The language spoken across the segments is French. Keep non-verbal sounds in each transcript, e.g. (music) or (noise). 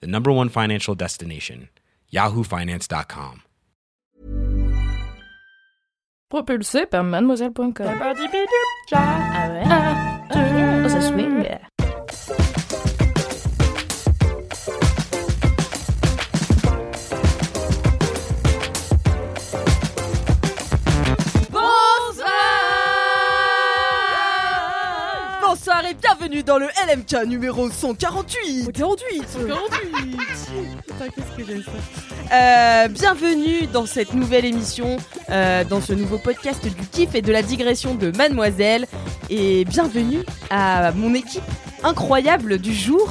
the number one financial destination, yahoofinance.com. Propulsé par mademoiselle.com. Ah ouais. Ah, ça swing. Et bienvenue dans le LMK numéro 148 48 148 Putain, qu'est-ce que j'aime ça. Euh, Bienvenue dans cette nouvelle émission, euh, dans ce nouveau podcast du kiff et de la digression de Mademoiselle. Et bienvenue à mon équipe incroyable du jour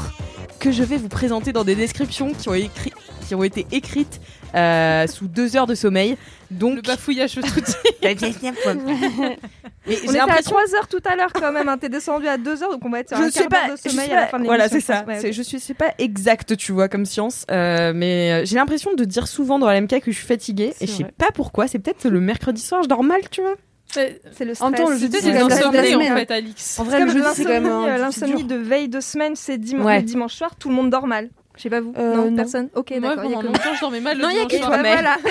que je vais vous présenter dans des descriptions qui ont, écrit, qui ont été écrites euh, sous deux heures de sommeil. Donc, Le bafouillage. (laughs) (laughs) Mais On j'ai était à l'impression 3 heures tout à l'heure quand même, hein. t'es descendu à 2 heures donc on va être sur je un sais quart pas, d'heure de je sommeil sais à la pas- fin de voilà, c'est ça. Ouais, C'est- ok. Je suis, c'est pas exact, tu vois, comme science, euh, mais euh, j'ai l'impression de dire souvent dans la MK que je suis fatiguée et je sais pas pourquoi. C'est peut-être le mercredi soir, je dors mal, tu vois. C'est le stress. En temps, le jeudi, c'est c'est une quand même la insomnie semaine, en fait, Alix. En C'est vrai, le comme jeudi, c'est quand même l'insomnie, l'insomnie de veille de semaine, c'est dimanche soir, tout le monde dort mal. Je sais pas vous. Euh, non, non. personne. Ok, d'accord. il y a pendant que moi. longtemps, je dormais mal le Non, il y a dimanche que soir. toi, mais- voilà. (laughs)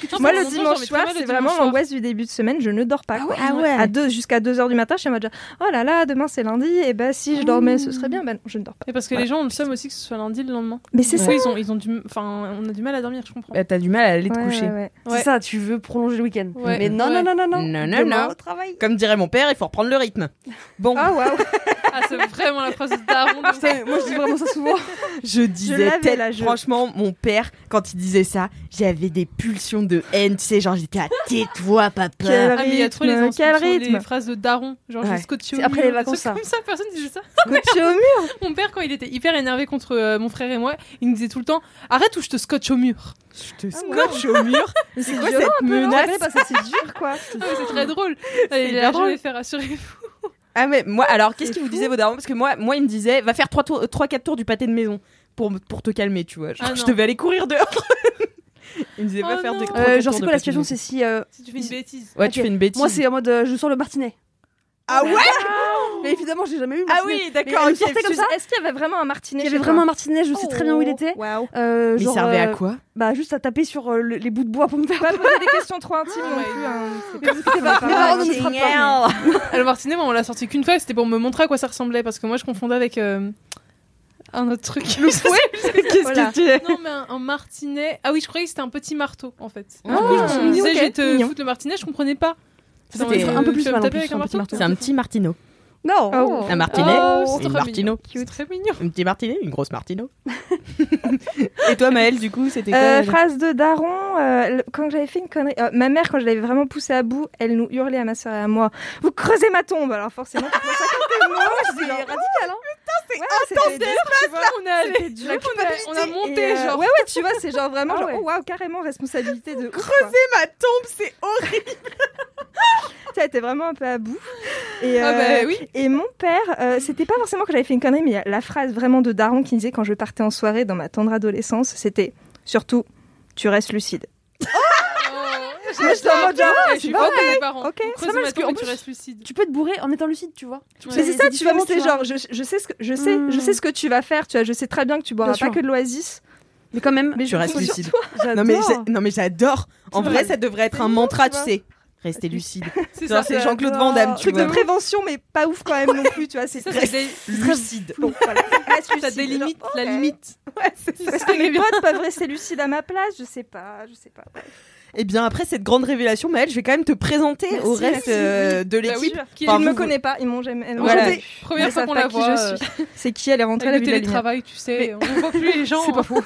Que tu (laughs) Moi, pendant le dimanche soir, c'est vraiment dimanche soir. l'angoisse du début de semaine. Je ne dors pas. quoi. Ah ouais. À deux, jusqu'à 2 heures du matin, je suis en mode genre, oh là là, demain c'est lundi. Et bah si je dormais, ce serait bien. Ben non, je ne dors pas. Et parce que les gens ont le seum aussi que ce soit lundi le lendemain. Mais c'est Du ça. Ils ont, ils ont du, enfin, on a du mal à dormir, je comprends. Bah, T'as du mal à aller te Ouais, coucher. ouais, ouais. Ouais. C'est ça, tu veux prolonger le week-end. Ouais. Mais non, Ouais. non, non, non, non. Non, non, Demain, non. au travail. Comme dirait mon père, il faut reprendre le rythme. Bon, Ah waouh. (laughs) Ah, c'est vraiment la phrase de Daron. Putain, moi, je dis vraiment ça souvent. je disais l'avais, tel- là, je- franchement, mon père, quand il disait ça, j'avais des pulsions de haine, tu sais, genre j'étais à tais-toi, papa. Quel Ah, mais il y a trop les, quel rythme. les phrases de Daron. Genre, Ouais. scotché au après mur, les vacances, ça. Comme ça, personne disait ça. Scotché au (laughs) mur. Mon père, quand il était hyper énervé contre euh, mon frère et moi, il nous disait tout le temps Arrête ou je te scotche au mur. Je te scotche au mur. (laughs) Mais C'est quoi violent cette menace Ouais, parce que c'est dur quoi. Ah, c'est très drôle. C'est Il hyper a drôle. jamais fait rassurez-vous. Ah mais moi alors qu'est-ce qu'il vous disait vos darons parce que moi moi il me disait va faire 3 tours 3 4 tours du pâté de maison pour pour te calmer tu vois. Genre, Ah je devais aller courir dehors. (laughs) il me disait va Oh faire des Euh, genre, c'est quoi la situation? C'est si. euh, Si tu fais une bêtise. Ouais, tu fais une bêtise. Moi, c'est en mode euh, je sors le martinet. Ah ouais? (laughs) Mais évidemment, j'ai jamais eu. le Ah oui, d'accord. Mais ok. il sortait comme ça. Est-ce qu'il y avait vraiment un martinet Il y avait vraiment un martinet, je sais très bien où il Oh, était. Waouh. Euh, il servait à euh, quoi Bah, juste à taper sur euh, le- les bouts de bois pour me faire Pas poser des questions trop intimes Oh non plus. hein. C'est Mais pas- vous inquiétez c'est pas, pas mais mal. non, ne me frappe pas. Ah, Le martinet, moi, on l'a sorti qu'une fois, c'était pour me montrer à quoi ça ressemblait, parce que moi, je confondais avec euh, un autre truc. (laughs) Qu'est-ce Voilà. que tu es non, mais un, un martinet. Ah oui, je croyais que c'était un petit marteau, en fait. Du Ah, coup, je me disais, je vais te foutre le martinet, je comprenais pas. C'était un peu plus mal. C'est un petit Martino. Non. Oh. Un martinet, Oh, c'est une Martino. C'est très mignon. Un petit martinet, une grosse Martino. (laughs) Et toi Maëlle du coup c'était quoi Euh, le- phrase de Daron, euh, le- quand j'avais fait une connerie, euh, ma mère quand je l'avais vraiment poussée à bout, elle nous hurlait à ma soeur et à moi, vous creusez ma tombe. Alors forcément, genre, radical, hein. ouais, c'était dur, tu vois. On a, C'était dur. on a, on a monté, euh, genre. Ouais, ouais, tu vois, c'est genre vraiment, Ah genre, ouais. oh waouh, carrément responsabilité de. Creuser ma tombe, c'est horrible. (laughs) Ça était vraiment un peu à bout. Et, Ah euh, bah oui. Et mon père, euh, c'était pas forcément que j'avais fait une connerie, mais la phrase vraiment de Daron qui disait quand je partais en soirée dans ma tendre adolescence, c'était surtout, tu restes lucide. Moi, j'étais en mode genre, je suis c'est pas parents. Ok, c'est pas mal, parce et tu restes lucide. Tu peux te bourrer en étant lucide, tu vois. Ouais. Mais c'est ça, tu vois, mais c'est genre, je, je sais ce que je sais, je Hmm. sais ce que tu vas faire, tu vois, je sais très bien que tu boiras pas sûr. que de l'oasis. Mais quand même, Mais Tu je restes lucide. toi. (laughs) Non mais non mais j'adore. En vrai ça devrait être un mantra tu sais. Rester lucide. (laughs) C'est Genre ça. c'est Jean-Claude. Van Damme Truc de prévention, mais pas ouf quand même non plus, tu vois, c'est très (laughs) Lucide. Donc voilà, lucide. délimite Genre, la limite. Ouais, c'est ça. Est-ce que mes potes peuvent rester lucides à ma place Je sais pas, je sais pas. Et bien après cette grande révélation Maëlle, je vais quand même te présenter Merci, au reste euh, de Bah l'équipe. oui, qui Enfin, Ils me vous- connaissent pas, ils m'ont jamais. Voilà. jamais- Première fois qu'on la voit. je euh, suis. C'est qui Elle est rentrée à la Avec vie le de la lumière. télétravail, tu sais, on voit plus les (laughs) gens. C'est pas faux.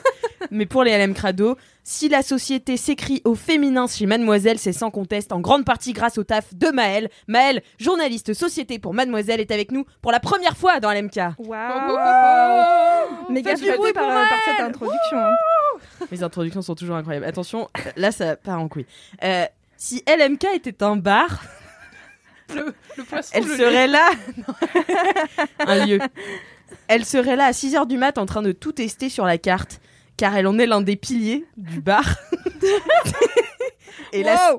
mais pour les LM Crado, si la société s'écrit au féminin chez Mademoiselle, c'est sans conteste en grande partie grâce au taf de Maëlle. Maëlle, journaliste société pour Mademoiselle, est avec nous pour la première fois dans LMK. Waouh Méga flatté bruit par, pour par cette introduction. hein. Les introductions sont toujours incroyables. Attention, là ça part en couille. Euh, si LMK était un bar, Le, le poisson. elle le serait là. (laughs) un lieu. Elle serait là à 6h du mat en train de tout tester sur la carte, car elle en est l'un des piliers du bar. (laughs) Et là,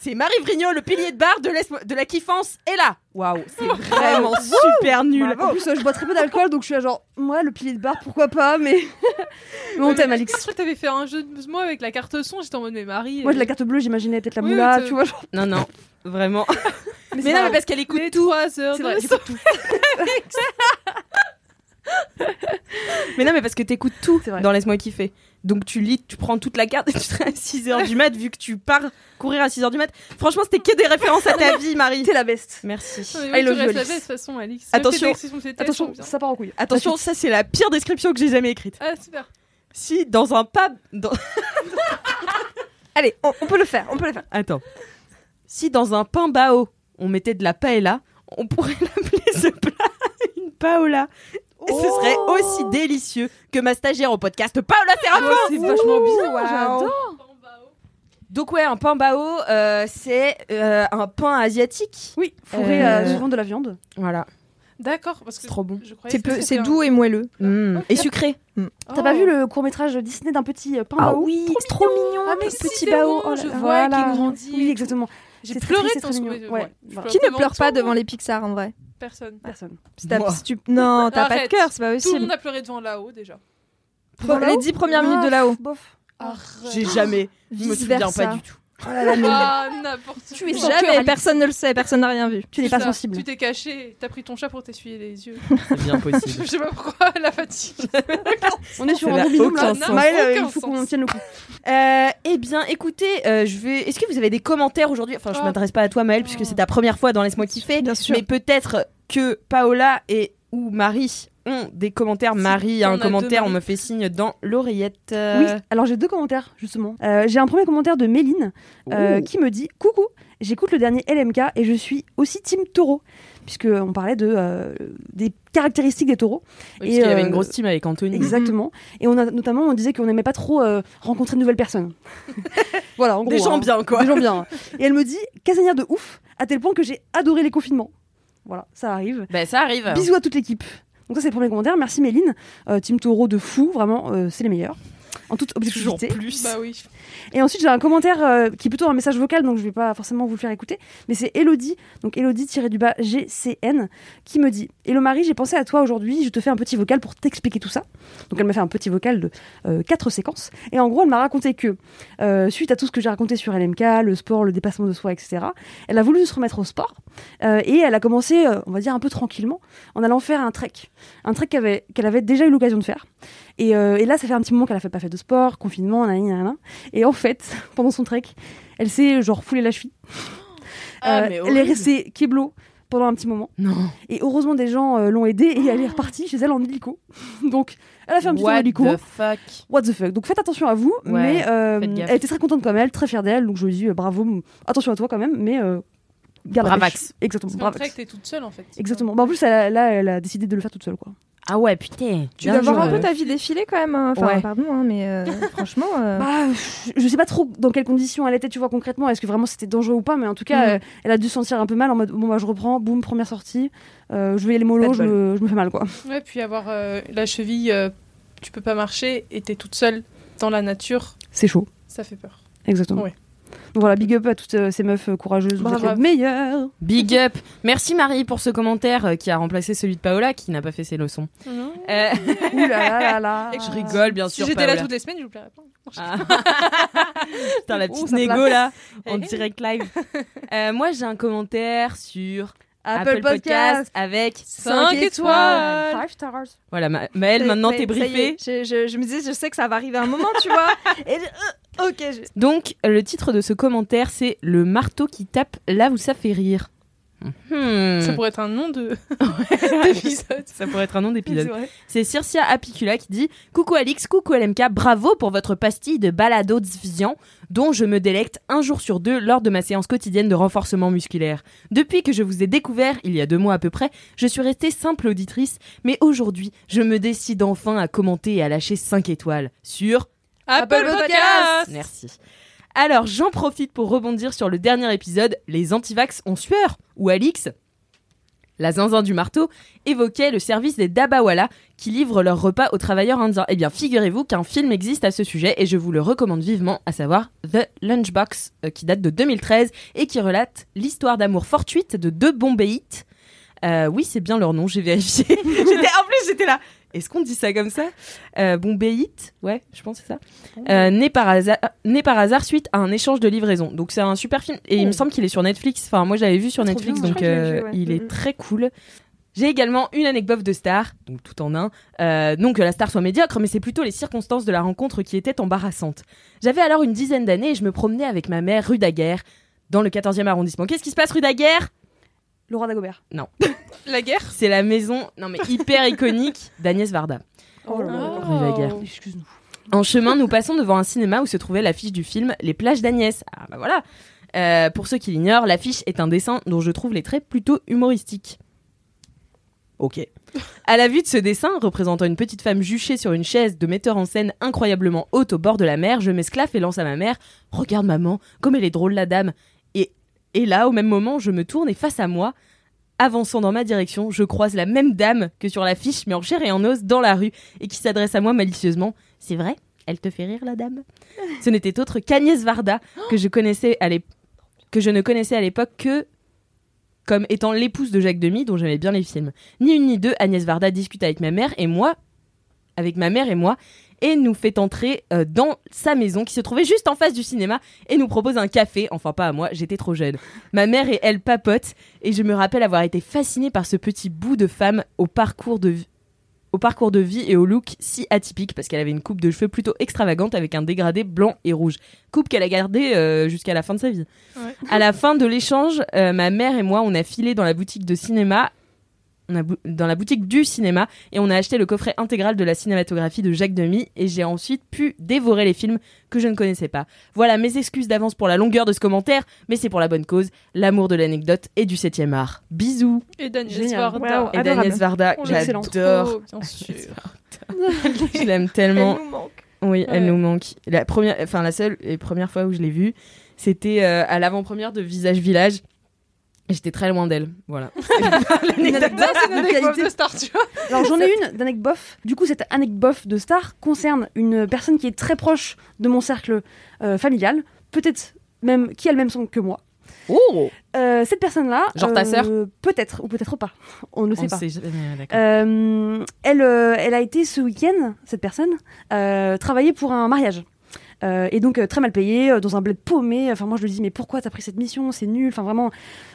c'est Marie Vrigno, le pilier de bar de, de la kiffance, est là. Waouh, c'est vraiment super nul. En plus, euh, je bois très peu d'alcool, donc je suis là genre, moi, le pilier de bar, pourquoi pas, mais. (laughs) mais on t'aime, Je Alix. crois que t'avais fait un jeu de mots avec la carte son, j'étais en mode mais Marie. Moi, j'ai euh, la carte bleue, j'imaginais peut-être la Oui, moula, tu vois. Genre... Non, non, vraiment. (laughs) Mais, non, mais parce qu'elle écoute les tout. C'est de vrai, tout. (laughs) Mais non, mais parce que t'écoutes tout dans Laisse-moi kiffer. Donc tu lis, tu prends toute la carte et tu seras à 6h du mat, vu que tu pars courir à 6h du mat. Franchement, c'était que des références à ta (laughs) vie, Marie. T'es la best. Merci. I oui, tu love you, Alix. toute façon, Alix. Attention. Attention, ça part en couille. Attention, ça c'est la pire description que j'ai jamais écrite. Ah, super. Si dans un pub, dans- (laughs) Allez, on, on peut le faire, on peut le faire. attends, si dans un pain bao on mettait de la paella, on pourrait l'appeler ce plat une paola. Et ce serait aussi délicieux que ma stagiaire au podcast Paola Séraphin. c'est vachement bien, Waouh. j'adore. Donc ouais, un pain bao, euh, c'est euh, un pain asiatique. Oui, fourré Euh, euh, souvent de la viande. Voilà, D'accord, parce que c'est trop bon. C'est un- doux et moelleux. Mm. Et sucré. T'as pas vu le court métrage Disney d'un petit pain bao oui, c'est trop mignon. Ah, mais petit bao. bon, Oh je vois Voilà. qu'il grandit. Oui, exactement. J'ai C'est très pleuré très ouais, mignon. Ouais, ouais. Je voilà. Qui ne pleure pas devant les Pixar en vrai? Personne. Personne. Si t'as- Moi. si tu- Non, t'as pas de Arrête. cœur, c'est pas Tout le possible. monde a pleuré devant là-haut déjà. Les dix premières minutes de là-haut. Bof. J'ai jamais. Je me Vice souviens versa. pas du tout. Oh là là, mais Ah, n'importe Tu es quoi. sans cœur, Jamais, personne ne le sait, personne n'a rien vu. tu n'es pas ça. sensible. Tu t'es caché, t'as pris ton chat pour t'essuyer les yeux. (laughs) C'est bien je possible. sais pas pourquoi, (laughs) la fatigue. On est sur Ça un n'a gros binôme aucun là. sens. Maëlle, euh, il faut qu'on tienne le coup. Euh, eh bien, écoutez, euh, je vais. Est-ce que vous avez des commentaires aujourd'hui? Enfin, je Oh. m'adresse pas à toi, Maëlle, puisque c'est ta première fois dans Laisse-moi kiffer. Bien sûr. Mais peut-être que Paola et ou Marie ont des commentaires. Marie a un commentaire, on me fait signe dans l'oreillette. Oui, alors j'ai deux commentaires justement. Euh, j'ai un premier commentaire de Méline euh, qui me dit Coucou, j'écoute le dernier LMK et je suis aussi team taureau, puisque on parlait de, euh, des caractéristiques des taureaux. Oui, parce et, qu'il y avait une grosse team avec Anthony. Exactement. Et on a notamment, on disait qu'on n'aimait pas trop rencontrer de nouvelles personnes. (laughs) voilà, en gros. Des gens hein. bien, quoi. Des gens bien. Et elle me dit casanière de ouf, à tel point que j'ai adoré les confinements. Voilà, ça arrive. Ben, ça arrive. Bisous à toute l'équipe. Donc ça c'est le premier commentaire. Merci Méline. Euh, team Taureau de fou, vraiment, euh, c'est les meilleurs. En toute Toujours objectivité. plus. Bah oui. Et ensuite, j'ai un commentaire euh, qui est plutôt un message vocal, donc je vais pas forcément vous le faire écouter. Mais c'est Elodie, donc Elodie-du-bas GCN, qui me dit Hello Marie, j'ai pensé à toi aujourd'hui, je te fais un petit vocal pour t'expliquer tout ça. Donc elle m'a fait un petit vocal de euh, quatre séquences. Et en gros, elle m'a raconté que, euh, suite à tout ce que j'ai raconté sur LMK, le sport, le dépassement de soi, etc., elle a voulu se remettre au sport. Euh, et elle a commencé, euh, on va dire un peu tranquillement, en allant faire un trek. Un trek qu'elle avait, qu'elle avait déjà eu l'occasion de faire. Et, euh, et là, ça fait un petit moment qu'elle a fait, pas fait de sport, confinement, nanana. Et en fait, (laughs) pendant son trek, elle s'est genre foulé la cheville. Ah, Euh, mais elle est restée keblo pendant un petit moment. Non. Et heureusement, des gens euh, l'ont aidée et elle est repartie chez elle en hélico. (laughs) Donc, elle a fait un petit tour en What hélico. the fuck? What the fuck? Donc, faites attention à vous. Ouais, mais euh, elle était très contente comme elle, très fière d'elle. Donc, je lui dis euh, bravo, attention à toi quand même. Mais garde la Bravax. pêche. Exactement, Parce bravax. t'es toute seule en fait. Exactement. Bah, en plus, elle a- là, elle a décidé de le faire toute seule. Quoi. Ah ouais, putain. Tu dois voir un peu ta vie défiler quand même. hein. Enfin, Ouais. pardon, hein, mais euh, (laughs) franchement. euh, Bah, je- je sais pas trop dans quelles conditions elle était, tu vois, concrètement. Est-ce que vraiment c'était dangereux ou pas? Mais en tout cas, Mhm. euh, elle a dû se sentir un peu mal en mode bon, bah, je reprends, boum, première sortie. Euh, je vais y aller mollo, de je me, je me fais mal, quoi. Ouais, puis avoir euh, la cheville, euh, tu peux pas marcher et t'es toute seule dans la nature, C'est chaud, ça fait peur. exactement. Ouais. Donc voilà, big up à toutes euh, ces meufs euh, courageuses, vous Bravo. êtes les meilleures. Big up. Merci Marie pour ce commentaire euh, qui a remplacé celui de Paola qui n'a pas fait ses leçons. Euh, Ouh là là là (laughs) je rigole bien Si sûr. j'étais là toutes les semaines, je vous plairais pas. Ah. (laughs) Putain, la Oh, petite ça négo là, en Hey. direct live. Euh, moi j'ai un commentaire sur Apple, Apple, Podcast. Podcast avec Cinq étoiles. Five stars. Voilà, Ma- Maëlle, maintenant t'es briefée. Je, je- je me disais, je sais que ça va arriver un moment, tu vois. (laughs) Et je- euh, je- Donc le titre de ce commentaire c'est Le marteau qui tape là où ça fait rire. Hmm. Ça pourrait être un nom de (laughs) (laughs) d'épisode. Ça pourrait être un nom d'épisode. C'est Circia Apicula qui dit Coucou Alix, coucou LMK, bravo pour votre pastille de balado diffusion dont je me délecte un jour sur deux lors de ma séance quotidienne de renforcement musculaire. Depuis que je vous ai découvert, il y a deux mois à peu près, je suis restée simple auditrice, mais aujourd'hui, je me décide enfin à commenter et à lâcher 5 étoiles sur Apple Podcast. Merci. Alors, j'en profite pour rebondir sur le dernier épisode, Les antivax ont sueur, où Alix, la zinzin du marteau, évoquait le service des Dabawala qui livrent leurs repas aux travailleurs indiens. Eh bien, figurez-vous qu'un film existe à ce sujet et je vous le recommande vivement, à savoir The Lunchbox, euh, qui date de 2013 et qui relate l'histoire d'amour fortuite de deux bombéites. Euh, oui, c'est bien leur nom, j'ai vérifié. (laughs) J'étais- en plus, j'étais là. Est-ce qu'on dit ça comme ça euh, Bombéite Ouais, je pense que c'est ça. Euh, né, par hasard, né par hasard suite à un échange de livraison. Donc c'est un super film et il me semble qu'il est sur Netflix. Enfin, moi j'avais vu sur Trop Netflix, bien, donc euh, vu, ouais. il est Mhm. très cool. J'ai également une anecdote de star, donc tout en un. Euh, non que la star soit médiocre, mais c'est plutôt les circonstances de la rencontre qui étaient embarrassantes. J'avais alors une dizaine d'années et je me promenais avec ma mère rue Daguerre, dans le 14e arrondissement. Qu'est-ce qui se passe rue Daguerre? Laura Dagobert. (laughs) La guerre? C'est la maison, non mais hyper iconique (laughs) d'Agnès Varda. Oh là là. Rue Daguerre. Excuse-nous. En chemin, nous passons devant un cinéma où se trouvait l'affiche du film Les plages d'Agnès. Ah bah voilà. Euh, pour ceux qui l'ignorent, l'affiche est un dessin dont je trouve les traits plutôt humoristiques. Ok. À la vue de ce dessin, représentant une petite femme juchée sur une chaise de metteur en scène incroyablement haute au bord de la mer, je m'esclaffe et lance à ma mère Regarde maman, comme elle est drôle la dame. Et, là, au même moment, je me tourne et face à moi, avançant dans ma direction, je croise la même dame que sur l'affiche, mais en chair et en os dans la rue, et qui s'adresse à moi malicieusement. C'est vrai Elle te fait rire la dame? (laughs) Ce n'était autre qu'Agnès Varda, que je connaissais à que je ne connaissais à l'époque que comme étant l'épouse de Jacques Demy, dont j'aimais bien les films. Ni une ni deux, Agnès Varda discute avec ma mère et moi, avec ma mère et moi, et nous fait entrer euh, dans sa maison qui se trouvait juste en face du cinéma et nous propose un café. Enfin, pas à moi, j'étais trop jeune. Ma mère et elle papotent et je me rappelle avoir été fascinée par ce petit bout de femme au parcours de vie au parcours de vie et au look si atypique parce qu'elle avait une coupe de cheveux plutôt extravagante avec un dégradé blanc et rouge. Coupe qu'elle a gardée euh, jusqu'à la fin de sa vie. Ouais. À la fin de l'échange, euh, ma mère et moi, on a filé dans la boutique de cinéma, on a bou- dans la boutique du cinéma, et on a acheté le coffret intégral de la cinématographie de Jacques Demy, et j'ai ensuite pu dévorer les films que je ne connaissais pas. Voilà mes excuses d'avance pour la longueur de ce commentaire, mais c'est pour la bonne cause, l'amour de l'anecdote et du 7 art. Bisous Et Daniel Génial. Varda. Waouh. Et d'Agnès Varda, j'adore. (laughs) Sûr. Je l'aime tellement. Elle nous manque. Oui, elle nous manque. La première, enfin la seule et première fois où je l'ai vue, c'était euh, à l'avant-première de Visage Village. J'étais très loin d'elle. Voilà. (laughs) Une anecdote C'est une de star, tu vois. Alors j'en ai une d'anecdote bof. Du coup, cette anecdote bof de star concerne une personne qui est très proche de mon cercle euh, familial, peut-être même qui a le même son que moi. Oh Euh, cette personne-là, Genre ta euh, sait Peut-être ou peut-être pas. (laughs) On ne sait On pas. sait elle, elle a été ce week-end, cette personne, travailler pour un mariage. Euh, et donc euh, très mal payée, euh, dans un bled paumé. Enfin moi je lui dis mais pourquoi t'as pris cette mission? C'est nul. Enfin vraiment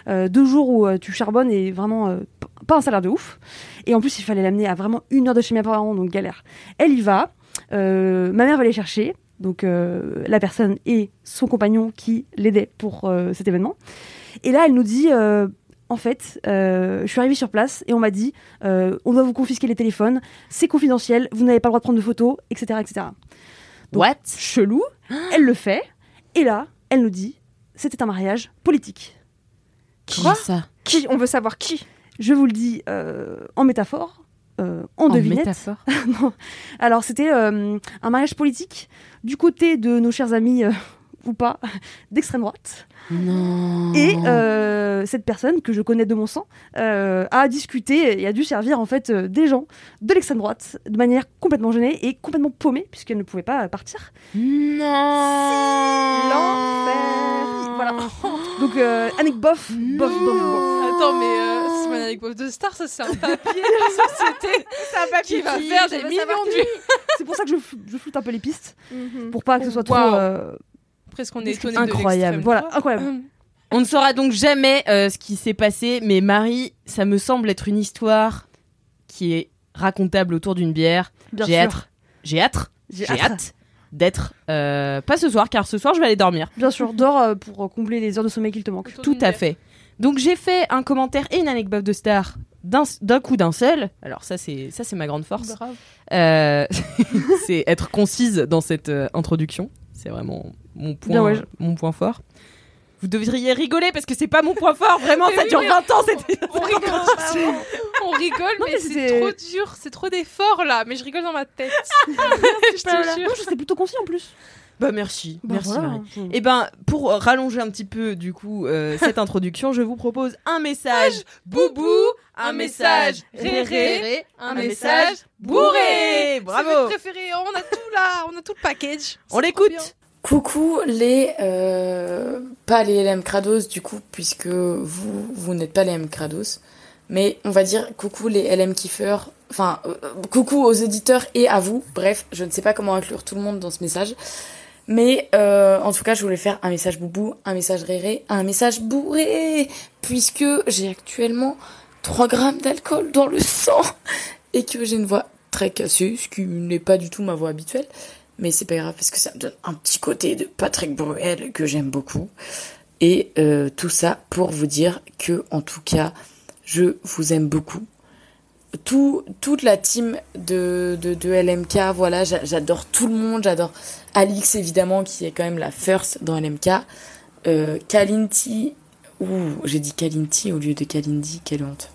deux jours où tu charbonnes et vraiment pas un salaire de ouf. Et en plus il fallait l'amener à vraiment une heure de chez mes parents donc galère. Elle y va. Ma mère va les chercher. Donc la personne et son compagnon qui l'aidaient pour cet événement. Et là elle nous dit en fait, je suis arrivée sur place et on m'a dit on doit vous confisquer les téléphones, c'est confidentiel, vous n'avez pas le droit de prendre de photos, etc. etc. Donc, What? Chelou, elle le fait, et là, elle nous dit c'était un mariage politique. Qui Quoi? ça? Qui? On veut savoir qui. Je vous le dis euh, en métaphore, euh, en, En devinette. métaphore? (laughs) Non. Alors, c'était euh, un mariage politique du côté de nos chers amis, ou pas, (laughs) d'extrême droite. Non. Et euh, cette personne que je connais de mon sang euh, a discuté et a dû servir en fait euh, des gens de l'extrême droite de manière complètement gênée et complètement paumée puisqu'elle ne pouvait pas partir. Non. L'enfer. Voilà. (laughs) Donc euh, anecdote bof, bof, bof, bof. Attends, mais euh, c'est pas une anecdote de star, ça c'est un papier de la société (laughs) qui va faire des millions de vues. C'est pour ça que je, je floute un peu les pistes Mhm. pour pas que ce soit trop. Waouh. Presque on est étonné Incroyable. de Voilà, incroyable. Hum. On ne saura donc jamais euh, ce qui s'est passé, mais Marie, ça me semble être une histoire qui est racontable autour d'une bière. Bien J'ai hâte. J'ai hâte. J'ai hâte. d'être euh, pas ce soir, car ce soir je vais aller dormir. Bien sûr, dors euh, pour combler les heures de sommeil qu'il te manque. Autour Tout à bière. fait. Donc j'ai fait un commentaire et une anecdote de star d'un coup d'un seul. Alors ça c'est ça c'est ma grande force. Bravo. Euh, (laughs) c'est être concise dans cette euh, introduction. C'est vraiment mon point, Bien, ouais, je- mon point fort. Vous devriez rigoler parce que c'est pas mon point fort, vraiment, Mais ça oui, dure mais 20 ans cette On rigole, on rigole, Non, mais, mais c'est trop dur, c'est trop d'efforts là. Mais je rigole dans ma tête. (laughs) je te jure. Non, je plutôt concis en plus. Bah merci, Bah, merci voilà. Marie. Et ben pour rallonger un petit peu du coup euh, (laughs) cette introduction, je vous propose un message boubou, un message réré, un message bourré. C'est Bravo. votre préféré, on a tout là, on a tout le package. On C'est l'écoute. Coucou les euh, pas les LM Krados du coup puisque vous vous n'êtes pas les LM Krados. Mais on va dire coucou les LM kiffeurs enfin euh, euh, coucou aux éditeurs et à vous. Bref je ne sais pas comment inclure tout le monde dans ce message. Mais en tout cas je voulais faire un message boubou un message réré un message bourré puisque j'ai actuellement 3 grammes d'alcool dans le sang (laughs) et que j'ai une voix très cassée ce qui n'est pas du tout ma voix habituelle mais c'est pas grave parce que ça me donne un petit côté de Patrick Bruel que j'aime beaucoup. Et euh, tout ça pour vous dire que, en tout cas, je vous aime beaucoup. Tout, toute la team de, de, LMK, voilà, j'a- j'adore tout le monde, j'adore Alix évidemment qui est quand même la first dans LMK, euh, Kalinti, ouh, j'ai dit Kalinti au lieu de Kalindi, quelle honte.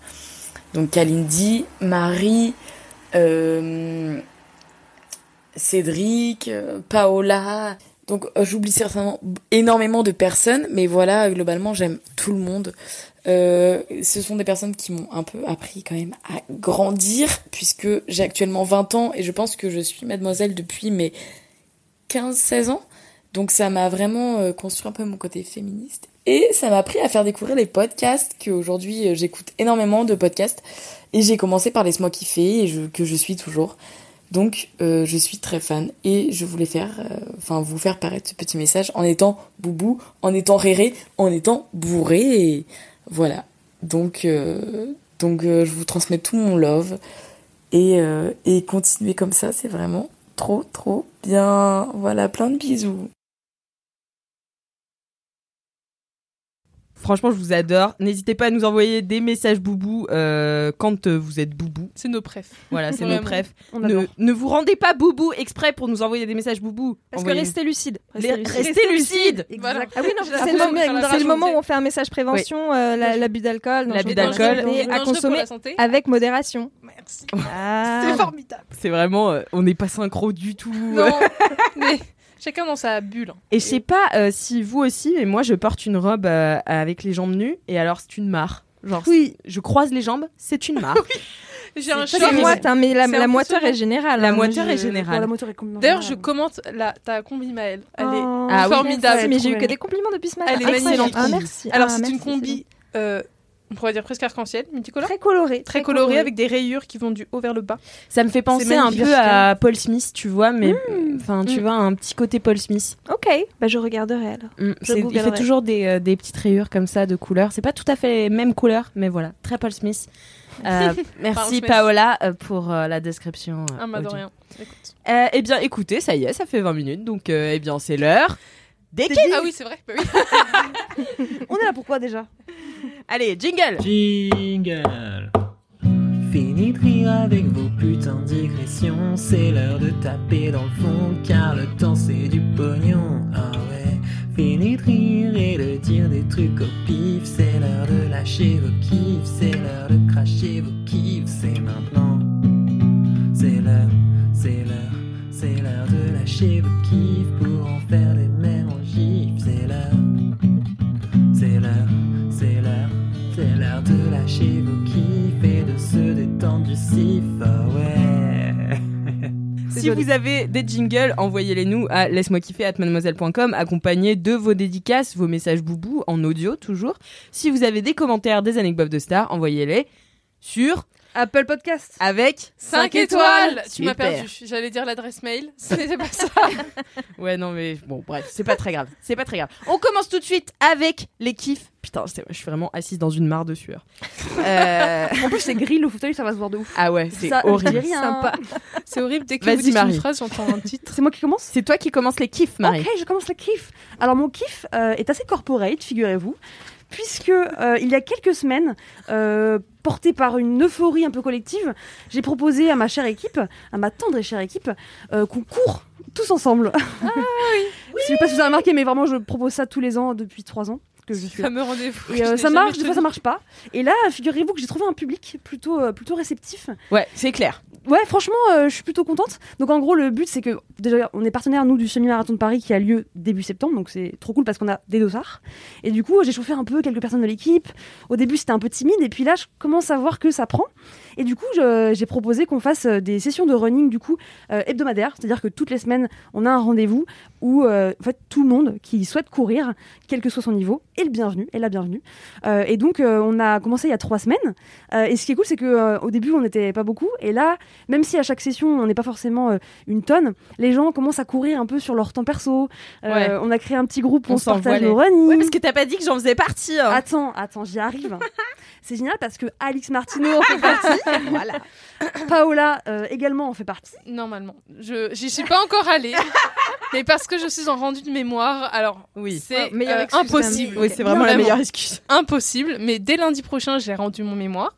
Donc Kalindi, Marie, euh, Cédric, euh, Paola. Donc euh, j'oublie certainement énormément de personnes, mais voilà, globalement j'aime tout le monde. Euh, ce sont des personnes qui m'ont un peu appris quand même à grandir, puisque j'ai actuellement 20 ans et je pense que je suis mademoiselle depuis mes 15-16 ans. Donc ça m'a vraiment euh, construit un peu mon côté féministe. Et ça m'a appris à faire découvrir les podcasts, qu'aujourd'hui j'écoute énormément de podcasts. Et j'ai commencé par Laisse-moi kiffer, et je, que je suis toujours. Donc euh, je suis très fan et je voulais faire, euh, enfin vous faire paraître ce petit message en étant boubou, en étant réré, en étant bourré voilà. Donc euh, donc je vous transmets tout mon love et et continuez comme ça, c'est vraiment trop trop bien. Voilà, plein de bisous. Franchement, je vous adore. N'hésitez pas à nous envoyer des messages boubou euh, quand euh, vous êtes boubou. C'est nos préfs. Voilà, c'est nos. On Ne, ne vous rendez pas boubou exprès pour nous envoyer des messages boubou. Parce que restez lucide. Restez lucide. Restez lucide. Voilà. Ah oui, c'est le, moment- le où on fait un message prévention, euh, la- l'abus d'alcool, L'abus d'alcool. à consommer avec modération. Merci. Ah. C'est formidable. C'est vraiment, euh, on n'est pas synchro du tout. Non, (laughs) mais chacun dans sa bulle. Et je sais pas euh, si vous aussi, mais moi je porte une robe euh, avec les jambes nues et alors c'est une mare. Genre, Oui. je croise les jambes, c'est une mare. (laughs) J'ai un choc. Moite, hein, mais la, C'est la moiteur est générale. La hein. moiteur Je- est générale. Est D'ailleurs, je commente la, ta combi Maëlle. Elle est Oh, Ah oui, formidable. merci, mais j'ai eu que des compliments depuis ce matin. Elle est Excellente. magnifique. Ah, merci. Alors, Ah, c'est une combi, euh, on pourrait dire presque arc-en-ciel, multicolore. Très coloré. Très colorée, avec des rayures qui vont du haut vers le bas. Ça me fait penser un peu à Paul Smith, tu vois, mais Hmm. enfin, tu Mm. vois, un petit côté Paul Smith. Ok, bah je regarderai alors. Mm, Je il fait toujours des, euh, des petites rayures comme ça de couleurs. C'est pas tout à fait les mêmes couleurs, mais voilà, très Paul Smith. Euh, (laughs) merci. Paola euh, pour euh, la description. euh, Ah, bah de rien. Écoute. Euh, eh bien, écoutez, ça y est, ça fait 20 minutes, donc euh, eh bien, c'est l'heure des kiffs. Ah oui, c'est vrai. Bah oui. (laughs) On est là pourquoi déjà? Allez, jingle. Jingle. Fini de rire avec vos putains de digressions. C'est l'heure de taper dans le fond, car le temps c'est du pognon. Ah ouais. Fini de rire et de dire des trucs au pif. C'est l'heure de lâcher vos kiffs. C'est l'heure de cracher vos kiffs. C'est maintenant. C'est l'heure, c'est l'heure, c'est l'heure de lâcher vos kiffs pour en faire des mèmes en gif. C'est l'heure, c'est l'heure, c'est l'heure. C'est l'heure de lâcher vos kiffs et de se détendre du sif. Ah ouais. (laughs) Si vous avez des jingles, envoyez-les nous à laisse-moi kiffer at mademoiselle.com accompagnés de vos dédicaces, vos messages boubou en audio toujours. Si vous avez des commentaires, des anecdotes de stars, envoyez-les sur Apple Podcast. avec 5 étoiles Tu m'as perdu. J'allais dire l'adresse mail. (laughs) C'était pas ça. (laughs) Ouais, non, mais bon, bref, c'est pas très grave. C'est pas très grave. On commence tout de suite avec les kiffs. Putain, je suis vraiment assise dans une mare de sueur. (laughs) Euh, En plus, c'est gris le fauteuil, ça va se voir de ouf. Ah ouais, c'est horrible. Sympa. C'est horrible. Dès que Vas-y, vous dites Marie. une phrase, j'entends un titre. C'est moi qui commence C'est toi qui commence les kiffs, Marie. Ok, je commence le kiff. Alors mon kiff euh, est assez corporate, figurez-vous, puisque euh, il y a quelques semaines, euh, porté par une euphorie un peu collective, j'ai proposé à ma chère équipe, à ma tendre et chère équipe, euh, qu'on court tous ensemble. Ah oui. (laughs) Je sais pas si vous avez remarqué, mais vraiment, je propose ça tous les ans depuis trois ans que je suis. Fameux rendez-vous. Et Je euh, ça marche, des fois ça marche pas. Et là, figurez-vous que j'ai trouvé un public plutôt, euh, plutôt réceptif. Ouais, c'est clair. Ouais, franchement, euh, je suis plutôt contente. Donc en gros, le but, c'est que déjà, on est partenaire, nous, du semi-marathon de Paris qui a lieu début septembre. Donc c'est trop cool parce qu'on a des dossards. Et du coup, j'ai chauffé un peu quelques personnes de l'équipe. Au début, c'était un peu timide. Et puis là, je commence à voir que ça prend. Et du coup, j'ai proposé qu'on fasse euh, des sessions de running, du coup, euh, hebdomadaires. C'est-à-dire que toutes les semaines, on a un rendez-vous où, euh, en fait, tout le monde qui souhaite courir, quel que soit son niveau, est le bienvenu, est la bienvenue. Et donc, on a commencé il y a trois semaines. Et ce qui est cool, c'est que au début, on n'était pas beaucoup. Et là, même si à chaque session, on n'est pas forcément une tonne, les gens commencent à courir un peu sur leur temps perso. Euh. On a créé un petit groupe On on, se partage nos running. Ouais, parce que t'as pas dit que j'en faisais partie. hein. Attends, attends, j'y arrive. (laughs) C'est génial parce que Alix Martino en fait partie. (laughs) voilà. (coughs) Paola euh, également en fait partie. Normalement. Je j'y suis pas encore allée. (laughs) mais parce que je suis en rendu de mémoire, alors Oui. c'est euh, impossible. Oui, c'est vraiment la Vraiment. meilleure excuse. Impossible. Mais dès lundi prochain, j'ai rendu mon mémoire.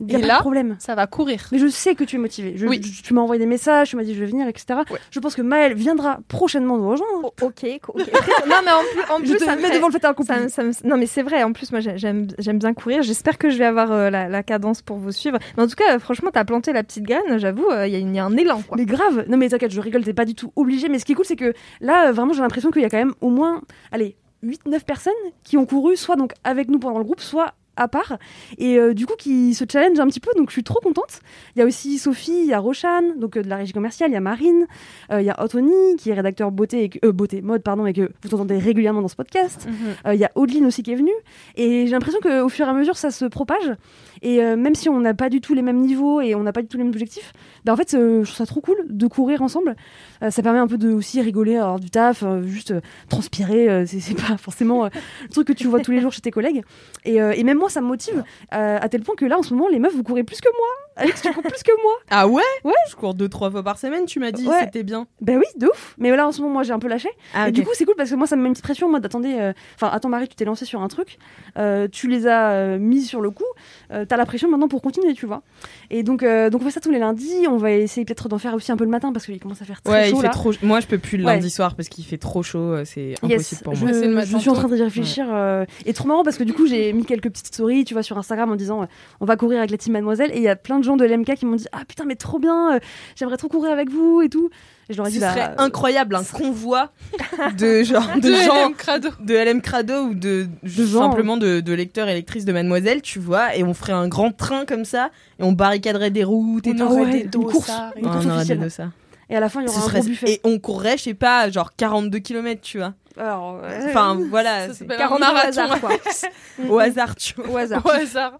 Il y a Et pas là de problème. Ça va courir. Mais je sais que tu es. Je- Oui. je- tu m'as envoyé des messages, tu m'as dit je vais venir, etc. Ouais. Je pense que Maëlle viendra prochainement nous rejoindre. Oh, ok, ok. (laughs) non, mais en plus, en je plus te ça me mets ferait- devant le fait accompli. ça me- ça me- non mais c'est vrai, en plus moi j'ai- j'aime j'aime bien courir, j'espère que je vais avoir euh, la, la cadence pour vous suivre. Mais en tout cas, franchement, t'as planté la petite graine, j'avoue, euh, il y, a y un élan quoi. Mais grave, non mais t'inquiète, je rigole, t'es pas du tout obligé. Mais ce qui est cool, c'est que là, euh, vraiment, j'ai l'impression qu'il y a quand même au moins, allez, 8-9 personnes qui ont couru, soit donc avec nous pendant le groupe, soit à part, et euh, du coup qui se challenge un petit peu, donc je suis trop contente. Il y a aussi Sophie, il y a Rochane, donc euh, de la régie commerciale, il y a Marine, euh, il y a Anthony, qui est rédacteur beauté, et que- beauté, mode, pardon, et que vous entendez régulièrement dans ce podcast. Euh, Il y a Audeline aussi qui est venue. Et j'ai l'impression qu'au fur et à mesure, ça se propage. Et même si on n'a pas du tout les mêmes niveaux et on n'a pas du tout les mêmes objectifs, bah, en fait, euh, je trouve ça trop cool de courir ensemble. Euh, ça permet un peu de aussi rigoler, avoir du taf, euh, juste transpirer. c'est pas forcément le truc que tu vois tous les jours chez tes collègues. Et, et même moi, ça me motive à tel point que là, en ce moment, les meufs, vous courez plus que moi. Alex, tu cours plus que moi. Ah ouais Ouais. Je cours deux trois fois par semaine, tu m'as dit, Ouais. c'était bien. Ben oui, de ouf. Mais là, en ce moment, moi, j'ai un peu lâché. Ah Et du coup, c'est cool parce que moi, ça me met une petite pression en mode attendez, euh, enfin, attends, Marie, tu t'es lancé sur un truc, euh, tu les as euh, mis sur le coup, euh, t'as la pression maintenant pour continuer, tu vois. Et donc, euh, donc, on fait ça tous les lundis. On va essayer peut-être d'en faire aussi un peu le matin parce qu'il commence à faire très ouais, chaud il fait là. trop. Moi, je peux plus le Ouais. lundi soir parce qu'il fait trop chaud. euh, C'est impossible Yes, pour je, moi. Le matin je suis en train d'y réfléchir. euh, et trop marrant parce que du coup, j'ai mis quelques petites stories, tu vois, sur Instagram en disant euh, on va courir avec la team Mademoiselle. Et il y a plein de gens de l'MK qui m'ont dit ah putain, mais trop bien, euh, j'aimerais trop courir avec vous et tout. Et je leur ai Ce dit bah, serait incroyable, un convoi (laughs) de genre de De gens LM Crado. de LM Crado ou de, gens. simplement de, de lecteurs et lectrices de Mademoiselle, tu vois, et on ferait un grand train comme ça, et on barricaderait des routes et On tout. aurait ouais, des une course, et une Ouais, course on aurait officielle. des dossards. Et à la fin, il y Ce aura un serait- gros buffet. Et on courrait, je sais pas, genre 42 km, tu vois. Alors, euh, Enfin, voilà, Ça c'est s'appelle un 42 au hasard, quoi. (laughs) au hasard, tu vois. Au hasard. Au hasard.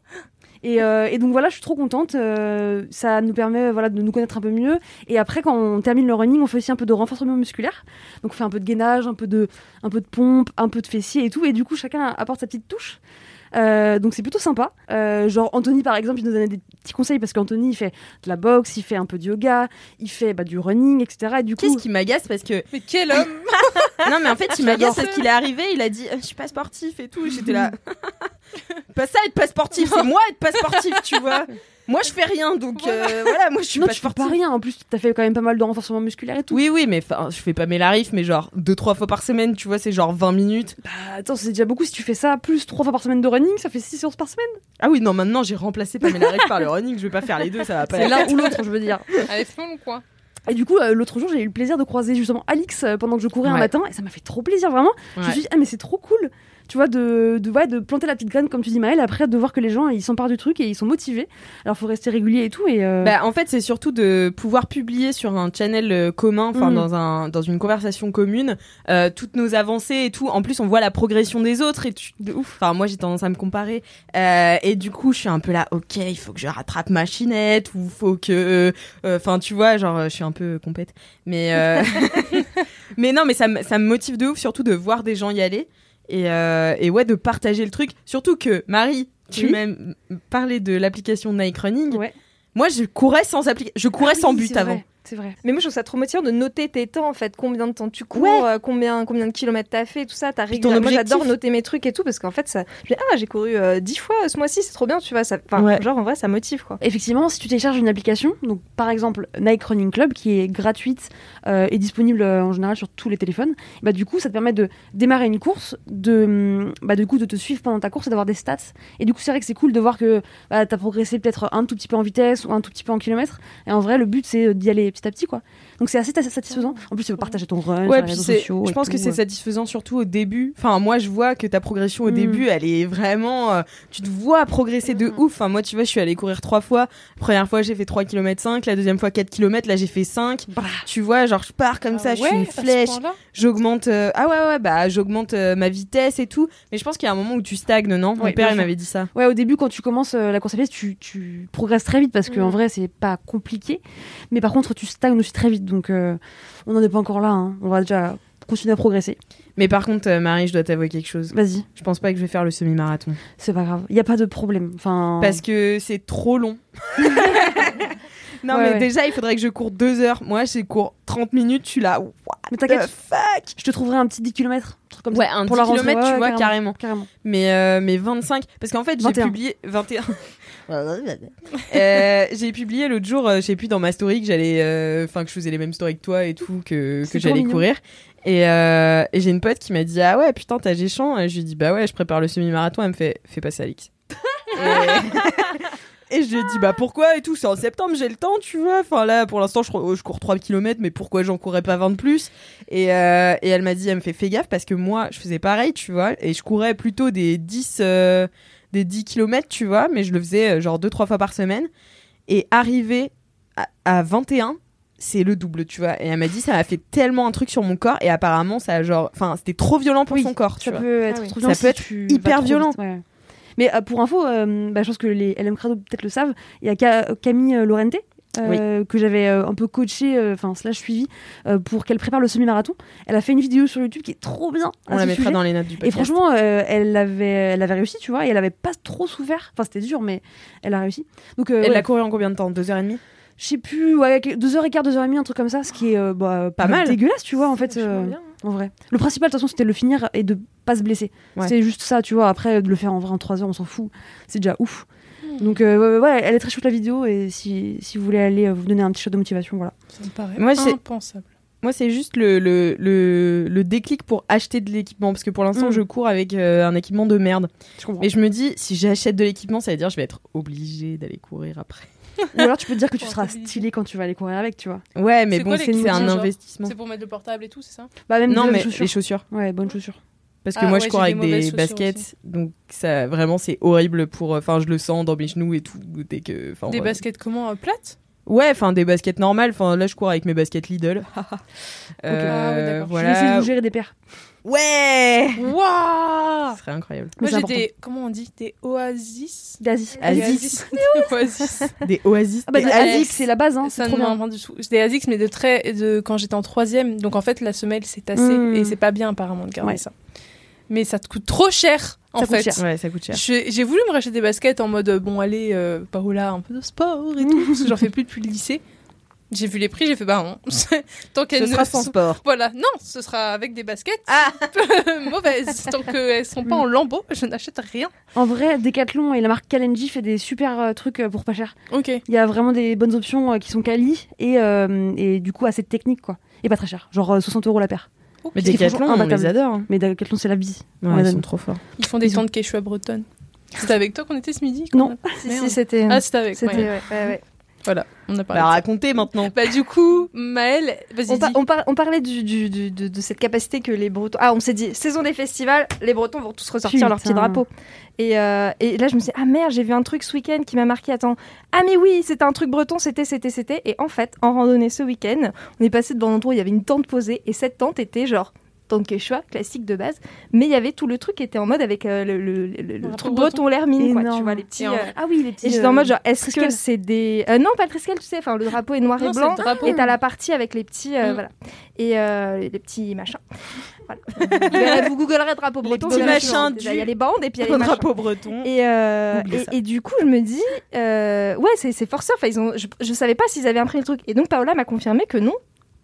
Et, euh, et donc voilà, je suis trop contente. euh, ça nous permet voilà, de nous connaître un peu mieux. Et après, quand on termine le running, on fait aussi un peu de renforcement musculaire. Donc on fait un peu de gainage, un peu de, un peu de pompe, un peu de fessier et tout. Et du coup, chacun apporte sa petite touche. Euh, donc c'est plutôt sympa. Euh, genre Anthony par exemple, il nous donnait des petits conseils parce qu'Anthony il fait de la boxe, il fait un peu de yoga, il fait bah, du running, etc. Et du coup, Qu'est-ce qui m'agace parce que (laughs) Mais quel homme (laughs) non mais en fait il m'agace parce qu'il est arrivé il a dit euh, je suis pas sportif et tout et j'étais là (laughs) pas ça être pas sportif c'est moi être pas sportif tu vois (laughs) moi je fais rien donc euh, voilà moi je suis non, pas tu fais pas rien. En plus, t'as fait quand même pas mal de renforcement musculaire et tout. oui oui mais je fais pas mes larifs mais genre deux trois fois par semaine tu vois c'est genre 20 minutes Bah, attends, c'est déjà beaucoup si tu fais ça plus trois fois par semaine de running, ça fait 6 séances par semaine. ah oui non maintenant j'ai remplacé pas mes larifs par le running je vais pas faire les deux ça va pas C'est l'un ou l'autre, je veux dire. Allez, faisons le coin. Et du coup, euh, l'autre jour, j'ai eu le plaisir de croiser justement Alix euh, pendant que je courais un matin, et ça m'a fait trop plaisir, vraiment. Je me suis dit, ah, mais c'est trop cool, tu vois, de, de, ouais, de planter la petite graine, comme tu dis, Maëlle, après de voir que les gens, ils s'emparent du truc et ils sont motivés. Alors, faut rester régulier et tout. Et, euh, Bah, en fait, c'est surtout de pouvoir publier sur un channel euh, commun, enfin Mhm. dans un dans une conversation commune, euh, toutes nos avancées et tout. En plus, on voit la progression des autres et tu, de ouf. Enfin, moi, j'ai tendance à me comparer Euh, et du coup, je suis un peu là. Ok, il faut que je rattrape ma chinette ou faut que, enfin, tu vois, genre, je suis un peu compète. Mais (laughs) (laughs) mais non, mais ça ça me motive de ouf, surtout de voir des gens y aller et euh, et ouais, de partager le truc. Surtout que Marie, tu Oui. m'as m- parlé de l'application Nike Running. Ouais. Moi, je courais sans appli... je courais ah sans oui, but avant. vrai. C'est vrai. Mais moi, je trouve ça trop motivant de noter tes temps, en fait. Combien de temps tu cours, Ouais. euh, combien, combien de kilomètres t'as fait, tout ça. T'as régulièrement- Moi, j'adore noter mes trucs et tout parce qu'en fait, ça. Je dis, ah, j'ai couru euh, 10 fois ce mois-ci, c'est trop bien, tu vois. Ça... Enfin, Ouais. genre, en vrai, ça motive, quoi. Effectivement, si tu télécharges une application, donc par exemple Nike Running Club, qui est gratuite euh, et disponible euh, en général sur tous les téléphones, bah du coup ça te permet de démarrer une course, de bah du coup de te suivre pendant ta course et d'avoir des stats. Et du coup c'est vrai que c'est cool de voir que bah, t'as progressé peut-être un tout petit peu en vitesse ou un tout petit peu en kilomètres. Et en vrai le but c'est d'y aller petit à petit quoi. Donc c'est assez satisfaisant. En plus tu peux partager ton run sur Ouais, les puis réseaux c'est- sociaux. je pense que c'est euh. satisfaisant surtout au début. Enfin, moi, je vois que ta progression au Mm. début, elle est vraiment. euh, tu te vois progresser de ouf. Enfin, moi, tu vois, je suis allée courir trois fois. Première fois, j'ai fait 3 km 5. La deuxième fois, 4 km. Là, j'ai fait 5. Bah. Tu vois, genre, je pars comme ça, je suis une flèche. J'augmente. euh, Ah ouais, ouais, bah, j'augmente euh, ma vitesse et tout. Mais je pense qu'il y a un moment où tu stagnes, non? Mon Ouais, père, il m'avait dit ça. Ouais, au début, quand tu commences euh, la course à pied, tu, tu progresses très vite parce qu'en Mm. vrai, c'est pas compliqué. Mais par contre, tu stagnes aussi très vite. Donc, euh, on n'en est pas encore là. hein. On va déjà continuer à progresser. Mais par contre, euh, Marie, je dois t'avouer quelque chose. Vas-y, Je pense pas que je vais faire le semi-marathon. c'est pas grave. Il n'y a pas de problème. Enfin, Parce que c'est trop long. (laughs) non, mais déjà, il faudrait que je cours 2 heures. Moi, je cours 30 minutes. Je suis là. What mais t'inquiète, fuck? je te trouverai un petit 10 km. Comme Ouais, ça, un pour 10 la km, tu Ouais, vois, carrément. carrément. carrément. Mais, euh, mais 25. Parce qu'en fait, j'ai 21. publié. 21. (laughs) Euh, j'ai publié l'autre jour, euh, je sais plus, dans ma story que j'allais. euh, Enfin, que je faisais les mêmes stories que toi et tout, que, que j'allais courir. Et, et j'ai une pote qui m'a dit Ah ouais, putain, t'as Géchamp Et je lui ai dit Bah ouais, je prépare le semi-marathon. Elle me fait Fais passer Alix. et... (laughs) et je lui ai dit Bah pourquoi et tout C'est en septembre, j'ai le temps, tu vois. Enfin là, pour l'instant, je, cours- je cours 3 km, mais pourquoi j'en courais pas 20 de plus? Et, euh, et elle m'a dit Elle me fait Fais gaffe parce que moi, je faisais pareil, tu vois. Et je courais plutôt des 10. euh, des 10 km, tu vois, mais je le faisais euh, genre 2-3 fois par semaine. Et arrivé à, à 21, c'est le double, tu vois. Et elle m'a dit, ça m'a fait tellement un truc sur mon corps. Et apparemment, ça a genre. Enfin, c'était trop violent pour Oui, son corps, tu Ça vois. peut être Ah oui. trop Ça peut si être hyper violent. vite, ouais. Mais euh, pour info, euh, bah, je pense que les LM Crado peut-être le savent. Il y a Ca- Camille euh, Lorente. euh, que j'avais euh, un peu coaché, euh, enfin slash suivi, euh, pour qu'elle prépare le semi-marathon. Elle a fait une vidéo sur YouTube qui est trop bien. à On la mettra sujet. dans les notes du Et podcast. franchement, euh, elle, avait, elle avait réussi, tu vois, et elle avait pas trop souffert. Enfin, c'était dur, mais elle a réussi. Donc, euh, Elle ouais, l'a couru en combien de temps? Deux heures et demie? Je sais plus, ouais, 2h15, 2h30, un truc comme ça, ce qui est euh, bah, Pas mal. dégueulasse, tu vois, en fait, euh, bien. en vrai. Le principal, de toute façon, c'était de le finir et de pas se blesser. Ouais. C'était juste ça, tu vois. Après, de le faire en vrai en 3 heures, on s'en fout. C'est déjà ouf. Hmm. Donc, euh, ouais, ouais, elle est très chouette la vidéo, et si, si vous voulez aller euh, vous donner un petit shot de motivation, voilà. Ça me paraît Moi, c'est- impensable. Moi, c'est juste le, le, le, le déclic pour acheter de l'équipement. Parce que pour l'instant, Mm. je cours avec euh, un équipement de merde. Je comprends. Et je me dis, si j'achète de l'équipement, ça veut dire que je vais être obligée d'aller courir après. Ou alors, tu peux te dire que tu seras stylé quand tu vas aller courir avec, tu vois. Ouais, mais C'est bon, c'est un investissement. C'est pour mettre le portable et tout, c'est ça? Bah, même Non, mais chaussures. les chaussures. Ouais, bonnes chaussures. Parce que Ah moi, ouais, je cours avec des des, baskets, aussi. donc ça vraiment c'est horrible pour. Enfin, je le sens dans mes genoux et tout dès que. Des ouais. baskets comment euh, plates? Ouais, enfin des baskets normales. Enfin, là, je cours avec mes baskets Lidl. (laughs) Ah ouais, Euh, d'accord. Je vais essayer de vous gérer des paires. Ouais. Waouh Ce serait incroyable. Moi j'ai des comment on dit? Des oasis. Des Asis. Oasis. Oasis. (laughs) Des oasis. Ah bah, des des Asics. C'est la base, hein. Ça C'est ne m'en du tout. Des Asics mais de très de quand j'étais en troisième. Donc en fait la semelle s'est tassée Mm. et c'est pas bien apparemment de garder Ouais. ça. Mais ça te coûte trop cher en Ça coûte fait. cher. Ouais, ça coûte cher. J'ai voulu me racheter des baskets en mode euh, bon allez euh, Paola un peu de sport et tout parce que j'en fais plus depuis le lycée. J'ai vu les prix, j'ai fait bah non. (laughs) Tant qu'elles Ce ne sera sans sont- sport. Voilà, non, ce sera avec des baskets Ah. (laughs) mauvaises. Tant qu'elles sont pas en lambeaux, je n'achète rien. En vrai, Decathlon et la marque Kalenji fait des super euh, trucs euh, pour pas cher. Ok. Il y a vraiment des bonnes options euh, qui sont quali et, euh, et du coup assez techniques quoi. Et pas très cher, genre euh, 60 euros la paire. Mais C'est Decathlon, on les adore. hein. Mais Decathlon c'est la vie. Ouais, ils sont trop forts. Ils font des tentes quechua bretonnes. (laughs) C'était avec toi qu'on était ce midi Non. Si, c'était. Ah, c'était avec. c'était, ouais. ouais, ouais, ouais. Voilà, on a parlé. Bah, de ça. racontez maintenant. Bah, du coup, Maëlle, vas-y. On, par- dis. on par- on parlait du, du- du- de, de cette capacité que les Bretons. Ah, on s'est dit, saison des festivals, les Bretons vont tous ressortir leur petit Putain. drapeau. Et, euh, et là, je me suis dit, ah merde, j'ai vu un truc ce week-end qui m'a marqué. Attends, ah mais oui, c'était un truc breton, c'était, c'était, c'était. Et en fait, en randonnée ce week-end, on est passé devant un endroit où il y avait une tente posée. Et cette tente était genre dans le quechua classique de base, mais il y avait tout le truc qui était en mode avec euh, le, le, le- le drapeau truc breton l'hermine, quoi, tu vois, les petits. Euh, Ah oui, les petits. Et j'étais en euh, mode genre, est-ce que c'est des. euh, non, pas le tresquel, tu sais, enfin, le drapeau est noir Non, et blanc. drapeau. Et t'as la partie avec les petits. euh, Mm. Voilà. Et euh, les petits machins. Voilà. (laughs) vous, googlerez drapeau Les breton. petits vous verrez machins. Déjà, Il y a du- les bandes et puis il y a les drapeau breton. Et, euh, et, du coup, je me dis, euh, ouais, c'est c'est forceur. Enfin, ils ont, je, je savais pas s'ils avaient imprimé le truc. Et donc, Paola m'a confirmé que non,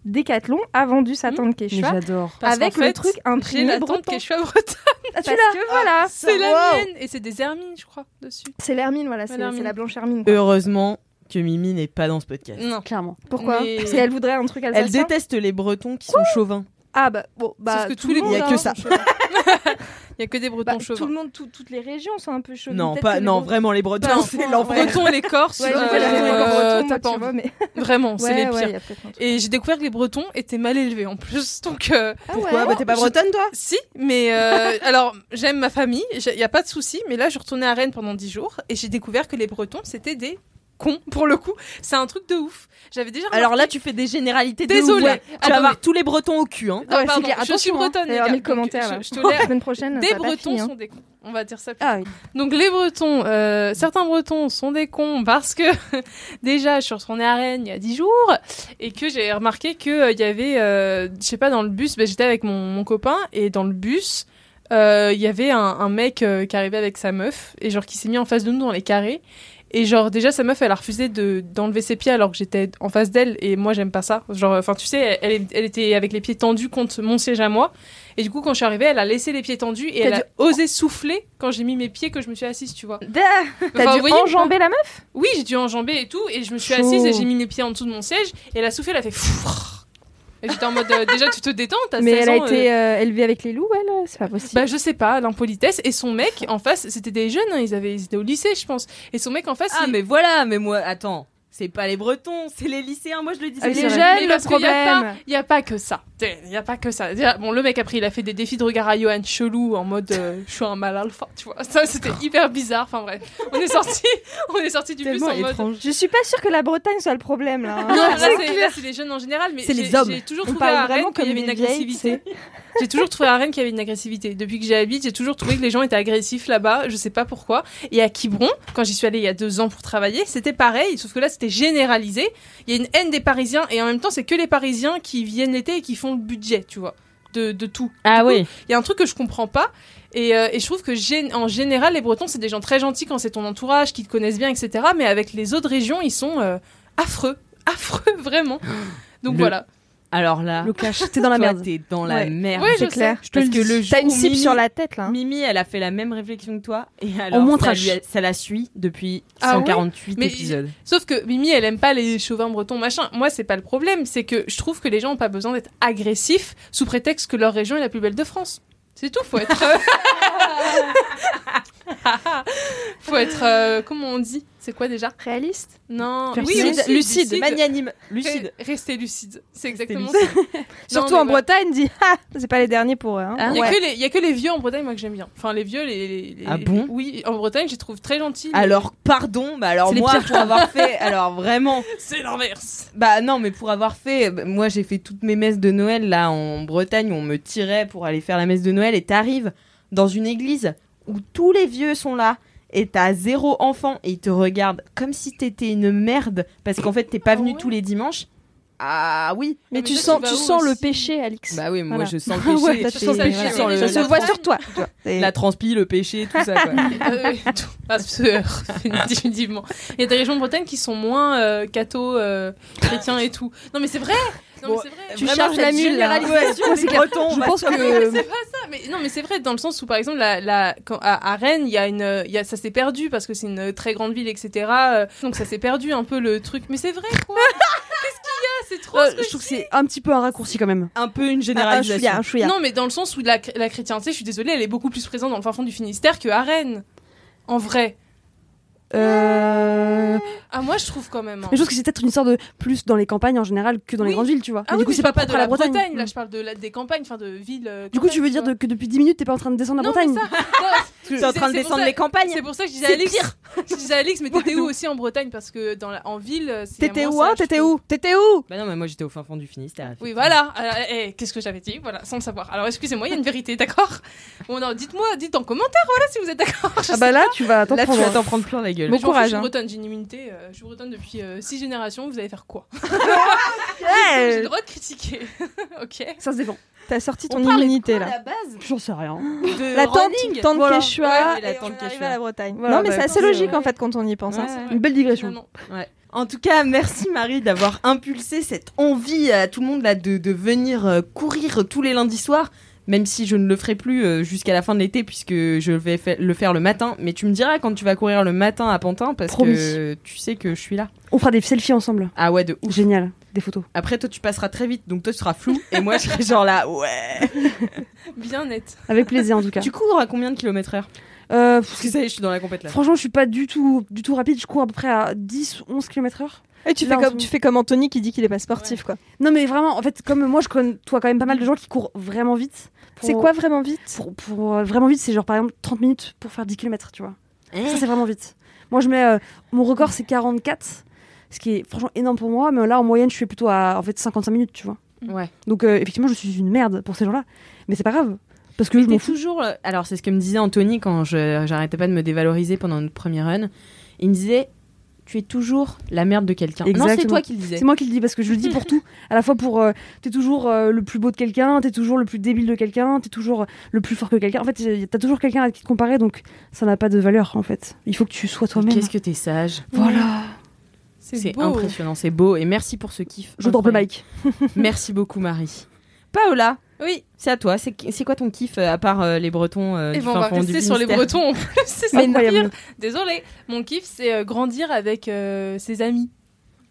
Decathlon a vendu sa tente Mais Quechua avec le fait, truc J'ai imprimé la tente breton. Quechua breton. Parce que voilà, C'est la Wow. mienne. Et c'est des hermines, je crois, dessus. c'est l'hermine, voilà, c'est la blanche hermine. quoi. Heureusement que Mimi n'est pas dans ce podcast. Non. Clairement. Pourquoi mais- Parce qu'elle voudrait un truc Elle alsacien. déteste les Bretons qui sont chauvins. Ah bah bon, bah que tout tous les le monde, Il y a hein. que ça. (laughs) Il y a que des Bah, bretons tout chauvins. le monde, tout- toutes les régions sont un peu chaudes. Non, pas, les non, Bretons- vraiment, les Bretons, Bah, c'est l'enfer. Bretons et les Corses, Ouais, euh, les euh, Bretons, moi, mais (laughs) Vraiment, c'est Ouais, les pires. Et j'ai découvert que les Bretons étaient mal élevés en plus. (laughs) Donc, euh, Ah Pourquoi Bah, T'es pas bretonne, toi? Si, mais euh, alors j'aime ma famille, il n'y a pas de souci. Mais là, je retournais à Rennes pendant 10 jours et j'ai découvert que les Bretons, c'était des pour le coup. C'est un truc de ouf. J'avais déjà. Alors là, tu fais des généralités Désolée. là. Tu vas Attendez. avoir tous les Bretons au cul, hein. Ah, Ouais, pardon, je suis hein. bretonne. les D'ailleurs, gars. Donc. Je, je te La semaine (laughs) prochaine, Des Bretons hein. sont des cons. On va dire ça. plus Ah oui. Donc les Bretons, euh, certains Bretons sont des cons parce que (laughs) déjà je suis retournée à Rennes il y a 10 jours et que j'ai remarqué que euh, il y avait, euh, je sais pas, dans le bus, ben, j'étais avec mon, mon copain et dans le bus euh, il y avait un, un mec euh, qui arrivait avec sa meuf et genre qui s'est mis en face de nous dans les carrés. Et genre déjà sa meuf elle a refusé de d'enlever ses pieds alors que j'étais en face d'elle et moi j'aime pas ça. Genre enfin tu sais elle, elle, était avec les pieds tendus contre mon siège à moi. Et du coup quand je suis arrivée elle a laissé les pieds tendus et elle a osé souffler quand j'ai mis mes pieds que je me suis assise tu vois. Enfin, T'as dû voyez enjamber la meuf? Oui, j'ai dû enjamber et tout, et je me suis assise et j'ai mis mes pieds en dessous de mon siège, et elle a soufflé, elle a fait j'étais en mode, euh, déjà tu te détends, t'as Mais 16 elle a ans, été euh, euh, élevée avec les loups, elle C'est pas possible. Bah je sais pas, l'impolitesse, et son mec en face, c'était des jeunes, hein, ils, avaient, ils étaient au lycée je pense, et son mec en face, Ah, il... mais voilà, mais moi, attends. C'est pas les Bretons, c'est les lycéens. Moi, je le disais. Ah les jeunes. le problème. Il y a pas que ça. Il y a pas que ça. Bon, le mec après, il a fait des défis de regard à Johan chelou en mode euh, je suis un mal alpha, tu vois. Ça, c'était hyper bizarre. Enfin bref, on est sorti, (laughs) on est sorti du bus en mode. étrange. Je suis pas sûre que la Bretagne soit le problème là. hein. (laughs) Non, là, (laughs) c'est les jeunes en général, mais C'est les hommes. J'ai toujours On trouvé à Rennes qu'il y avait une agressivité. J'ai toujours trouvé à Rennes qu'il y avait une agressivité. Depuis que j'y habite, j'ai toujours trouvé que les gens étaient agressifs là-bas. Je sais pas pourquoi. Et à Quiberon, quand j'y suis allée il y a deux ans pour travailler, c'était pareil, sauf que là, c'était généralisé. Il y a une haine des Parisiens et en même temps, c'est que les Parisiens qui viennent l'été et qui font le budget, tu vois, de, de tout. Ah Du oui. Il y a un truc que je comprends pas. Et, euh, et je trouve que en général, les Bretons, c'est des gens très gentils quand c'est ton entourage, qui te connaissent bien, etc. Mais avec les autres régions, ils sont euh, affreux. (laughs) Affreux, vraiment. Donc Le- voilà. Alors là, Le clash, t'es dans la (laughs) merde. T'es dans la Ouais. merde. Ouais, je c'est clair. sais. Je Parce que le jour T'as une cible Mimi- sur la tête là. Mimi, elle a fait la même réflexion que toi. Et alors, moins ça, trash. lui- ça la suit depuis Ah ouais 148 Mais- épisodes. Sauf que Mimi, elle aime pas les chauvins bretons, machin. Moi, c'est pas le problème. C'est que je trouve que les gens ont pas besoin d'être agressifs sous prétexte que leur région est la plus belle de France. C'est tout. Faut être. euh, (laughs) faut être. euh, comment on dit? C'est quoi déjà? Réaliste? Non. Lucide, lucide, lucide, magnanime, Lucide. lucide. Rester lucide. C'est exactement lucide. ça. (laughs) Surtout Non, en voilà. Bretagne, dit (laughs) ah, c'est pas les derniers pour eux. hein. Ah, Il y, a Ouais. que les- il y a que les vieux en Bretagne, moi, que j'aime bien. Enfin, les vieux, les. les- les- Ah bon? Oui, en Bretagne, je les trouve très gentils. Alors, pardon, bah alors moi, pour avoir (laughs) fait, alors vraiment, c'est l'inverse. bah non, mais pour avoir fait, bah, moi j'ai fait toutes mes messes de Noël là en Bretagne, on me tirait pour aller faire la messe de Noël et t'arrives dans une église où tous les vieux sont là et t'as zéro enfant et ils te regardent comme si t'étais une merde parce qu'en fait t'es pas Ah venu ouais tous les dimanches. Ah oui. Mais mais tu sens, tu sens le péché, Alix. Bah oui, moi Voilà. je sens le (laughs) péché, Ouais, tu sens le péché. je sens le- Ça se voit sur toi. (laughs) La transpi, le péché, tout ça quoi. Euh, (laughs) oui, tout. Définitivement. Il y a des régions de Bretagne qui sont moins euh, catho, euh, chrétiens et tout. Non, mais c'est vrai. Non, Bon, mais c'est vrai. Tu Vraiment, charges la mule, là. Ouais, c'est Je pense se- que- Non, mais c'est pas ça. Mais non, mais c'est vrai dans le sens où, par exemple, la, la, quand, à, à Rennes, il y a une, il y a, ça s'est perdu parce que c'est une très grande ville, etc. euh, Donc ça s'est perdu un peu le truc. Mais c'est vrai quoi. (laughs) Qu'est-ce qu'il y a? C'est trop. Euh, ce je trouve que c'est un petit peu un raccourci quand même. un peu une Ah, un généralisation. chouïa, un chouïa. Non, mais dans le sens où la, la chrétienté, je suis désolée, elle est beaucoup plus présente dans le fin fond du Finistère que à Rennes. En vrai. Euh... Ah moi je trouve quand même. hein. Mais je trouve que c'est peut-être une histoire de plus dans les campagnes en général que dans les grandes villes, tu vois. Ah oui, du coup, c'est pas propre à la Bretagne. Là, je parle de la, des campagnes, enfin de villes. euh, Du coup, tu veux dire de- que depuis 10 minutes, t'es pas en train de descendre la Bretagne ça, (laughs) que T'es en train de c'est pour descendre ça- les campagnes. C'est pour ça que je disais C'est Alix. pire. (laughs) Je disais Alix, mais t'étais où aussi en Bretagne? Parce que dans la- en ville, euh, c'est T'étais où, hein? T'étais où? T'étais où? Bah non, mais moi j'étais au fin fond du Finistère. Oui, voilà. Alors, eh, Qu'est-ce que j'avais dit? Voilà, sans le savoir. Alors, excusez-moi, il y a une vérité, d'accord? Bon, non, dites-moi, dites en commentaire, voilà, si vous êtes d'accord. Ah bah là, tu vas t'en prendre. vas t'en prendre plein la gueule. Bon courage, Je suis hein. bretonne, j'ai une immunité. euh, je suis bretonne depuis 6 générations. Vous allez faire quoi? (laughs) Ouais. J'ai le droit de critiquer. (laughs) ok. Ça se défend. T'as sorti ton immunité là. à la base J'en sais rien. de La tante, tante Voilà. Quechua, Ouais, la tante Quechua. à la Bretagne. Voilà, non mais bah, c'est assez écoute, logique euh, en fait quand on y pense. hein. Ouais. Une belle digression. Ouais. En tout cas, merci Marie d'avoir impulsé cette envie à tout le monde là de, de venir euh, courir tous les lundis soirs. Même si je ne le ferai plus euh, jusqu'à la fin de l'été puisque je vais le faire le matin. Mais tu me diras quand tu vas courir le matin à Pantin parce Promis. que tu sais que je suis là. On fera des selfies ensemble. Ah ouais, de ouf. Génial. Des photos. Après, toi, tu passeras très vite, donc toi, tu seras flou. et moi, je serai genre là, ouais. (laughs) Bien net. Avec plaisir en tout cas. Tu cours à combien de kilomètres heure? Euh, Parce que ça y est, je suis dans la compète là. franchement, je suis pas du tout, du tout rapide. Je cours à peu près à 10, 11 km heure. Et tu fais comme tu fais comme Anthony qui dit qu'il est pas sportif quoi. Non mais vraiment, en fait, comme moi, je connais toi quand même pas mal de gens qui courent vraiment vite. Pour- C'est quoi vraiment vite? pour, pour, euh, vraiment vite, c'est genre par exemple 30 minutes pour faire 10 km, tu vois. Eh. Ça c'est vraiment vite. Moi je mets euh, mon record c'est 44, ce qui est franchement énorme pour moi, mais là en moyenne je suis plutôt à en fait 55 minutes, tu vois. Ouais. Donc euh, effectivement, je suis une merde pour ces gens-là, mais c'est pas grave parce que Mais je m'en toujours. Alors, c'est ce que me disait Anthony quand je- j'arrêtais pas de me dévaloriser pendant notre première run. Il me disait Tu es toujours la merde de quelqu'un. Non, c'est toi qui le disais. C'est moi qui le dis parce que je le dis pour tout. (laughs) À la fois pour euh, t'es toujours euh, le plus beau de quelqu'un, t'es toujours le plus débile de quelqu'un, t'es toujours le plus fort que quelqu'un. En fait, t'as toujours quelqu'un à qui te comparer, donc ça n'a pas de valeur en fait. Il faut que tu sois toi-même. Qu'est-ce que t'es sage. Voilà. C'est beau. impressionnant, c'est beau. Et merci pour ce kiff. Je drop le mic. (laughs) Merci beaucoup, Marie. Paola, Oui. c'est à toi. C'est quoi ton kiff euh, à part euh, les Bretons euh, Et du ben, on va rester sur les Bretons en plus. (laughs) C'est incroyable. Désolée. Mon kiff, c'est euh, grandir avec euh, ses amis.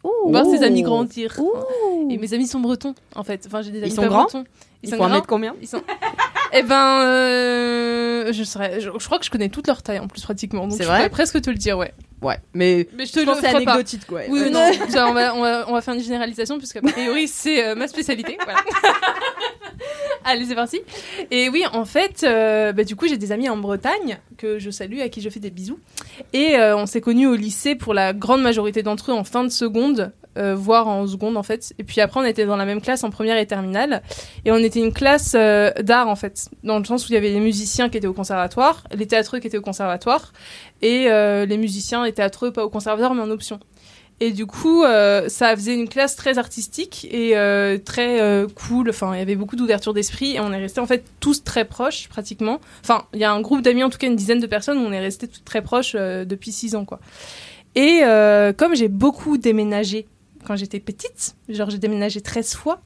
Ouh. Voir ses amis grandir. Ouh. Et mes amis sont bretons, en fait. Enfin, j'ai des amis sont pas grands bretons. Ils, Il sont grands. combien Ils sont. (laughs) eh ben, euh, je, serais, je, je crois que je connais toute leur taille en plus pratiquement. Donc C'est je vrai pourrais presque te le dire, ouais. Ouais, mais Mais je te je le pense que c'est anecdotique quoi. Oui, non, (laughs) ça, on, va, on, va, on va faire une généralisation puisque a priori c'est euh, ma spécialité. Voilà. (laughs) Allez, c'est parti. Et oui, en fait, euh, bah, du coup, j'ai des amis en Bretagne que je salue, à qui je fais des bisous. Et euh, on s'est connus au lycée pour la grande majorité d'entre eux en fin de seconde, euh, voire en seconde en fait. Et puis après, on était dans la même classe en première et terminale. Et on était une classe euh, d'art en fait, dans le sens où il y avait les musiciens qui étaient au conservatoire, les théâtreux qui étaient au conservatoire, et euh, les musiciens et théâtreux pas au conservatoire mais en option. Et du coup, euh, ça faisait une classe très artistique et euh, très euh, cool. Enfin, il y avait beaucoup d'ouverture d'esprit et on est restés en fait tous très proches pratiquement. Enfin, il y a un groupe d'amis, en tout cas une dizaine de personnes, où on est restés tous très proches depuis six ans, quoi. Et euh, comme j'ai beaucoup déménagé quand j'étais petite, genre j'ai déménagé 13 fois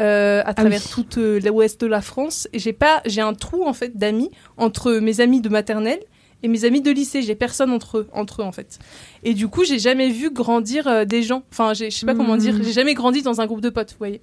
euh, à travers oui. toute euh, l'ouest de la France, et j'ai pas, j'ai un trou en fait d'amis entre mes amis de maternelle et mes amis de lycée. J'ai personne entre eux, entre eux en fait. Et du coup, j'ai jamais vu grandir euh, des gens. Enfin, je sais pas comment Mhm. dire. J'ai jamais grandi dans un groupe de potes, vous voyez.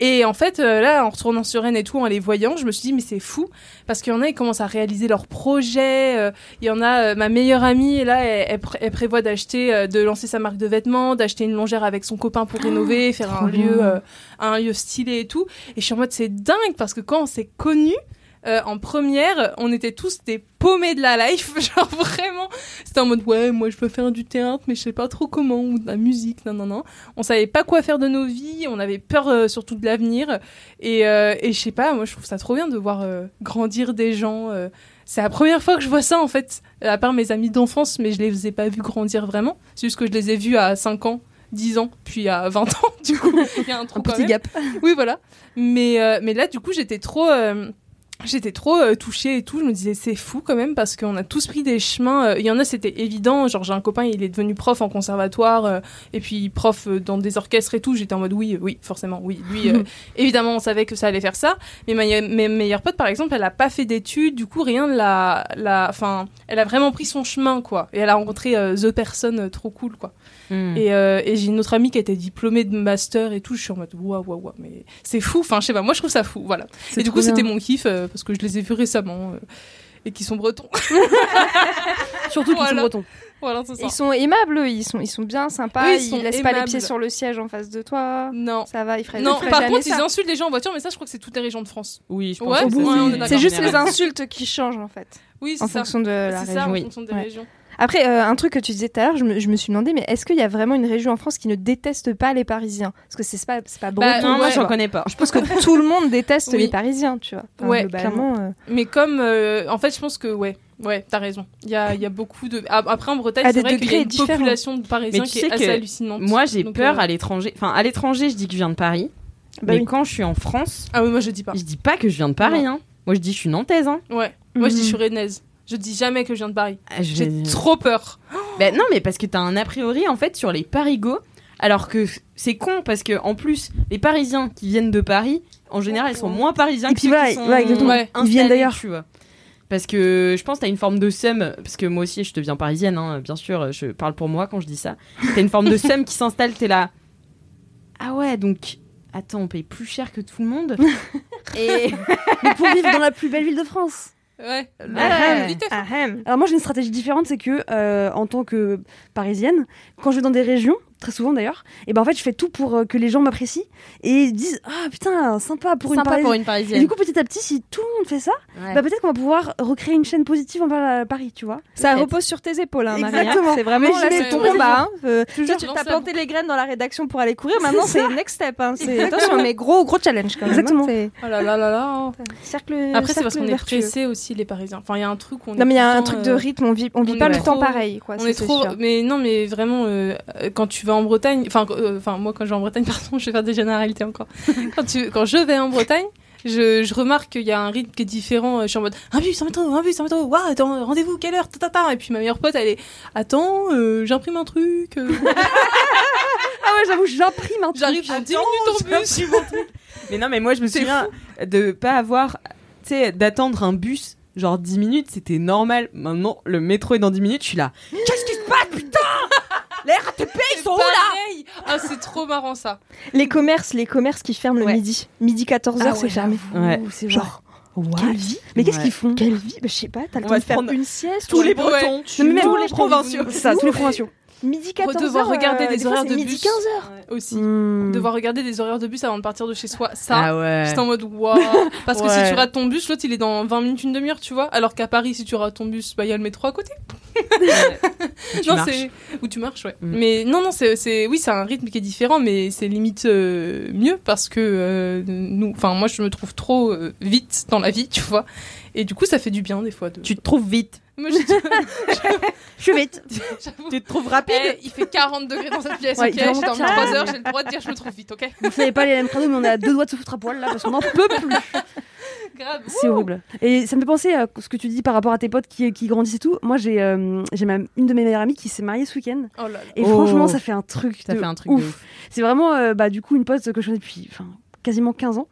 Et en fait, euh, là, en retournant sur Rennes et tout, en les voyant, je me suis dit, mais c'est fou, parce qu'il y en a, ils commencent à réaliser leurs projets. euh, Il y en a, euh, ma meilleure amie, là, elle, elle pré- elle prévoit d'acheter, de lancer sa marque de vêtements, d'acheter une longère avec son copain pour rénover, faire un lieu, euh, un lieu stylé et tout. Et je suis en mode, c'est dingue, parce que quand on s'est connus, euh, en première, on était tous des paumés de la life, (laughs) genre vraiment. C'était en mode ouais, moi je veux faire du théâtre, mais je sais pas trop comment ou de la musique, non non non. On savait pas quoi faire de nos vies, on avait peur euh, surtout de l'avenir et, euh, et je sais pas, moi je trouve ça trop bien de voir euh, grandir des gens. euh. C'est la première fois que je vois ça en fait, à part mes amis d'enfance, mais je les ai pas vus grandir vraiment. C'est juste que je les ai vus à 5 ans. 10 ans, puis à 20 ans, (laughs) du coup, il y a un trou Un petit même. gap. Oui, voilà. Mais, euh, mais là, du coup, j'étais trop. J'étais trop euh, touchée et tout. Je me disais, c'est fou quand même parce qu'on a tous pris des chemins. euh, Il y en a, c'était évident. Genre, j'ai un copain, il est devenu prof en conservatoire euh, et puis prof dans des orchestres et tout. J'étais en mode, oui, oui, forcément, oui. Lui, (laughs) évidemment, on savait que ça allait faire ça. Mais ma, mes meilleures potes, par exemple, elle a pas fait d'études. Du coup, rien de la. la enfin, elle a vraiment pris son chemin, quoi. Et elle a rencontré The Person trop cool, quoi. Et, euh, et j'ai une autre amie qui a été diplômée de master et tout. Je suis en mode waouh, waouh, waouh. Mais c'est fou. Enfin, je sais pas. Moi, je trouve ça fou. Voilà. Et du coup, c'était mon kiff euh, parce que je les ai vus récemment euh, et qui sont bretons. (laughs) Surtout qu'ils Voilà. sont bretons. Voilà, c'est ça. Ils sont aimables, eux, ils sont, ils sont bien sympas, Oui, ils, ils sont laissent pas les pieds sur le siège en face de toi. Non. Ça va, ils feraient, Non, ils feraient par contre, ça. ils insultent les gens en voiture, mais ça, je crois que c'est toutes les régions de France. Oui, je pense Ouais. C'est juste les insultes qui changent en fait, Oui, c'est en ça. fonction de la C'est ça, région. en Oui. fonction des Ouais. régions. Après, euh, un truc que tu disais tout à l'heure, je me, je me suis demandé, mais est-ce qu'il y a vraiment une région en France qui ne déteste pas les Parisiens? Parce que c'est pas, c'est pas breton. Bah, Non, moi, Ouais. j'en connais pas. Je pense que tout le monde déteste Oui. les Parisiens, tu vois. Enfin, Ouais, globalement, euh, Mais comme, euh, en fait, je pense que ouais, ouais, t'as raison. Il y a, il y a beaucoup de. Après, en Bretagne, c'est vrai qu'il y a degrés une différents. population de Parisiens qui est sais assez que hallucinante. Moi, j'ai peur euh, à l'étranger. Enfin, à l'étranger, je dis que je viens de Paris. Bah mais oui. quand je suis en France, Ah oui, moi je dis pas. je dis pas que je viens de Paris. Hein. Moi, je dis que je suis nantaise. Hein. Ouais. Moi je dis Mhm. je suis rennaise. Je dis jamais que je viens de Paris. Ah, J'ai vais- trop peur. Ben non, mais parce que t'as un a priori en fait sur les parigots, alors que c'est con parce que en plus les Parisiens qui viennent de Paris, en général, ils sont moins parisiens Et que puis ceux voilà, qui sont. Ouais. Ils viennent d'ailleurs. tu vois. Parce que je pense que t'as une forme de seum, parce que moi aussi je deviens parisienne, hein, bien sûr, je parle pour moi quand je dis ça. T'as une forme de seum qui s'installe, t'es là. Ah ouais, donc attends, on paye plus cher que tout le monde. (laughs) Et Mais pour vivre dans la plus belle ville de France. Ouais. Ah, Ouais. Vite, ah, hem. Alors moi j'ai une stratégie différente, c'est que euh, en tant que parisienne, quand je vais dans des régions, très souvent d'ailleurs, et ben en fait je fais tout pour euh, que les gens m'apprécient et disent ah putain sympa pour une parisienne. pour une Et du coup petit à petit si tout le monde fait ça, Ouais. bah peut-être qu'on va pouvoir recréer une chaîne positive envers la- Paris, tu vois. Ça repose sur tes épaules, hein, Marie, hein. Exactement. C'est vraiment là, c'est ton combat. hein. Euh, tu la planté les graines dans la rédaction pour aller courir. Maintenant, c'est next step. hein. C'est (laughs) attention, mais gros gros challenge quand même. hein. Exactement. Oh là là là là. cercle. Après, c'est parce qu'on est pressés aussi, les Parisiens. Enfin, il y a un truc on Non, mais il y a un truc de euh, rythme. On vit, on vit pas le temps pareil, quoi. Mais non, mais vraiment, euh, euh, quand tu vas en Bretagne, enfin, euh, enfin, moi, quand je vais en Bretagne, (laughs) pardon, je vais faire des généralités encore. (laughs) quand tu, quand je vais en Bretagne, je, je remarque qu'il y a un rythme qui est différent. Je suis en mode, un bus, un métro, un bus, un métro. Waouh, attends, rendez-vous, quelle heure, ta, ta, ta. Et puis ma meilleure pote, elle est, attends, euh, j'imprime un truc. euh, (laughs) Ah ouais j'avoue j'imprime un truc. J'arrive dans 10 minutes au bus. Mais non, mais moi je me souviens de pas avoir, tu sais, d'attendre un bus genre 10 minutes, c'était normal. Maintenant, le métro est dans 10 minutes, je suis là. Qu'est-ce qui se passe, putain? Les RATP, ils sont où là. Ah, c'est trop marrant ça. Les commerces, les commerces qui ferment le Ouais. midi. Midi 14h, Ah c'est ouais, fermé. Ouais. c'est Genre, What quelle vie Mais qu'est-ce Ouais. qu'ils font Quelle vie bah, Je sais pas, t'as le On temps va de se faire prendre une sieste Tous les. Bretons, Non, mais même tous les les provinciaux. C'est ça, tous les provinciaux. Midi 14h. devoir regarder des fois, horaires c'est de midi bus. 15h. Aussi. Hmm. Devoir regarder des horaires de bus avant de partir de chez soi. Ça, Ah ouais. J'étais en mode waouh (laughs) parce que si tu rates ton bus l'autre il est dans 20 minutes une demi-heure tu vois alors qu'à Paris si tu rates ton bus bah il y a le métro à côté non c'est où tu marches ouais Mm. mais non non c'est c'est oui c'est un rythme qui est différent mais c'est limite euh, mieux parce que euh, nous enfin moi je me trouve trop euh, vite dans la vie tu vois et du coup ça fait du bien des fois de Tu te trouves vite. moi j'ai- (laughs) Je suis vite. (laughs) Tu te trouves rapide. Eh, il fait 40 degrés dans cette pièce Ouais, ok vraiment dormi 3 calme. heures j'ai le droit de dire je me trouve vite ok Vous savez pas les mêmes crado, mais on est à deux doigts de se foutre à poil là parce qu'on en peut plus. (laughs) C'est horrible. Et ça me fait penser à ce que tu dis par rapport à tes potes qui, qui grandissent et tout. Moi, j'ai euh, j'ai ma- une de mes meilleures amies qui s'est mariée ce week-end. oh là là Et Oh. franchement, ça fait un truc. Ça de fait un truc ouf. de ouf. C'est vraiment, euh, bah, du coup, une pote que je connais depuis quasiment 15 ans.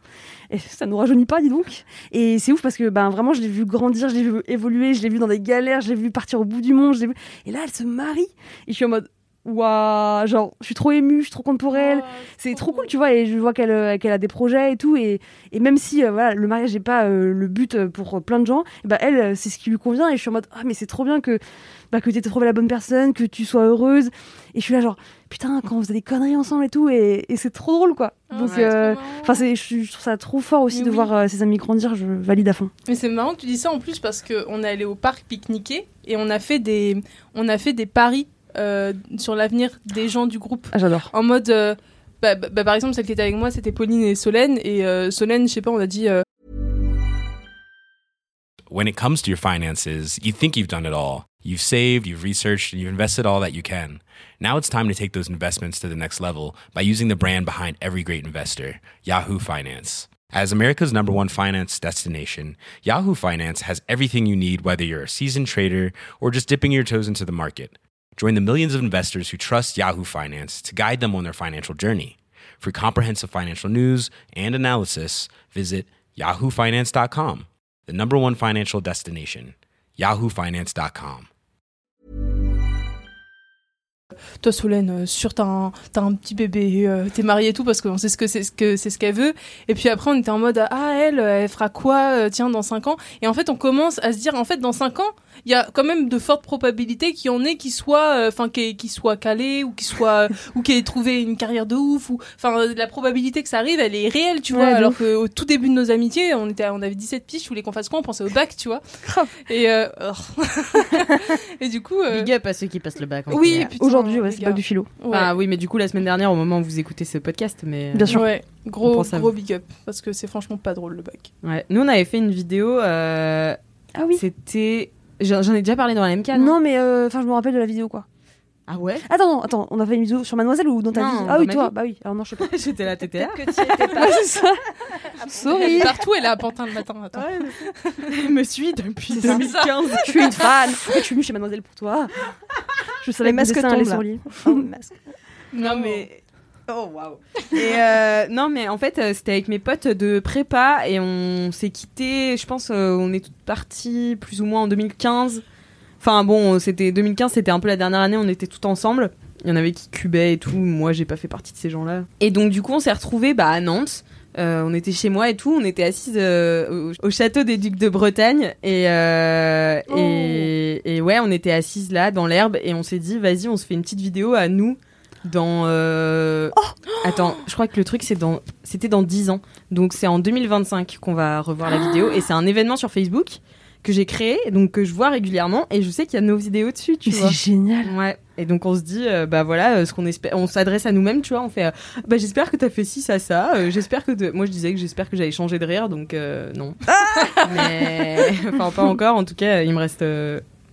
Et ça nous rajeunit pas, dis donc. Et c'est ouf parce que ben, vraiment, je l'ai vu grandir, je l'ai vu évoluer, je l'ai vu dans des galères, je l'ai vu partir au bout du monde. je vu... Et là, elle se marie. Et je suis en mode, waouh, genre, je suis trop émue, je suis trop contente pour elle. Oh, C'est trop cool, tu vois, et je vois qu'elle euh, qu'elle a des projets et tout, et, et même si euh, voilà, le mariage n'est pas euh, le but pour plein de gens, et bah, elle, c'est ce qui lui convient, et je suis en mode, ah mais c'est trop bien que, bah, que tu aies trouvé la bonne personne, que tu sois heureuse, et je suis là genre, putain, quand on faisait des conneries ensemble et tout, et, et c'est trop drôle, quoi. Ah, Donc, euh, je, je trouve ça trop fort aussi Mais de oui. voir ses amis grandir, je valide à fond. Mais c'est marrant que tu dis ça en plus parce qu'on est allé au parc pique-niquer et on a fait des, on a fait des paris euh, sur l'avenir des gens du groupe. Ah, j'adore. En mode, euh, bah, bah, bah, par exemple, celle qui était avec moi, c'était Pauline et Solène. Et euh, Solène, je sais pas, on a dit, euh, When it comes to your finances, you think you've done it all. You've saved, you've researched, and you've invested all that you can. Now it's time to take those investments to the next level by using the brand behind every great investor, Yahoo Finance. As America's number one finance destination, Yahoo Finance has everything you need, whether you're a seasoned trader or just dipping your toes into the market. Join the millions of investors who trust Yahoo Finance to guide them on their financial journey. For comprehensive financial news and analysis, visit yahoofinance.com, the number one financial destination, yahoofinance.com. toi Solène, euh, sûr t'as un, un petit bébé, euh, t'es mariée et tout parce qu'on sait ce ce que ce qu'elle veut. Et puis après on était en mode ah elle, elle fera quoi euh, tiens dans 5 ans? Et en fait on commence à se dire en fait dans 5 ans il y a quand même de fortes probabilités qu'il y en ait qui soit euh, enfin qui, qui soit calé ou qui soit (laughs) ou qui ait trouvé une carrière de ouf ou enfin euh, la probabilité que ça arrive elle est réelle tu Ouais, vois alors qu'au tout début de nos amitiés on était on avait 17 piges je voulais qu'on fasse quoi? On pensait au bac tu vois et euh, oh. (laughs) et du coup euh, Big up à ceux qui passent le bac. en oui Aujourd'hui, ouais, c'est pas du philo. Ouais. Enfin, oui, mais du coup, la semaine dernière, au moment où vous écoutez ce podcast, mais. Bien sûr. Ouais, gros, gros big up. Parce que c'est franchement pas drôle le bac. Ouais. Nous, on avait fait une vidéo. euh, Ah oui. C'était. J'en ai déjà parlé dans la MK. Non, mais euh, enfin, je me rappelle de la vidéo quoi. Ah ouais? Attends, non, attends, on a fait une vidéo sur Mademoiselle ou dans ta Non, vie? dans Ah oui, ma toi, vie. bah oui. Alors non, je sais pas. (laughs) J'étais là, t'étais là. Que tu étais pas. (laughs) Ouais, Sorry. est partout, elle est à Pantin le matin. Attends. (laughs) Elle me suit depuis C'est ça. 2015. Je suis une fan. Je suis venue chez Mademoiselle pour toi. Je savais Les que masques tombent, là. sur. Oh, masque. Non, mais. (laughs) Oh waouh. Et euh, non mais en fait euh, c'était avec mes potes de prépa et on s'est quitté. Je pense euh, on est toutes parties plus ou moins en 2015. Enfin bon c'était 2015 c'était un peu la dernière année on était toutes ensemble. Il y en avait qui cubaient et tout. Moi j'ai pas fait partie de ces gens là. Et donc du coup on s'est retrouvés bah, à Nantes. Euh, on était chez moi et tout. On était assises euh, au, au château des Ducs de Bretagne et, euh, et et ouais on était assises là dans l'herbe et on s'est dit vas-y on se fait une petite vidéo à nous dans euh, attends je crois que le truc c'est dans c'était dans 10 ans donc c'est en 2025 qu'on va revoir la vidéo et c'est un événement sur Facebook que j'ai créé donc que je vois régulièrement et je sais qu'il y a nos vidéos dessus tu Mais vois c'est génial. Ouais. Et donc on se dit, euh, bah voilà, euh, ce qu'on espère, on s'adresse à nous-mêmes, tu vois, on fait, euh, bah j'espère que t'as fait ci, ça, ça. j'espère que, te- moi je disais que j'espère que j'allais changer de rire, donc non. (laughs) Mais enfin pas encore. En tout cas, il me reste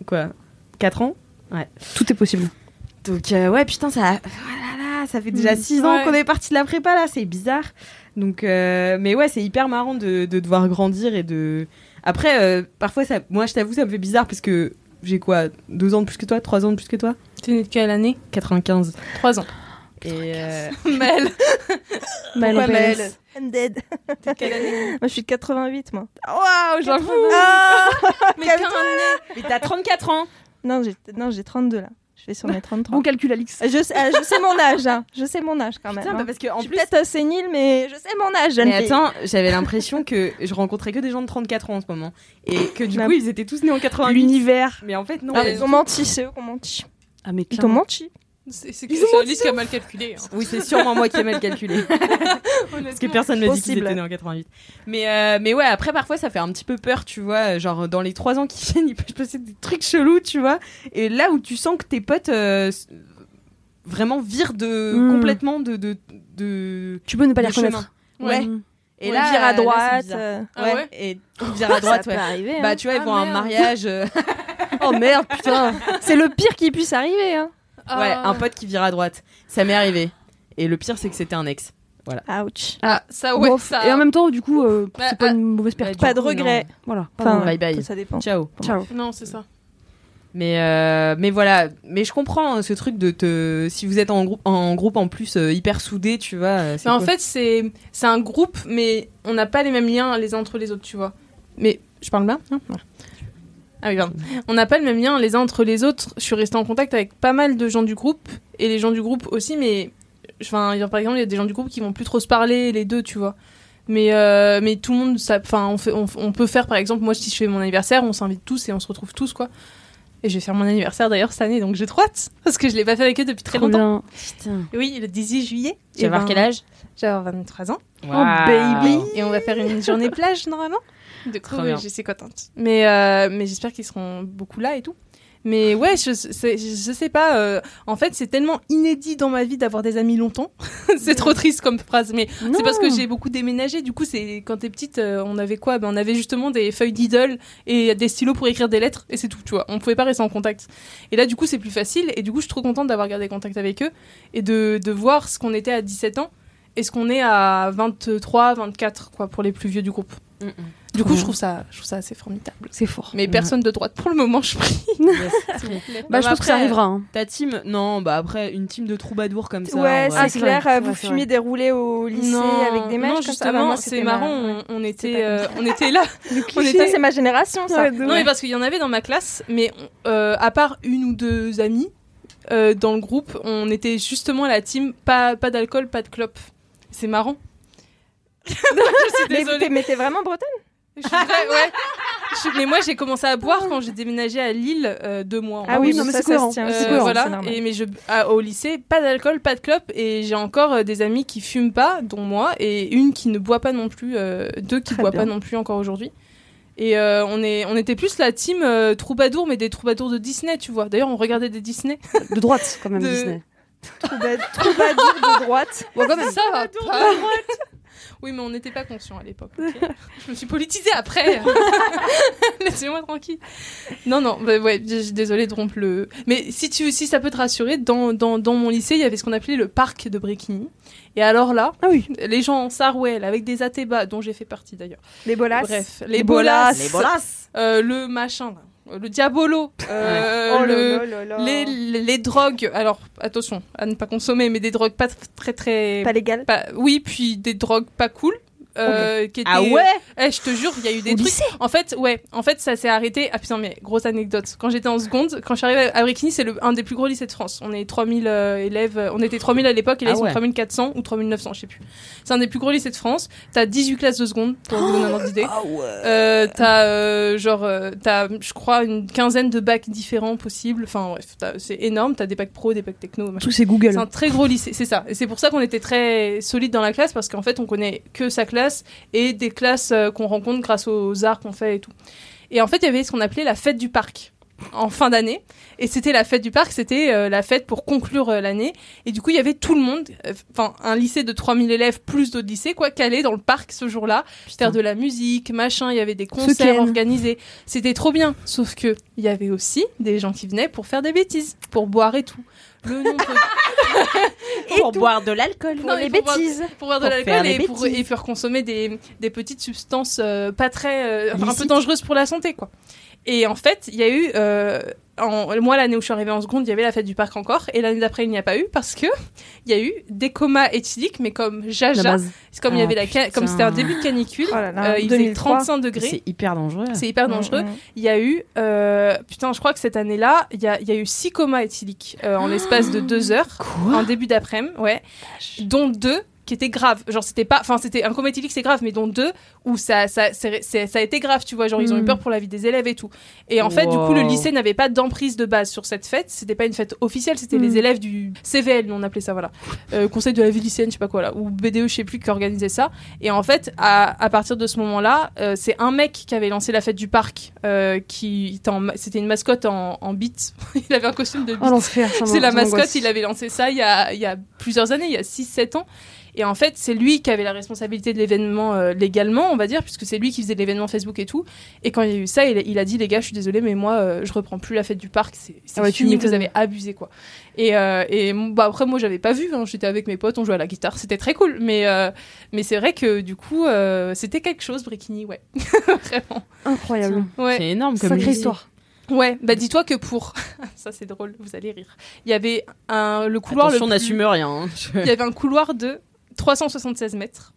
quoi, 4 ans? Tout est possible. Donc euh, ouais, putain, ça, voilà, ça fait déjà 6 ans Ouais. qu'on est parti de la prépa là, c'est bizarre. Donc, euh, mais ouais, c'est hyper marrant de, de devoir grandir et de. Après, euh, parfois, ça, moi, je t'avoue, ça me fait bizarre parce que j'ai quoi, deux ans de plus que toi, trois ans de plus que toi, T'es née de quelle année? 95. 3 ans. Et Mel. Pérez. Maëlle I'm dead. T'es de quelle année? (laughs) Moi, je suis de 88, moi. Waouh, j'en fous Ah Mais (laughs) qu'un Mais t'as 34 ans non, j'ai 32 là. Je vais sur mes 33. Bon calcul, Alix. je, sais, ah, je sais mon âge, hein. je sais mon âge quand même. Putain, hein. parce que en je suis plus. peut-être euh, sénile, mais je sais mon âge, jeune Mais fille. attends, j'avais l'impression que je rencontrais que des gens de 34 ans en ce moment. Et que du Bah, coup, ils étaient tous nés en 88. L'univers. Mais en fait, non. Ah, ils ont menti, c'est eux qui ont menti. Ah, mais Ils t'ont clairement. menti. C'est Alice qui a mal calculé. hein. Oui, c'est sûrement moi qui ai mal calculé. (laughs) Parce que personne ne dit qu'ils étaient nés en 88. Mais, euh, mais ouais, après, parfois, ça fait un petit peu peur, tu vois. Genre, dans les trois ans qui (laughs) viennent, il peut se passer des trucs chelous, tu vois. Et là où tu sens que tes potes euh, vraiment virent de, Mm. complètement de. de, de Tu peux ne pas les reconnaître. Ouais. Et Ouais, là, ils virent à là, droite. bizarre. euh, Ah ouais. ouais Et ils virent à droite, ça ouais. peut arriver. Bah, hein. tu vois, ils Ah, vont à un mariage. euh, (laughs) Oh merde, putain. c'est le pire qui puisse arriver. Hein. Ouais, Ah. un pote qui vire à droite. Ça m'est arrivé. Et le pire, c'est que c'était un ex. Ouch. Ah, ça, ouais, ça. Et en même temps, du coup, euh, Bah, c'est pas ah, une mauvaise bah, perte. du Pas de regret. Voilà. pas Enfin, de- bye bye. Ça dépend. Ciao. Ciao. Non, c'est ça. Mais euh, mais voilà, mais je comprends hein, ce truc de te si vous êtes en groupe en groupe en plus euh, hyper soudé, tu vois. euh, c'est Mais en cool. fait, c'est c'est un groupe, mais on n'a pas les mêmes liens les uns entre les autres, tu vois. Mais je parle bien hein Voilà. Ah oui, pardon. On n'a pas le même lien les uns entre les autres. Je suis restée en contact avec pas mal de gens du groupe, et les gens du groupe aussi, mais... Enfin, par exemple, il y a des gens du groupe qui vont plus trop se parler, les deux, tu vois. Mais, euh, mais tout le monde, enfin, on, fait, on, on peut faire, par exemple, moi, si je fais mon anniversaire, on s'invite tous et on se retrouve tous, quoi. Et je vais faire mon anniversaire d'ailleurs cette année, donc j'ai trop hâte, (laughs) parce que je l'ai pas fait avec eux depuis très Trop longtemps. bien. Oui, le 18 juillet. tu vas Et voir ben, quel âge? Je vais avoir 23 ans. baby. Et on va faire une journée plage normalement. Du coup, je suis contente. Mais, euh, mais j'espère qu'ils seront beaucoup là et tout. Mais ouais, je, je sais pas. euh, en fait, c'est tellement inédit dans ma vie d'avoir des amis longtemps. (laughs) c'est trop triste comme phrase, mais c'est parce que j'ai beaucoup déménagé. Du coup, c'est quand t'es petite, euh, on avait quoi? Ben, On avait justement des feuilles d'idole et des stylos pour écrire des lettres et c'est tout. Tu vois, on pouvait pas rester en contact. Et là, du coup, c'est plus facile. Et du coup, je suis trop contente d'avoir gardé contact avec eux et de, de voir ce qu'on était à 17 ans et ce qu'on est à 23, 24, quoi, pour les plus vieux du groupe. Du coup, je trouve ça, je trouve ça assez formidable. C'est fort. Mais personne de droite pour le moment, je prie. (laughs) (laughs) Bah, je pense que ça arrivera. hein. Ta team, non, bah après une team de troubadours comme ça. Ouais, c'est clair. vrai, vous fumiez des roulés au lycée avec des mèches. non, justement, Bah, moi, c'est marrant. ma- On, était, pas euh, on était là. (laughs) on était. c'est ma génération, ça. Non, mais parce qu'il y en avait dans ma classe, mais euh, à part une ou deux amies, euh, dans le groupe, on était justement la team pas, pas d'alcool, pas de clope. C'est marrant. je suis Mais désolée. mais t'es vraiment bretonne Je suis vraie, ouais. Je mais moi, j'ai commencé à boire quand j'ai déménagé à Lille euh, deux mois. en Ah oui, non, mais ça, c'est ça cohérent. se tient, Euh, c'est cohérent, voilà. normal. Et mais je à- au lycée, pas d'alcool, pas de clope, et j'ai encore euh, des amis qui fument pas, dont moi, et une qui ne boit pas non plus, euh, deux qui Très boivent bien. pas non plus encore aujourd'hui. Et euh, on est, on était plus la team euh, troubadour, mais des troubadours de Disney, tu vois. D'ailleurs, on regardait des Disney. De droite, quand même, De- Disney. (laughs) Trouba- Troubadour de droite. Bon, quand même, ça va pas. Oui, mais on n'était pas conscient à l'époque. (laughs) je me suis politisée après. (laughs) Laissez-moi tranquille. Non, non, bah ouais, je suis désolée de rompre le. Mais si tu, si ça peut te rassurer, dans, dans, dans mon lycée, il y avait ce qu'on appelait le parc de Bréquigny. Et alors là, Ah oui. les gens en Sarwell avec des atébas, dont j'ai fait partie d'ailleurs. Les bolas. Bref, les, Les bolas, bolas. Les bolas. euh, le machin, là, le diabolo, (laughs) euh, Oh le, les, les, les drogues. Alors attention à ne pas consommer, mais des drogues pas tr- très très. Pas légal. pas- oui, puis des drogues pas cool. Euh, qui étaient, Ah ouais Eh, je te jure, il y a eu des Au trucs. lycée En fait, ouais, en fait, ça s'est arrêté. Ah putain, mais grosse anecdote. Quand j'étais en seconde, quand je suis arrivée à Bréquigny, c'est un des plus gros lycées de France. On est 3000 euh, élèves. On était 3000 à l'époque et là, Ah ils sont ouais. 3400 ou 3900, je sais plus. C'est un des plus gros lycées de France. T'as 18 classes de seconde, pour vous donner un ordre d'idée. Ah ouais. Euh, t'as euh, genre euh, t'as je crois une quinzaine de bacs différents possibles enfin bref c'est énorme t'as des bacs pro des bacs techno machin. Tout c'est Google. c'est un très gros lycée c'est ça et c'est pour ça qu'on était très solide dans la classe parce qu'en fait on connaît que sa classe et des classes euh, qu'on rencontre grâce aux arts qu'on fait et tout et en fait il y avait ce qu'on appelait la fête du parc en fin d'année et c'était la fête du parc c'était euh, la fête pour conclure euh, l'année et du coup il y avait tout le monde euh, enfin un lycée de 3000 élèves plus d'autres lycées quoi calés dans le parc ce jour-là faire de la musique, machin, il y avait des concerts organisés. C'était trop bien. Sauf que il y avait aussi des gens qui venaient pour faire des bêtises, pour boire et tout. Le Pour boire de l'alcool. Pour Non, les boire- bêtises. pour boire de l'alcool et pour, et faire consommer des, des petites substances euh, pas très euh, enfin, un peu dangereuses pour la santé quoi. Et en fait, il y a eu euh, en, moi l'année où je suis arrivée en seconde, il y avait la fête du parc encore et l'année d'après il n'y a pas eu parce que il y a eu des comas éthyliques mais comme jaja, c'est comme il y Ah, avait la ca- comme putain. c'était un début de canicule, Oh là là, euh, il faisait 2003. 35 degrés. C'est hyper dangereux. C'est hyper dangereux. Il y a eu, euh, putain, je crois que cette année-là, il y a, il y a eu six comas éthyliques euh, en l'espace de deux heures, en début d'après-midi, ouais, dont deux qui étaient graves. Genre, c'était pas, enfin, c'était un éthylique, c'est grave, mais dont deux où ça, ça, c'est- ça a été grave, tu vois. Genre, ils ont eu Mm. peur pour la vie des élèves et tout. Et en fait, du coup, le lycée n'avait pas d'emprise de base sur cette fête. C'était pas une fête officielle, c'était les élèves du CVL, on appelait ça, voilà. Euh, Conseil de la vie lycéenne, je sais pas quoi, là, ou BDE, je sais plus, qui organisait ça. Et en fait, à, à partir de ce moment-là, euh, c'est un mec qui avait lancé la fête du parc, euh, qui était c'était une mascotte en, en bits. (laughs) il avait un costume de. Oh l'enfer. ça c'est la mascotte, il avait lancé ça il y a, il y a plusieurs années, il y a 6-7 ans. Et en fait, c'est lui qui avait la responsabilité de l'événement euh, légalement, on va dire, puisque c'est lui qui faisait l'événement Facebook et tout. Et quand il y a eu ça, il, il a dit les gars, je suis désolé, mais moi, euh, je reprends plus la fête du parc, c'est Ah ouais, fini, vous avez abusé quoi. Et, euh, et bah, après, moi, j'avais pas vu, hein, j'étais avec mes potes, on jouait à la guitare, c'était très cool. Mais, euh, mais c'est vrai que du coup, euh, c'était quelque chose, Bréquigny, ouais. (laughs) Vraiment. Incroyable. Ouais. C'est énorme comme Sacrée histoire. Ouais, bah dis-toi que pour. (laughs) ça c'est drôle, vous allez rire. Il y avait un, le couloir. Attention, le n'assume rien. hein. Il y avait un couloir de 376 mètres.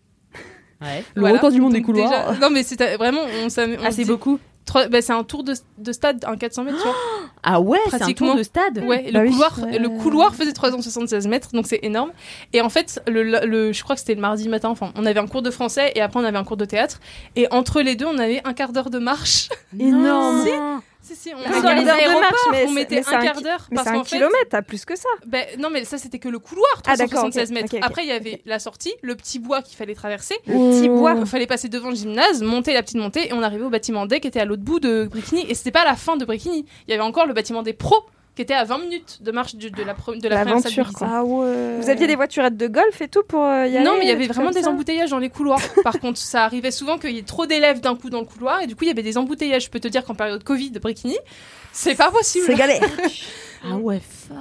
Ouais. Le record du monde des couloirs. déjà- Non, mais c'était vraiment. On, s'am- on Ah, c'est dit- beaucoup. trois- bah, c'est un tour de, de stade, un 400 mètres, tu vois. (gasps) Ah ouais, c'est un tour de stade. Ouais, Bah le, oui. couloir, Ouais. le couloir faisait 376 mètres, donc c'est énorme. Et en fait, le, le, je crois que c'était le mardi matin, enfin, on avait un cours de français et après on avait un cours de théâtre. Et entre les deux, on avait un quart d'heure de marche. Énorme. (laughs) si, si, on Ah, mettait dans les aéroports, mais on mettait mais un un quart d'heure. Mais c'est un fait, kilomètre, t'as plus que ça. ben, non, mais ça, c'était que le couloir, Ah, d'accord, 376 ok, mètres. Après, il y avait la sortie, le petit bois qu'il fallait traverser. Le petit bois. Il fallait passer devant le gymnase, monter la petite montée, et on arrivait au bâtiment D qui était à l'autre bout de Bricquigny. Et c'était pas la fin de Bricquigny. Il y avait encore le bâtiment des pros qui était à 20 minutes de marche du- de, la, pre- de la L'aventure, quoi. Ah ouais. Vous aviez des voiturettes de golf et tout pour euh, y aller Non, mais il y avait vraiment des embouteillages dans les couloirs. (laughs) Par contre, ça arrivait souvent qu'il y ait trop d'élèves d'un coup dans le couloir, et du coup, il y avait des embouteillages. Je peux te dire qu'en période Covid de c'est pas possible. C'est galère. (laughs) Ah ouais, fuck.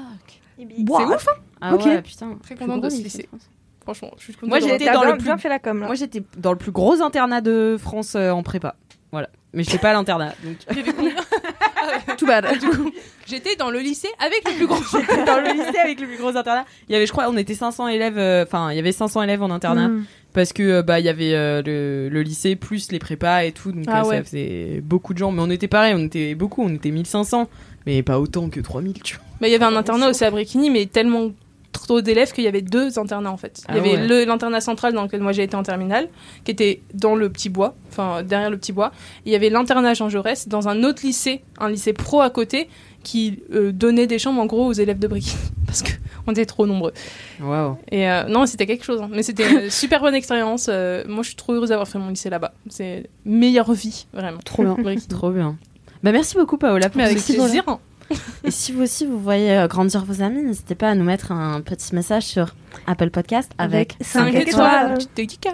C'est ouf, hein Ah Ok. ouais, putain. Très contente de ce lycée. Franchement, je suis contente Moi, T'as dans le plus- bien fait la com là. Moi, j'étais dans le plus gros internat de France euh, en prépa. Voilà. Mais je pas à l'internat. Donc... Il y avait combien Tout bad. Du coup, j'étais dans le lycée avec le plus grand. (laughs) dans le lycée avec le plus gros internat. Il y avait, je crois, on était 500 élèves. euh, Enfin, il y avait 500 élèves en internat. Mm. parce que euh, bah il y avait euh, le, le lycée plus les prépas et tout donc Ah ouais. ça faisait beaucoup de gens mais on était pareil on était beaucoup on était 1500 mais pas autant que 3000 tu vois Bah, il y avait un internat aussi à Bréquigny, mais tellement trop d'élèves qu'il y avait deux internats en fait. Il y Ah avait ouais. l'internat central dans lequel moi j'ai été en terminale, qui était dans le petit bois, enfin derrière le petit bois. Et il y avait l'internat Jean Jaurès dans un autre lycée, un lycée pro à côté, qui euh, donnait des chambres en gros aux élèves de Bréquigny (laughs) parce que on était trop nombreux. waouh Et euh, non, c'était quelque chose. hein. Mais c'était une (laughs) super bonne expérience. Euh, moi, je suis trop heureuse d'avoir fait mon lycée là-bas. C'est meilleure vie, vraiment. Trop bien. (laughs) Trop bien bah merci beaucoup Paola pour Mais avec plaisir. hein. Et si vous aussi vous voyez euh, grandir vos amis, n'hésitez pas à nous mettre un petit message sur Apple Podcast avec, Avec 5 cinq étoiles. Petite.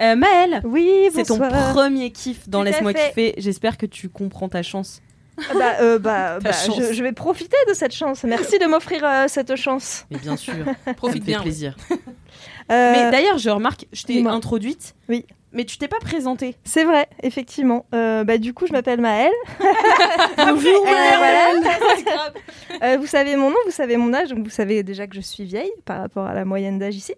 Euh, Maëlle Oui, c'est ton premier kiff dans Laisse-moi kiffer j'espère que tu comprends ta chance Ah bah, euh, bah, (laughs) Ta bah, chance. je, je vais profiter de cette chance. Merci de m'offrir euh, cette chance. mais bien sûr ça me Profite fait bien. plaisir Euh, mais d'ailleurs je remarque je t'ai introduite Oui. Mais tu t'es pas présentée c'est vrai, effectivement. Euh, bah, du coup, je m'appelle Maëlle. (laughs) bonjour Euh, voilà. (laughs) Euh, vous savez mon nom, vous savez mon âge, donc vous savez déjà que je suis vieille par rapport à la moyenne d'âge ici.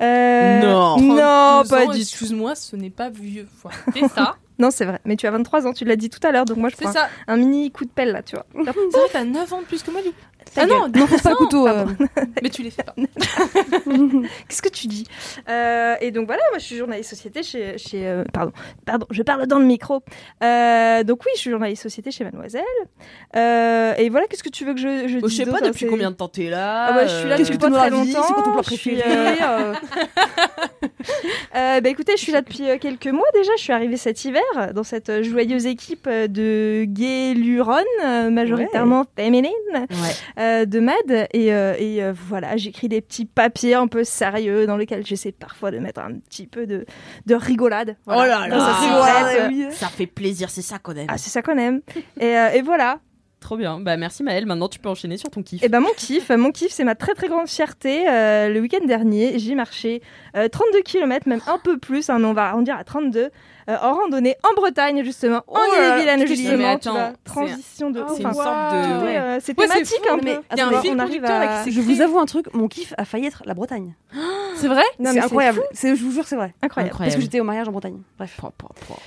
Euh, Non. non, 32 pas ans, du tout. Excuse-moi, ce n'est pas vieux. Arrêter (laughs) ça. Non, c'est vrai. Mais tu as 23 ans, tu l'as dit tout à l'heure, donc moi je C'est prends ça. un mini coup de pelle là, tu vois. C'est vrai, t'as 9 ans de plus que moi, du coup. Ta Ah gueule. non, N'enfonce pas le couteau. euh. (laughs) mais tu les fais pas. (laughs) Qu'est-ce que tu dis? Euh, Et donc voilà, moi je suis journaliste société chez. chez euh, pardon, pardon, je parle dans le micro. Euh, donc oui, je suis journaliste société chez Mademoiselle. Euh, et voilà, qu'est-ce que tu veux que je, je Oh, je dise sais pas depuis combien de temps t'es là. Ah bah, je suis là depuis que pas tu nous très longtemps. C'est quoi ton plat Je préféré? euh, (laughs) euh, bah écoutez, je suis là depuis euh, quelques mois déjà. Je suis arrivée cet hiver dans cette joyeuse équipe de Guéluron, euh, majoritairement féminine, Ouais. Euh, de MAD. Et, euh, et euh, voilà, j'écris des petits papiers un peu sérieux dans lesquels j'essaie parfois de mettre un petit peu de, de rigolade. Voilà. Oh là là. Ah. Ça fait plaisir, c'est ça qu'on aime. Ah, c'est ça qu'on aime. Et, euh, et voilà. Trop bien. Bah merci Maëlle. Maintenant tu peux enchaîner sur ton kiff. Et ben mon kiff, mon kiff, c'est ma très très grande fierté. Euh, le week-end dernier, j'ai marché euh, 32 km, même un peu plus, hein, mais on va arrondir à 32, euh, en randonnée en Bretagne justement, Oh en là, Ille-et-Vilaine justement. tu attends, vois, transition de. Oh, c'est une sorte de. ouais. euh, c'est Ouais, c'est thématique fou, un mais peu. il y a un à- qui Je vous avoue un truc, mon kiff a failli être la Bretagne. (gasps) C'est vrai? Non, mais C'est incroyable. C'est- Je vous jure c'est vrai. Incroyable. Parce que j'étais au mariage en Bretagne. Bref.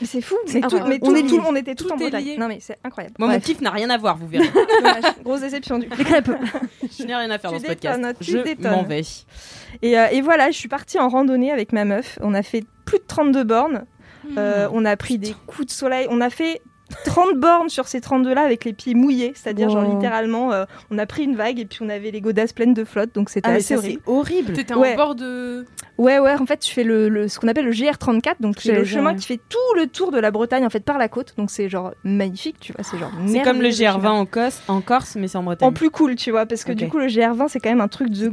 Mais c'est fou. C'est Mais, tout, incroyable. mais On est tout- on était tous Tout en Bretagne. Non mais c'est incroyable. Moi mon kiff n'a rien à voir, vous verrez. (laughs) Grosse déception du. Les crêpes. (laughs) je n'ai rien à faire dans ce podcast. Je m'en vais. Et, euh, et voilà, je suis partie en randonnée avec ma meuf. On a fait plus de 32 bornes. Euh, on a pris des coups de soleil. On a fait 30 bornes sur ces 32 là avec les pieds mouillés, c'est-à-dire genre littéralement euh, on a pris une vague et puis on avait les godasses pleines de flotte donc c'était Ah assez horrible. c'est horrible. T'étais Ouais. en bord de. Ouais ouais, en fait, tu fais le, le- ce qu'on appelle le GR34 donc qui est le chemin ouais. qui fait tout le tour de la Bretagne en fait par la côte. Donc c'est genre magnifique, tu vois, c'est genre C'est comme le merveilleux, GR20 en Corse, en Corse mais c'est en Bretagne. En plus cool, tu vois, parce que du coup, le GR20, c'est quand même un truc de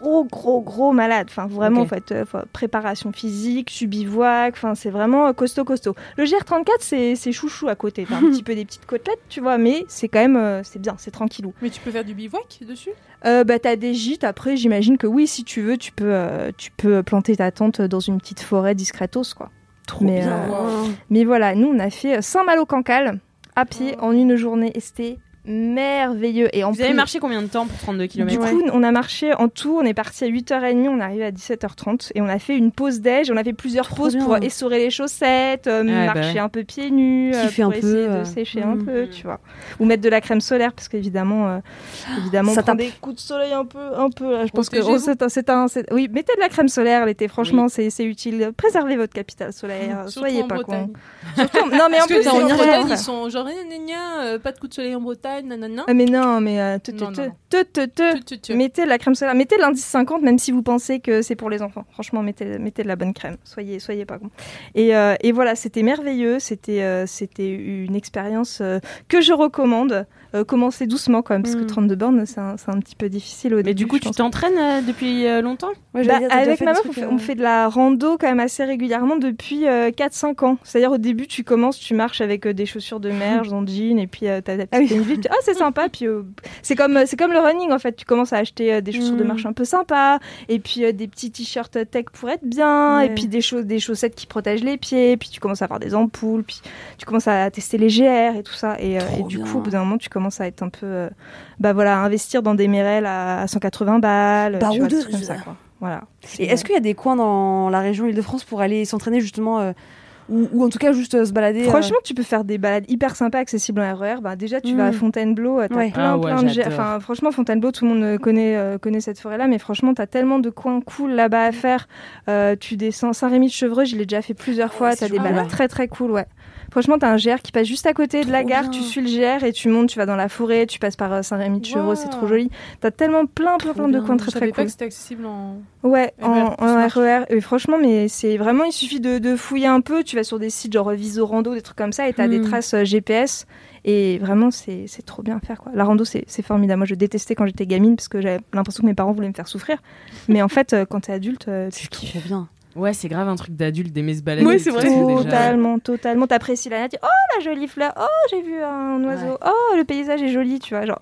gros, gros, gros malade. Enfin, vraiment, faut être, euh, préparation physique, subivouac, enfin, c'est vraiment costaud, costaud. Le GR34, c'est c'est chouchou à côté. T'as un petit (laughs) peu des petites côtelettes, tu vois, mais c'est quand même, euh, c'est bien, c'est tranquillou. Mais tu peux faire du bivouac dessus? Euh, bah, t'as des gîtes, après, j'imagine que oui, si tu veux, tu peux, euh, tu peux planter ta tente dans une petite forêt discretos, quoi. Trop Mais, bien. euh, Mais voilà, nous, on a fait Saint-Malo-Cancale à pied en une journée et c'était merveilleux. Et en Vous avez plus- marché combien de temps pour 32 du km coup, on a marché en tout, on est parti à 8h30, on est arrivé à 17h30 et on a fait une pause déj, on a fait plusieurs Trop pauses bien. pour essorer les chaussettes, euh, Ouais, bah marcher ouais. un peu pieds nus, euh, Kiffer pour un peu, essayer euh. de sécher un Mhm. peu, tu vois. Ou mettre de la crème solaire parce qu'évidemment, euh, évidemment, Ça tape. des coups de soleil un peu, un peu. là, Je pense que oh, c'est un, c'est un- c'est- oui, mettez de la crème solaire l'été. Franchement, c'est c'est utile. Préservez votre capital solaire. Surtout Soyez en pas con. Surtout- non, mais en plus, en. Bretagne, ils sont genre, euh, pas de coup de soleil en Bretagne, nanana. Ah, mais non, mais. Mettez la crème solaire, mettez l'indice 50 même si vous pensez que c'est pour les enfants. Franchement, mettez, mettez de la bonne crème. Soyez, soyez pas con. Et, euh, et voilà, c'était merveilleux. C'était, euh, c'était une expérience euh, que je recommande. Euh, commencez doucement quand même parce que Mm. 32 bornes, c'est un, c'est un petit peu difficile au Mais début. du coup, tu pense. t'entraînes euh, depuis euh, longtemps? Ouais, Bah, dire, avec ma meuf, on fait, on fait de la rando quand même assez régulièrement depuis euh, 4-5 ans. C'est-à-dire au début, tu commences, tu marches avec euh, des chaussures de mer, (laughs) en jean, et puis euh, t'as ta Ah oui. petite tenue. Tu- Ah, c'est sympa. Puis euh, c'est comme c'est comme le running en fait. Tu commences à acheter euh, des chaussures de Mm. marche un peu sympas, et puis euh, des petits t-shirts tech pour être bien, Ouais. et puis des choses, des chaussettes qui protègent les pieds. Puis tu commences à avoir des ampoules, puis tu commences à tester les GR et tout ça. Et, euh, et du coup, au bout d'un moment, tu commences à être un peu, euh, bah voilà, investir dans des mérelles à, à 180 balles. tu vois, comme ça, quoi. Voilà. Et est-ce qu'il y a des coins dans la région Île-de-France pour aller s'entraîner justement euh, ou, ou en tout cas juste euh, se balader euh, Franchement, tu peux faire des balades hyper sympas, accessibles en RER. Bah, déjà, tu vas à Mm. Fontainebleau, t'as Ouais. plein, Ah ouais, plein de. Enfin, franchement, Fontainebleau, tout le monde connaît, euh, connaît cette forêt-là, mais franchement, t'as tellement de coins cool là-bas à faire. Euh, tu descends Saint-Rémy-de-Chevreux, je l'ai déjà fait plusieurs fois. ouais, t'as des balades très très cool, ouais. Franchement, t'as un GR qui passe juste à côté de la gare, bien. tu suis le GR et tu montes, tu vas dans la forêt, tu passes par euh, Saint-Rémy-de-Chevreux, c'est trop joli. T'as tellement plein, plein, plein de coins Je très savais très pas cool. que c'était accessible en. Ouais, RER en. RER. Et franchement, mais c'est vraiment, il suffit de, de fouiller un peu. Tu vas sur des sites genre Viso Rando, des trucs comme ça, et t'as des Hmm. traces euh, GPS. Et vraiment, c'est c'est trop bien à faire. Quoi. La rando, c'est c'est formidable. Moi, je détestais quand j'étais gamine parce que j'avais l'impression que mes parents voulaient me faire souffrir. Mais en fait, euh, quand t'es adulte, euh, tu C'est kiffes. bien. Ouais, c'est grave un truc d'adulte d'aimer se balader. Et c'est vrai. déjà- Totalement, totalement. T'apprécies la nature. Oh, la jolie fleur. Oh, j'ai vu un oiseau. Ouais. Oh, le paysage est joli, tu vois. Genre,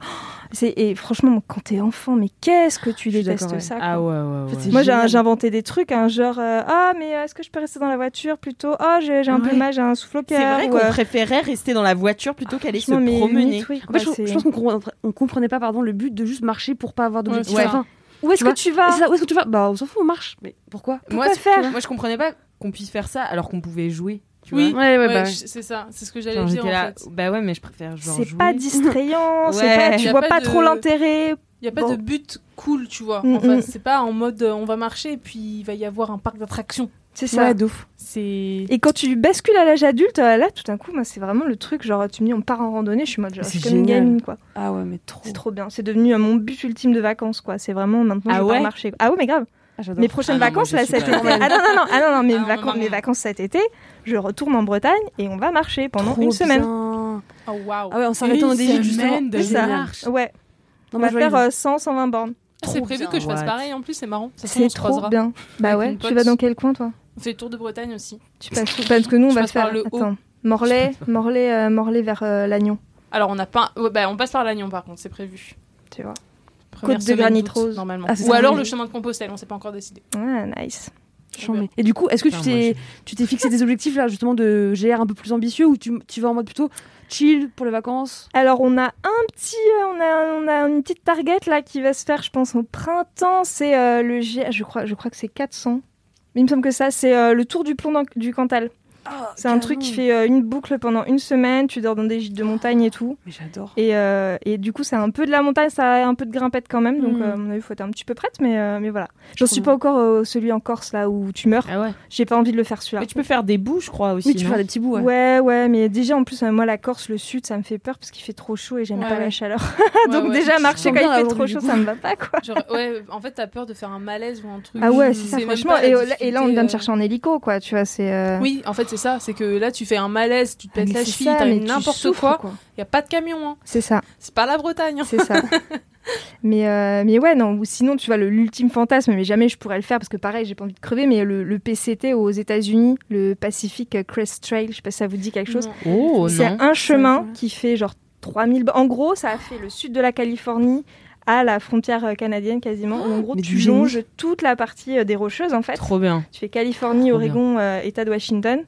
c'est et franchement, quand t'es enfant, mais qu'est-ce que tu détestes ouais. ça. quoi. Ah ouais, ouais, En fait, ouais. c'est Moi, j'ai inventé des trucs, hein, genre euh, ah mais euh, est-ce que je peux rester dans la voiture plutôt? Oh, j'ai un mal, j'ai un souffle au C'est cœur. vrai ou, qu'on euh, préférait rester dans la voiture plutôt qu'aller se promener. limite, oui, En quoi, fait, je, c'est- je pense qu'on comprenait, pas pardon le but de juste marcher pour pas avoir d'objectif Ouais, Où est-ce que tu vas ça, où est-ce que tu vas Bah on s'en fout, on marche. Mais pourquoi Moi, Pourquoi c'est- faire Moi, je comprenais pas qu'on puisse faire ça alors qu'on pouvait jouer. Tu Oui. vois Ouais, ouais, Ouais, bah. c'est ça, c'est ce que j'allais dire en là, fait. bah ouais, mais je préfère genre C'est pas distrayant, (laughs) pas, tu vois pas pas de- trop l'intérêt. Il y a pas Bon. de but cool, tu vois. Mm, Enfin, mm. c'est pas en mode euh, on va marcher et puis il va y avoir un parc d'attractions. C'est ça. Ouais, d'ouf. C'est Et quand tu bascules à l'âge adulte, euh, là, tout d'un coup, c'est vraiment le truc. Genre, tu me dis, on part en randonnée, je suis en mode, genre, je suis comme une génial. gamine, quoi. Ah ouais, mais trop. C'est trop bien. C'est devenu euh, mon but ultime de vacances, quoi. C'est vraiment maintenant, Ah je ouais pars marcher. Ah ouais, mais grave. Ah, j'adore. Mes prochaines Ah non, vacances, je là, suis cet été. Ah non, non, non, ah non, non, mes, Ah non, vacances, non, non. mes vacances cet été, je retourne en Bretagne et on va marcher pendant Trop une semaine. bien. Oh waouh. Ah ouais, on s'arrête en Belgique justement. semaine de marche. Ouais, Non, on va faire valide. euh, 100, 120 bornes. Ah, c'est prévu bien, que je fasse what. pareil en plus, c'est marrant. C'est trop croisera. bien. Bah Avec ouais, tu vas dans quel coin, toi? On fait le tour de Bretagne aussi. Tu passes où? Parce que nous, on Je va faire. par le haut. Attends, Morlaix, Morlaix, euh, Morlaix vers euh, Lannion, Alors on a pas, ouais, bah, on passe par l'Agnon par contre, c'est prévu. tu vois. Première de granit rose. normalement. Ah, Ou alors le chemin de Compostelle, on s'est pas encore décidé. Ouais, nice. Et du coup, est-ce que tu t'es tu t'es fixé des objectifs là justement de GR un peu plus ambitieux ou tu, tu vas en mode plutôt chill pour les vacances Alors on a un petit, euh, on a, on a une petite target là qui va se faire, je pense au printemps. C'est euh, le G, je crois, je crois que c'est 400. Mais il me semble que ça, c'est euh, le tour du plomb du Cantal. C'est un truc qui fait euh, une boucle pendant une semaine. Tu dors dans des gîtes de montagne et tout. Mais j'adore. Et, euh, et du coup, c'est un peu de la montagne, ça a un peu de grimpette quand même. Donc, euh, à mon avis, il faut être un petit peu prête. Mais, mais voilà. J'en suis pas encore celui en Corse là où tu meurs. Ah ouais. J'ai pas envie de le faire celui-là. Mais tu peux faire des bouts, je crois aussi. Oui, tu non fais des petits bouts. Ouais. Ouais, ouais, mais déjà en plus, moi la Corse, le sud, ça me fait peur parce qu'il fait trop chaud et j'aime Ouais, pas ouais. la chaleur. (laughs) Donc déjà marcher quand il fait trop chaud, ça me va pas quoi. (laughs) Genre, ouais, en fait, t'as peur de faire un malaise ou un truc. Ah ouais, c'est ça franchement. Et là, on vient de chercher en hélico quoi, tu vois, c'est. Oui, en fait, c'est ça. C'est que là, tu fais un malaise, tu te ah, pètes la cheville, tu n'importe quoi. Il y a pas de camion, hein. C'est ça, C'est pas la Bretagne. hein. c'est ça. (laughs) mais, euh, mais ouais, non, sinon, tu vois, le- l'ultime fantasme, mais jamais je pourrais le faire parce que pareil, j'ai pas envie de crever, mais le, le PCT aux États-Unis, le Pacific Crest Trail, je sais pas si ça vous dit quelque chose. Oh C'est un chemin qui fait genre 3000. bo- En gros, ça a fait le sud de la Californie à la frontière euh, canadienne quasiment. où en gros, tu génie. longes toute la partie euh, des Rocheuses en fait. Trop bien. Tu fais Californie, Trop Oregon, euh, État de Washington.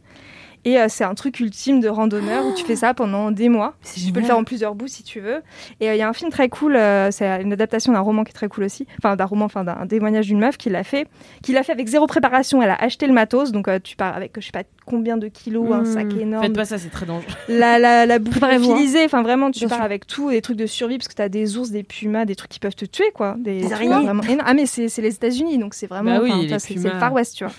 Et euh, c'est un truc ultime de randonneur où tu fais ça pendant des mois. Tu peux le faire en plusieurs bouts si tu veux. Et euh, il y a un film très cool, euh, c'est une adaptation d'un roman qui est très cool aussi. Enfin, d'un roman, enfin d'un témoignage d'une meuf qui l'a fait. Qui l'a fait avec zéro préparation. Elle a acheté le matos. Donc tu pars avec, je sais pas combien de kilos, un sac énorme, Faites pas ça, c'est très dangereux. (laughs) la, la, la (laughs) bouffe Préparez-vous, utilisée. Enfin, vraiment, tu Bien pars sûr. avec tout, des trucs de survie, parce que tu as des ours, des pumas, des trucs qui peuvent te tuer, quoi. Des, trucs araignées. vraiment énormes. Ah, mais c'est c'est les États-Unis, donc c'est vraiment. Bah oui, c'est le Far West, tu vois.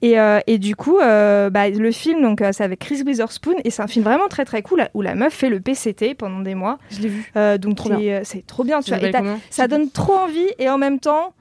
Et, euh, et du coup, euh, bah, le film, donc euh, c'est avec Chris Witherspoon, et c'est un film vraiment très très cool où la meuf fait le PCT pendant des mois. Je l'ai vu. Euh, donc euh, c'est trop bien, tu vois. Et t'as- ça donne trop envie, et en même temps,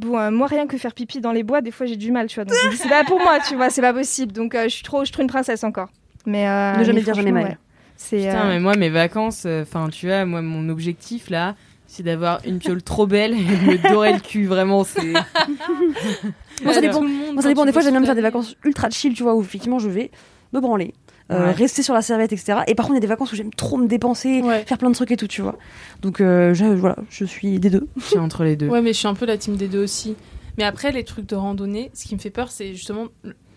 bon, euh, moi rien que faire pipi dans les bois, des fois j'ai du mal, tu vois. Donc c'est pas pour moi, tu vois, c'est pas possible. Donc euh, je suis trop, je suis trop une princesse encore. Mais euh, Ne jamais mais dire jamais mal. ouais. C'est Putain, euh, mais moi, mes vacances, enfin, tu vois, moi, mon objectif là, c'est d'avoir une piole trop belle et de me dorer le cul. Vraiment, c'est. (laughs) Moi, ça dépend. Moi, ça dépend. Des fois, j'aime bien me faire des vacances ultra chill, tu vois, où effectivement je vais me branler, euh, Ouais. rester sur la serviette, etc. Et par contre, il y a des vacances où j'aime trop me dépenser, Ouais. faire plein de trucs et tout, tu vois. Donc, euh, je, voilà, je suis des deux. Je suis entre les deux. Ouais, mais je suis un peu la team des deux aussi. Mais après, les trucs de randonnée, ce qui me fait peur, c'est justement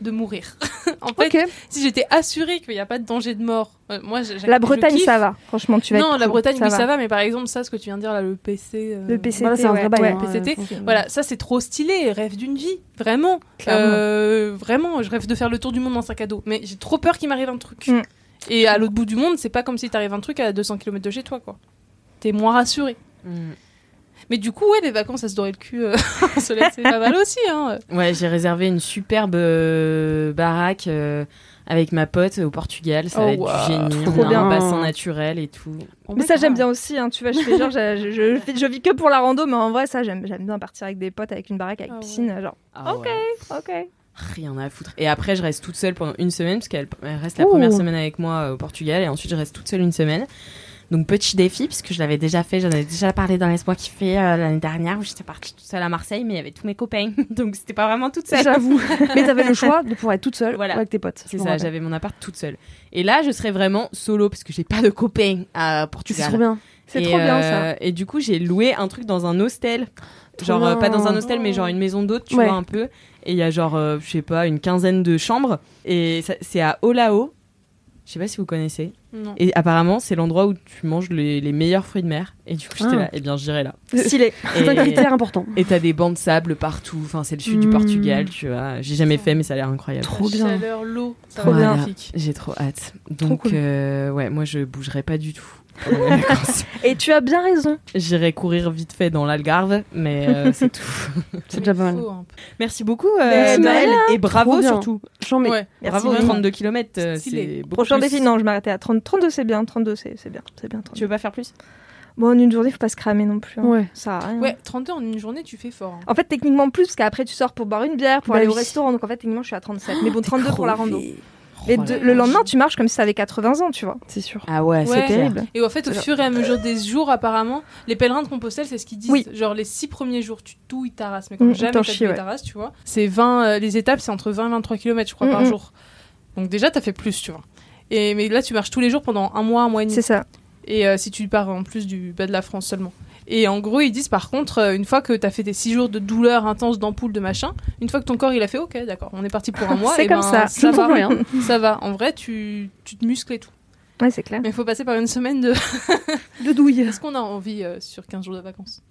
de mourir. (laughs) en fait, si j'étais assurée qu'il n'y a pas de danger de mort, euh, moi, La Bretagne, ça va. Franchement, tu vas Non, être la cool. Bretagne, oui, ça va, mais par exemple, ça, ce que tu viens de dire là, le PC. euh, Le PCT, Voilà, c'est un ouais. vrai ouais. hein, PCT, euh, Voilà, ça c'est trop stylé, rêve d'une vie, vraiment. Euh, vraiment, je rêve de faire le tour du monde en sac à dos, mais j'ai trop peur qu'il m'arrive un truc. Mm. Et à l'autre bout du monde, c'est pas comme si t'arrive un truc à 200 km de chez toi, quoi. T'es moins rassuré. Mm. Mais du coup, ouais, les vacances à se dorer le cul euh, en soleil, c'est pas mal aussi, hein. Ouais, j'ai réservé une superbe euh, baraque euh, avec ma pote au Portugal. Ça Oh, va être wow. du génie. Trop On a bien. un bassin naturel et tout. Mais ça, j'aime bien aussi. Hein, tu vois, je fais genre, je, je, je, fais- je vis que pour la rando, mais en vrai, ça, j'aime bien partir avec des potes, avec une baraque, avec Ah ouais. piscine. Genre, Ah Ok. ouais. ok. Rien à foutre. Et après, je reste toute seule pendant une semaine, parce qu'elle elle reste la Ouh. première semaine avec moi euh, au Portugal, et ensuite je reste toute seule une semaine. Donc petit défi, puisque je l'avais déjà fait, j'en avais déjà parlé dans Laisse-moi kiffer euh, l'année dernière, où j'étais partie toute seule à Marseille, mais il y avait tous mes copains, (laughs) donc c'était pas vraiment toute seule. J'avoue. (laughs) Mais t'avais le choix de pouvoir être toute seule Voilà. ou avec tes potes. C'est ça, j'avais mon appart toute seule. Et là, je serais vraiment solo, parce que j'ai pas de copains à C'est Portugal. trop bien. C'est trop bien, euh, ça. Et du coup, j'ai loué un truc dans un hostel. Trop genre, euh, pas dans un hostel, mais genre une maison d'hôte, tu Ouais. vois, un peu. Et il y a genre, euh, je sais pas, une quinzaine de chambres. Et c'est à Olao. Je sais pas si vous connaissez. Non. Et apparemment, c'est l'endroit où tu manges les, les meilleurs fruits de mer. Et du coup, j'étais Ah. là, eh bien, j'irai là. (laughs) Stylé. C'est un critère important. Et t'as des bancs de sable partout. Enfin, c'est le sud du Mm. Portugal, tu vois. J'ai jamais fait, mais ça a l'air incroyable. Trop bien. chaleur, l'eau, ça Trop bien. magnifique. J'ai trop hâte. Donc, cool. euh, ouais, moi, je bougerai pas du tout. (laughs) Et tu as bien raison. J'irai courir vite fait dans l'Algarve, mais euh, (laughs) c'est tout. C'est déjà pas mal. Merci beaucoup, euh, Maëlle, et bravo surtout. J'en mets. Ouais. bravo, Merci. 32 km, euh, Stylé. c'est beaucoup Prochain plus. défi, non, je m'arrêtais à 30, 32, c'est bien. 32, c'est c'est bien. C'est bien. 32. Tu veux pas faire plus? Bon, en une journée, faut pas se cramer non plus. hein. Ouais. Ça a rien. Ouais, 32 en une journée, tu fais fort. hein. En fait, techniquement plus, parce qu'après, tu sors pour boire une bière, pour Bah aller au restaurant. Donc, en fait, techniquement, je suis à 37. Mais bon, 32 pour la rando. Et Oh de- là le lendemain, tu marches comme si t'avais 80 ans, tu vois. C'est sûr. Ah ouais, Ouais. c'est terrible. Et en fait, au fur et à mesure des jours, apparemment, les pèlerins de Compostelle, c'est ce qu'ils disent. Oui. Genre, les six premiers jours, tu douilles ta race, mais comme Mm, jamais t'as chies, douillé ouais. ta race, tu vois. C'est 20, euh, les étapes, c'est entre 20 et 23 km, je crois, Mm, par mm. jour. Donc, déjà, t'as fait plus, tu vois. Et, mais là, tu marches tous les jours pendant un mois, un mois et demi. C'est ça. Et euh, si tu pars en plus du bas de la France seulement. Et en gros, ils disent par contre, euh, une fois que t'as fait des six jours de douleur intense, d'ampoule, de machin, une fois que ton corps il a fait, ok, d'accord, on est parti pour un (laughs) mois, C'est et comme ben, ça. Ça va, rien. (laughs) ça va. En vrai, tu, tu te muscles et tout. Ouais, c'est clair. Mais il faut passer par une semaine de. De douille. (laughs) Est-ce qu'on a envie euh, sur 15 jours de vacances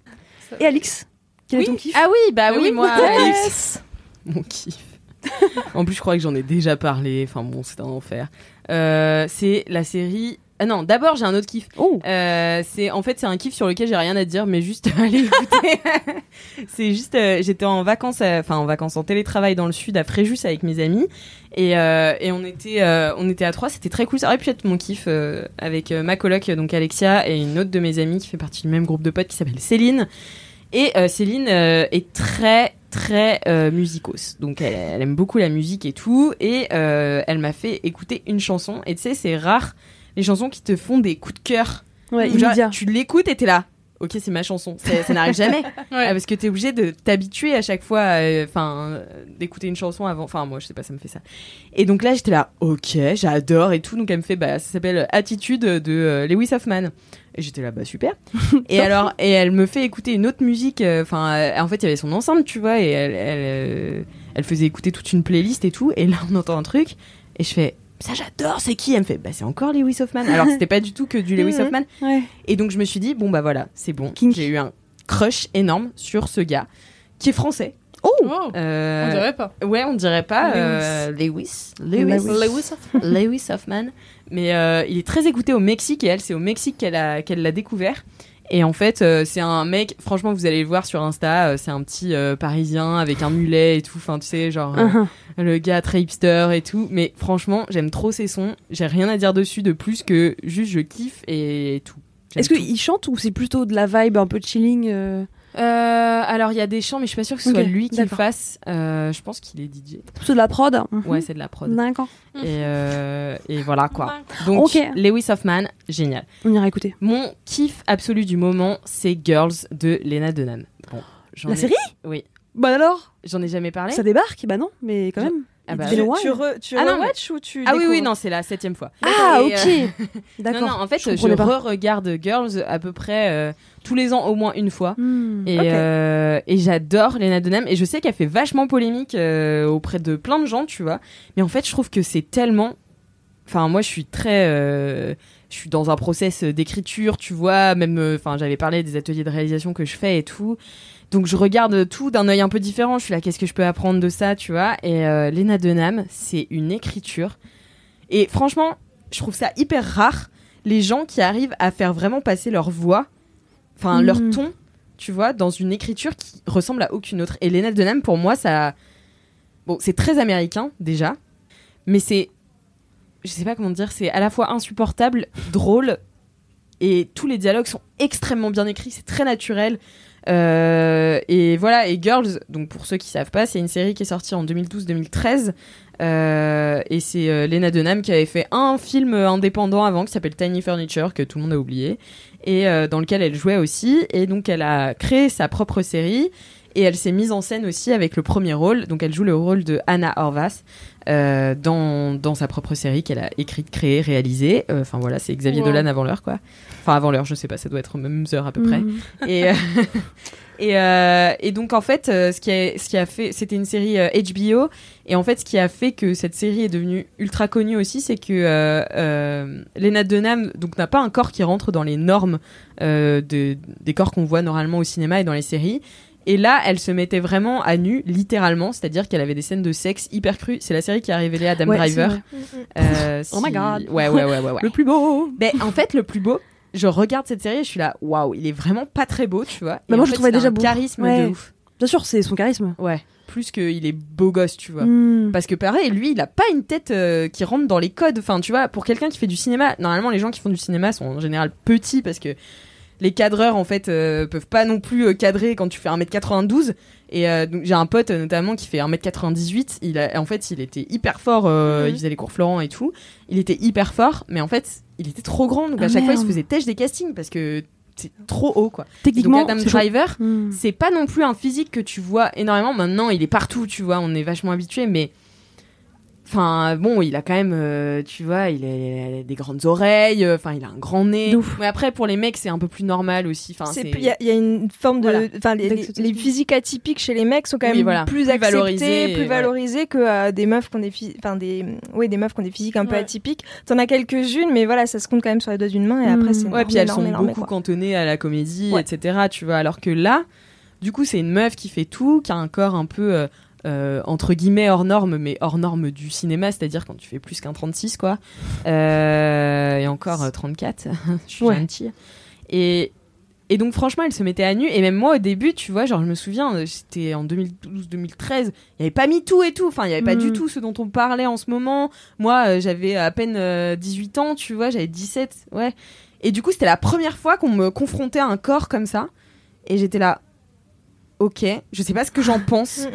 Ça- Et Alix Quel est ton kiff Ah oui, bah oui, oui, moi, yes. mon kiff. en plus, je crois que j'en ai déjà parlé. Enfin bon, c'est un enfer. Euh, c'est la série. Ah non, d'abord j'ai un autre kiff. Oh Euh, c'est en fait c'est un kiff sur lequel j'ai rien à dire, mais juste (laughs) allez écouter. (laughs) c'est juste euh, j'étais en vacances, euh, enfin en vacances en télétravail dans le sud à Fréjus avec mes amis et, euh, et on était on était à trois, c'était très cool. Ça aurait pu être mon kiff avec ma coloc donc Alexia et une autre de mes amies qui fait partie du même groupe de potes qui s'appelle Céline. Et Céline est très très euh, musicos, donc elle, elle aime beaucoup la musique et tout, et euh, elle m'a fait écouter une chanson. Et tu sais c'est rare les chansons qui te font des coups de cœur. Ouais, Ou genre, tu l'écoutes et t'es là. Ok, c'est ma chanson. Ça, ça n'arrive jamais. (laughs) Ouais. Ah, parce que t'es obligé de t'habituer à chaque fois, euh, enfin, euh, d'écouter une chanson avant. Enfin, moi, je sais pas, ça me fait ça. Et donc là, j'étais là, ok, j'adore et tout. Donc elle me fait, bah, ça s'appelle Attitude de euh, Lewis Hoffman. Et j'étais là, bah super. (laughs) et alors, et elle me fait écouter une autre musique. euh, Enfin, euh, en fait, il y avait son ensemble, tu vois, et elle, elle, elle faisait écouter toute une playlist et tout. Et là, on entend un truc, et je fais. Ça j'adore, c'est qui? Elle me fait bah c'est encore Lewis Hoffman. Alors c'était pas du tout que du (laughs) Lewis. Hoffman. Ouais. Et donc je me suis dit bon bah voilà, c'est bon. J'ai eu un crush énorme sur ce gars qui est français. Oh, Euh, on dirait pas. Ouais, on dirait pas Lewis. euh, Lewis. Lewis. Lewis Hoffman. (laughs) Lewis Hoffman. Mais euh, il est très écouté au Mexique et elle, c'est au Mexique qu'elle l'a découvert. Et en fait, euh, c'est un mec, franchement, vous allez le voir sur Insta, euh, c'est un petit euh, parisien avec un mulet et tout. Enfin, tu sais, genre Uh-huh. le gars très hipster et tout. Mais franchement, j'aime trop ses sons. J'ai rien à dire dessus de plus que juste je kiffe et tout. Est-ce qu'il chante ou c'est plutôt de la vibe un peu chilling alors il y a des chants, mais je suis pas sûre que ce soit lui qui le fasse. Euh, je pense qu'il est DJ. Plutôt de la prod Mhm. Ouais, c'est de la prod. D'accord. Et, euh, et voilà quoi. Donc. Lewis Hoffman, génial. On ira écouter. Mon kiff absolu du moment, c'est Girls de Lena Dunham. Bon, La ai- série? Oui. Bah alors? J'en ai jamais parlé. Ça débarque? Bah non, mais quand même. Ah bah, Tu, re- tu Ah non, rewatch ou tu Ah oui, oui, non, c'est la septième fois. Ah, Et, euh, (laughs) ok. D'accord. Non, non, en fait, je, re-regarde Girls à peu près euh, tous les ans au moins une fois. Hmm. Et, euh, et j'adore Lena Dunham. Et je sais qu'elle fait vachement polémique euh, auprès de plein de gens, tu vois. Mais en fait, je trouve que c'est tellement. Enfin, moi, je suis très. euh, Je suis dans un process d'écriture, tu vois. Même. euh, Enfin, j'avais parlé des ateliers de réalisation que je fais et tout. Donc, je regarde tout d'un œil un peu différent. Je suis là, qu'est-ce que je peux apprendre de ça, tu vois? Et euh, Lena Dunham, c'est une écriture. Et franchement, je trouve ça hyper rare, les gens qui arrivent à faire vraiment passer leur voix, enfin, leur Mhm. ton tu vois, dans une écriture qui ressemble à aucune autre. Et Lena Dunham, pour moi, ça. Bon, c'est très américain, déjà, mais c'est. Je sais pas comment dire, c'est à la fois insupportable, drôle, et tous les dialogues sont extrêmement bien écrits, c'est très naturel. Euh, et voilà, et Girls, donc pour ceux qui savent pas, c'est une série qui est sortie en 2012-2013. euh, et c'est euh, Lena Dunham qui avait fait un film indépendant avant qui s'appelle Tiny Furniture, que tout le monde a oublié et euh, dans lequel elle jouait aussi. Et donc elle a créé sa propre série et elle s'est mise en scène aussi avec le premier rôle. Donc elle joue le rôle de Anna Horvath euh, dans, dans sa propre série qu'elle a écrite, créée, réalisée. Euh, Enfin voilà, c'est Xavier Wow. Dolan avant l'heure quoi. Enfin avant l'heure, je sais pas, ça doit être aux mêmes heures à peu près. Et, euh, (laughs) et, et donc en fait, ce qui a, ce qui a fait, c'était une série HBO. Et en fait, ce qui a fait que cette série est devenue ultra connue aussi, c'est que Lena Dunham donc n'a pas un corps qui rentre dans les normes de, des corps qu'on voit normalement au cinéma et dans les séries. Et là, elle se mettait vraiment à nu, littéralement, c'est-à-dire qu'elle avait des scènes de sexe hyper crues. C'est la série qui a révélé Adam Ouais, Driver. vrai. Euh, Oh my si- God. Ouais, ouais, ouais, ouais. ouais. (laughs) Le plus beau. Ben, en fait, le plus beau, je regarde cette série et je suis là, waouh, il est vraiment pas très beau, tu vois. Bah, Et moi, en je fait, trouvais déjà un beau. charisme Ouais. de ouf. Bien sûr, c'est son charisme. Ouais. Plus qu'il est beau gosse, tu vois. Hmm. Parce que pareil, lui, il a pas une tête euh, qui rentre dans les codes. Enfin, tu vois, pour quelqu'un qui fait du cinéma, normalement, les gens qui font du cinéma sont en général petits parce que les cadreurs, en fait, euh, peuvent pas non plus euh, cadrer quand tu fais 1m92. Et euh, donc, j'ai un pote, notamment, qui fait 1m98. Il a, en fait, il était hyper fort. euh, Mhm. Il faisait les cours Florent et tout. Il était hyper fort, mais en fait, il était trop grand. Donc, à Ah, chaque fois, il se faisait têche des castings parce que c'est trop haut, quoi. Et donc, Techniquement, Adam. Driver, Hmm. c'est pas non plus un physique que tu vois énormément. Maintenant, il est partout, tu vois, on est vachement habitué, mais. Enfin, bon, il a quand même, euh, tu vois, il a, il a des grandes oreilles, euh, enfin, il a un grand nez. Ouf. Mais après, pour les mecs, c'est un peu plus normal aussi. Enfin, C'est- c'est. Il y, a- il y a une forme de. Voilà. Enfin, les, les- D'acceptation. les physiques atypiques chez les mecs sont quand Oui, même voilà. plus, Plus acceptés, valorisés, plus valorisés que euh, des meufs qui ont des, enfin, des, oui, des meufs qui ont des physiques un peu atypiques. T'en as quelques-unes, mais voilà, ça se compte quand même sur les doigts d'une main et après, Mm. c'est Ouais, puis elles énorme, sont énorme, beaucoup quoi. cantonnées à la comédie, Ouais. etc. Tu vois, alors que là, du coup, c'est une meuf qui fait tout, qui a un corps un peu. Euh, euh, entre guillemets hors norme, mais hors norme du cinéma, c'est-à-dire quand tu fais plus qu'un 36, quoi. Euh, et encore euh, 34, (laughs) je suis Ouais. gentille. Et, et donc, franchement, elle se mettait à nu. Et même moi, au début, tu vois, genre, je me souviens, euh, c'était en 2012-2013, il n'y avait pas tout et tout. Enfin, il n'y avait pas Mm. du tout ce dont on parlait en ce moment. Moi, euh, j'avais à peine euh, 18 ans, tu vois, j'avais 17, ouais. Et du coup, c'était la première fois qu'on me confrontait à un corps comme ça. Et j'étais là, ok, je sais pas ce que j'en (laughs) pense.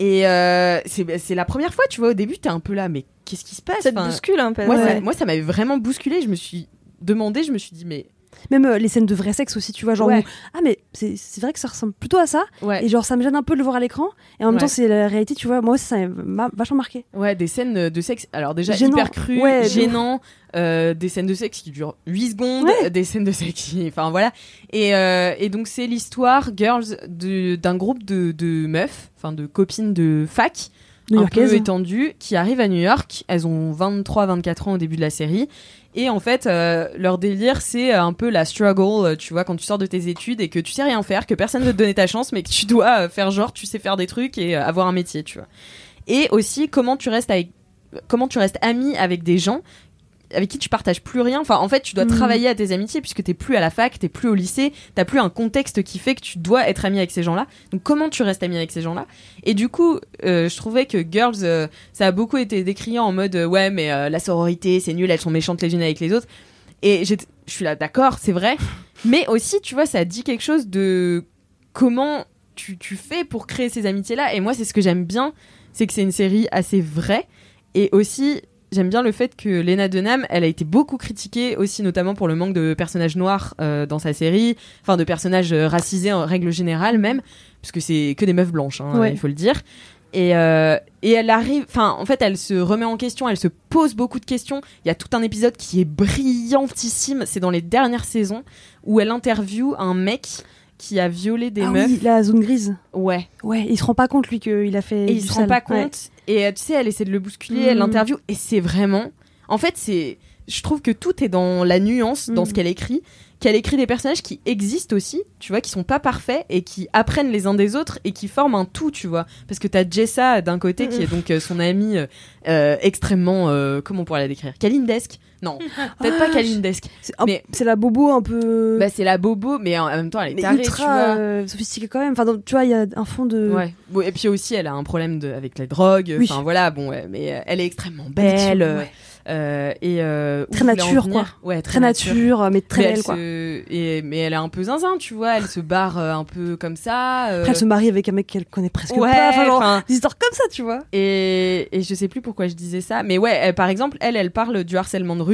Et euh, c'est c'est la première fois, tu vois, au début, t'es un peu là, mais qu'est-ce qui se passe? Ça te Enfin, bouscule un peu. moi, ouais. ça, moi, ça m'avait vraiment bousculé. Je me suis demandé, je me suis dit, mais. Même euh, les scènes de vrai sexe aussi, tu vois, genre Ouais. où- ah mais c'est vrai que ça ressemble plutôt à ça Ouais, et genre ça me gêne un peu de le voir à l'écran et en même temps c'est la réalité, tu vois. Moi aussi, ça m'a vachement marqué. ouais des scènes de sexe. Alors, déjà, Gênant. hyper crues, gênant. euh, des scènes de sexe qui durent 8 secondes. Ouais. Des scènes de sexe qui. Enfin, voilà. Et, euh, et donc, c'est l'histoire, Girls, d'un groupe de, de meufs, enfin, de copines de fac. un New-Yorkaise. peu étendues qui arrivent à New York. Elles ont 23-24 ans au début de la série. Et en fait, euh, leur délire, c'est un peu la struggle, euh, tu vois, quand tu sors de tes études et que tu sais rien faire, que personne ne te donner ta chance, mais que tu dois euh, faire genre, tu sais faire des trucs et euh, avoir un métier, tu vois. Et aussi, comment tu restes avec, comment tu restes ami avec des gens avec qui tu partages plus rien. Enfin, en fait, tu dois Mhm. travailler à tes amitiés puisque t'es plus à la fac, t'es plus au lycée, t'as plus un contexte qui fait que tu dois être ami avec ces gens-là. Donc, comment tu restes ami avec ces gens-là? Et du coup, euh, je trouvais que Girls, euh, ça a beaucoup été décrié en mode euh, ouais, mais la sororité, c'est nul, elles sont méchantes les unes avec les autres. Et je suis là, d'accord, c'est vrai. (laughs) Mais aussi, tu vois, ça dit quelque chose de comment tu, tu fais pour créer ces amitiés-là. Et moi, c'est ce que j'aime bien, c'est que c'est une série assez vraie. Et aussi, j'aime bien le fait que Lena Dunham, elle a été beaucoup critiquée aussi, notamment pour le manque de personnages noirs euh, dans sa série, enfin de personnages euh, racisés en règle générale même, puisque c'est que des meufs blanches, hein, Ouais. il faut le dire. Et, euh, et elle arrive, enfin, en fait, elle se remet en question, elle se pose beaucoup de questions. Il y a tout un épisode qui est brillantissime, c'est dans les dernières saisons, où elle interviewe un mec qui a violé des ah meufs. oui, la zone grise. Ouais. Ouais, il se rend pas compte lui qu'il a fait. Et il se rend pas Ouais. compte. Et euh, tu sais, elle essaie de le bousculer, elle Mhm. l'interview. Et c'est vraiment. En fait, c'est. Je trouve que tout est dans la nuance, dans ce qu'elle écrit. Qu'elle écrit des personnages qui existent aussi, tu vois, qui sont pas parfaits et qui apprennent les uns des autres et qui forment un tout, tu vois. Parce que t'as Jessa d'un côté qui est donc euh, son amie euh, extrêmement. euh, comment on pourrait la décrire? Kalindesque Non, (laughs) peut-être pas Ah, Kalindesque. C'est un- Mais- c'est la bobo un peu. Bah, c'est la bobo, mais en même temps, elle est mais tarée, ultra euh, sophistiquée quand même. Enfin, donc, tu vois, il y a un fond de. Ouais. Bon, et puis aussi, elle a un problème de, avec la drogue. Oui. Enfin voilà, bon, ouais, mais euh, elle est extrêmement Addiction, belle. euh, ouais. euh, et euh, où Très je voulais en nature, venir Ouais, Très nature, mais très Mais belle elle quoi. se- et, mais elle est un peu zinzin, tu vois. Elle se barre euh, un peu comme ça. euh, Après, elle se marie avec un mec qu'elle connaît presque ouais, pas. Enfin, genre, enfin, des histoires comme ça, tu vois. et, et je sais plus pourquoi je disais ça, mais ouais, elle, par exemple, elle, elle parle du harcèlement de rue.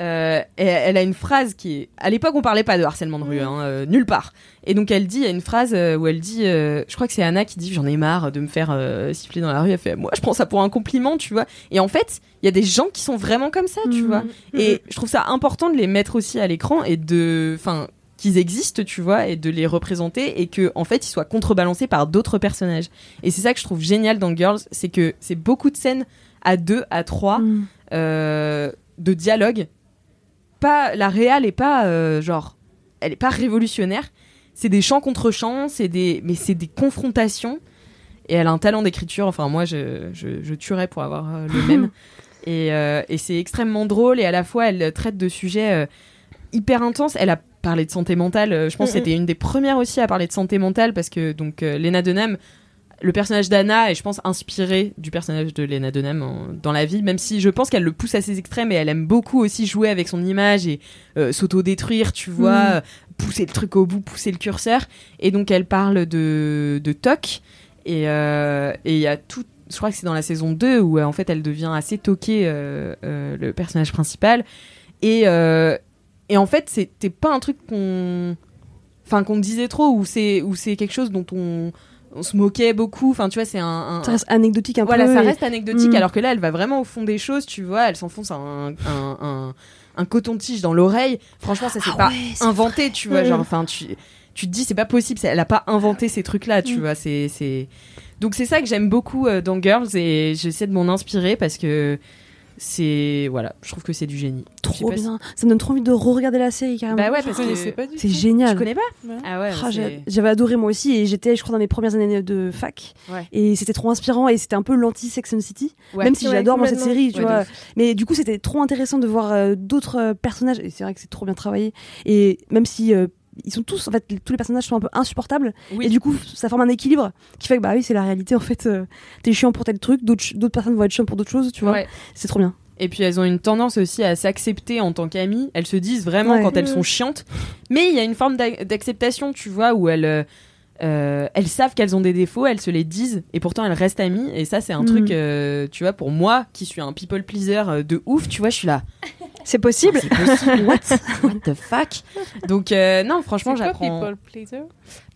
Euh, et elle a une phrase qui est. À l'époque, on parlait pas de harcèlement de rue, hein, euh, nulle part. Et donc, elle dit, il y a une phrase euh, où elle dit, euh, je crois que c'est Anna qui dit, j'en ai marre de me faire siffler dans la rue. Elle fait, moi, je prends ça pour un compliment, tu vois. Et en fait, il y a des gens qui sont vraiment comme ça, tu Mhm. vois. Et je trouve ça important de les mettre aussi à l'écran et de, enfin, qu'ils existent, tu vois, et de les représenter et que, en fait, ils soient contrebalancés par d'autres personnages. Et c'est ça que je trouve génial dans Girls, c'est que c'est beaucoup de scènes à deux, à trois, Mm. euh, de dialogue. Pas, la réal est pas, euh, genre, elle est pas révolutionnaire. C'est des chants contre chants, c'est des, mais c'est des confrontations. Et elle a un talent d'écriture. Enfin, moi, je, je, je tuerais pour avoir euh, le même. (laughs) Et, euh, et c'est extrêmement drôle. Et à la fois, elle traite de sujets hyper intenses. Elle a parlé de santé mentale. Je pense que c'était une des premières aussi à parler de santé mentale parce que donc Lena Dunham, le personnage d'Anna est, je pense, inspiré du personnage de Lena Dunham en- dans la vie, même si je pense qu'elle le pousse à ses extrêmes et elle aime beaucoup aussi jouer avec son image et euh, s'auto-détruire, tu vois, Mhm. euh, pousser le truc au bout, pousser le curseur. Et donc elle parle de, de TOC et euh, et il y a tout. Je crois que c'est dans la saison 2 où en fait elle devient assez toquée, euh, le personnage principal. Et, et en fait, c'était pas un truc qu'on. Enfin, qu'on disait trop, ou c'est ou c'est quelque chose dont on, on se moquait beaucoup. Enfin, tu vois, c'est un. un- Ça reste anecdotique un voilà, peu. ça et- reste anecdotique, Mm. alors que là, elle va vraiment au fond des choses, tu vois, elle s'enfonce un, un, un, un coton-tige dans l'oreille. Franchement, ça c'est Ah pas ouais, inventé, tu vois, genre, enfin, tu, tu te dis, c'est pas possible, elle a pas inventé ces trucs-là, tu Mm. vois, c'est, c'est. Donc c'est ça que j'aime beaucoup euh, dans Girls et j'essaie de m'en inspirer parce que c'est. Voilà, je trouve que c'est du génie. Je Trop si- bien. Ça me donne trop envie de re-regarder la série carrément. Bah ouais, Je parce que. C'est génial. connais pas Ouais. Ah ouais, Ah, J'avais adoré moi aussi et j'étais, je crois, dans mes premières années de fac. Ouais. Et c'était trop inspirant et c'était un peu l'anti-Sex and City. Ouais. Même si Ouais, j'adore moi cette série, tu vois. Mais du coup, c'était trop intéressant de voir euh, d'autres euh, personnages. Et c'est vrai que c'est trop bien travaillé. Et même si euh, ils sont tous, en fait, tous les personnages sont un peu insupportables. Oui. Et du coup, ça forme un équilibre qui fait que bah oui, c'est la réalité en fait. euh, T'es chiant pour tel truc, d'autres d'autres personnes vont être chiants pour d'autres choses, tu vois. Ouais. C'est trop bien. Et puis elles ont une tendance aussi à s'accepter en tant qu'amies. Elles se disent vraiment Ouais. quand elles sont chiantes. Mais il y a une forme d'ac- d'acceptation, tu vois, où elles, euh, euh, elles savent qu'elles ont des défauts, elles se les disent, et pourtant elles restent amies. Et ça, c'est un Mhm. truc, euh, tu vois, pour moi, qui suis un people pleaser de ouf, tu vois, je suis là. C'est possible. C'est possible, (laughs) what? What the fuck? Donc, euh, non, franchement, C'est j'apprends. people pleaser?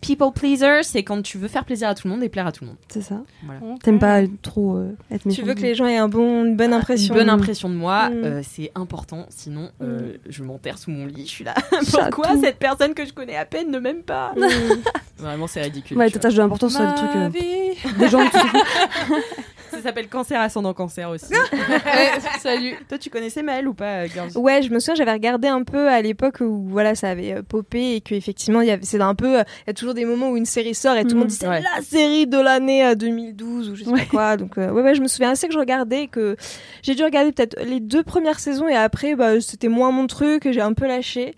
People pleaser, c'est quand tu veux faire plaisir à tout le monde et plaire à tout le monde. C'est ça. Voilà. T'aimes pas trop euh, être méchant. Tu veux que les gens aient un bon, une bonne impression. Une bonne impression de moi, Mm. euh, c'est important. Sinon, euh, je m'enterre sous mon lit. Je suis là. (laughs) Chatou. Pourquoi cette personne que je connais à peine ne m'aime pas? Mm. (laughs) Vraiment, c'est ridicule. Ouais, tu t'attaches de l'importance sur Ma le truc. euh, des gens. Ça s'appelle cancer ascendant cancer aussi. (laughs) Ouais, salut. Toi, tu connaissais Maëlle ou pas, euh, Girls Ouais, je me souviens, j'avais regardé un peu à l'époque où voilà, ça avait euh, popé et qu'effectivement, il y avait- c'est un peu, euh, il y a toujours des moments où une série sort et tout le Mhm. monde dit c'est Ouais. la série de l'année euh, 2012 ou je sais Ouais. pas quoi. Donc euh, ouais, ouais, je me souviens assez que je regardais et que j'ai dû regarder peut-être les deux premières saisons et après, bah, c'était moins mon truc, j'ai un peu lâché.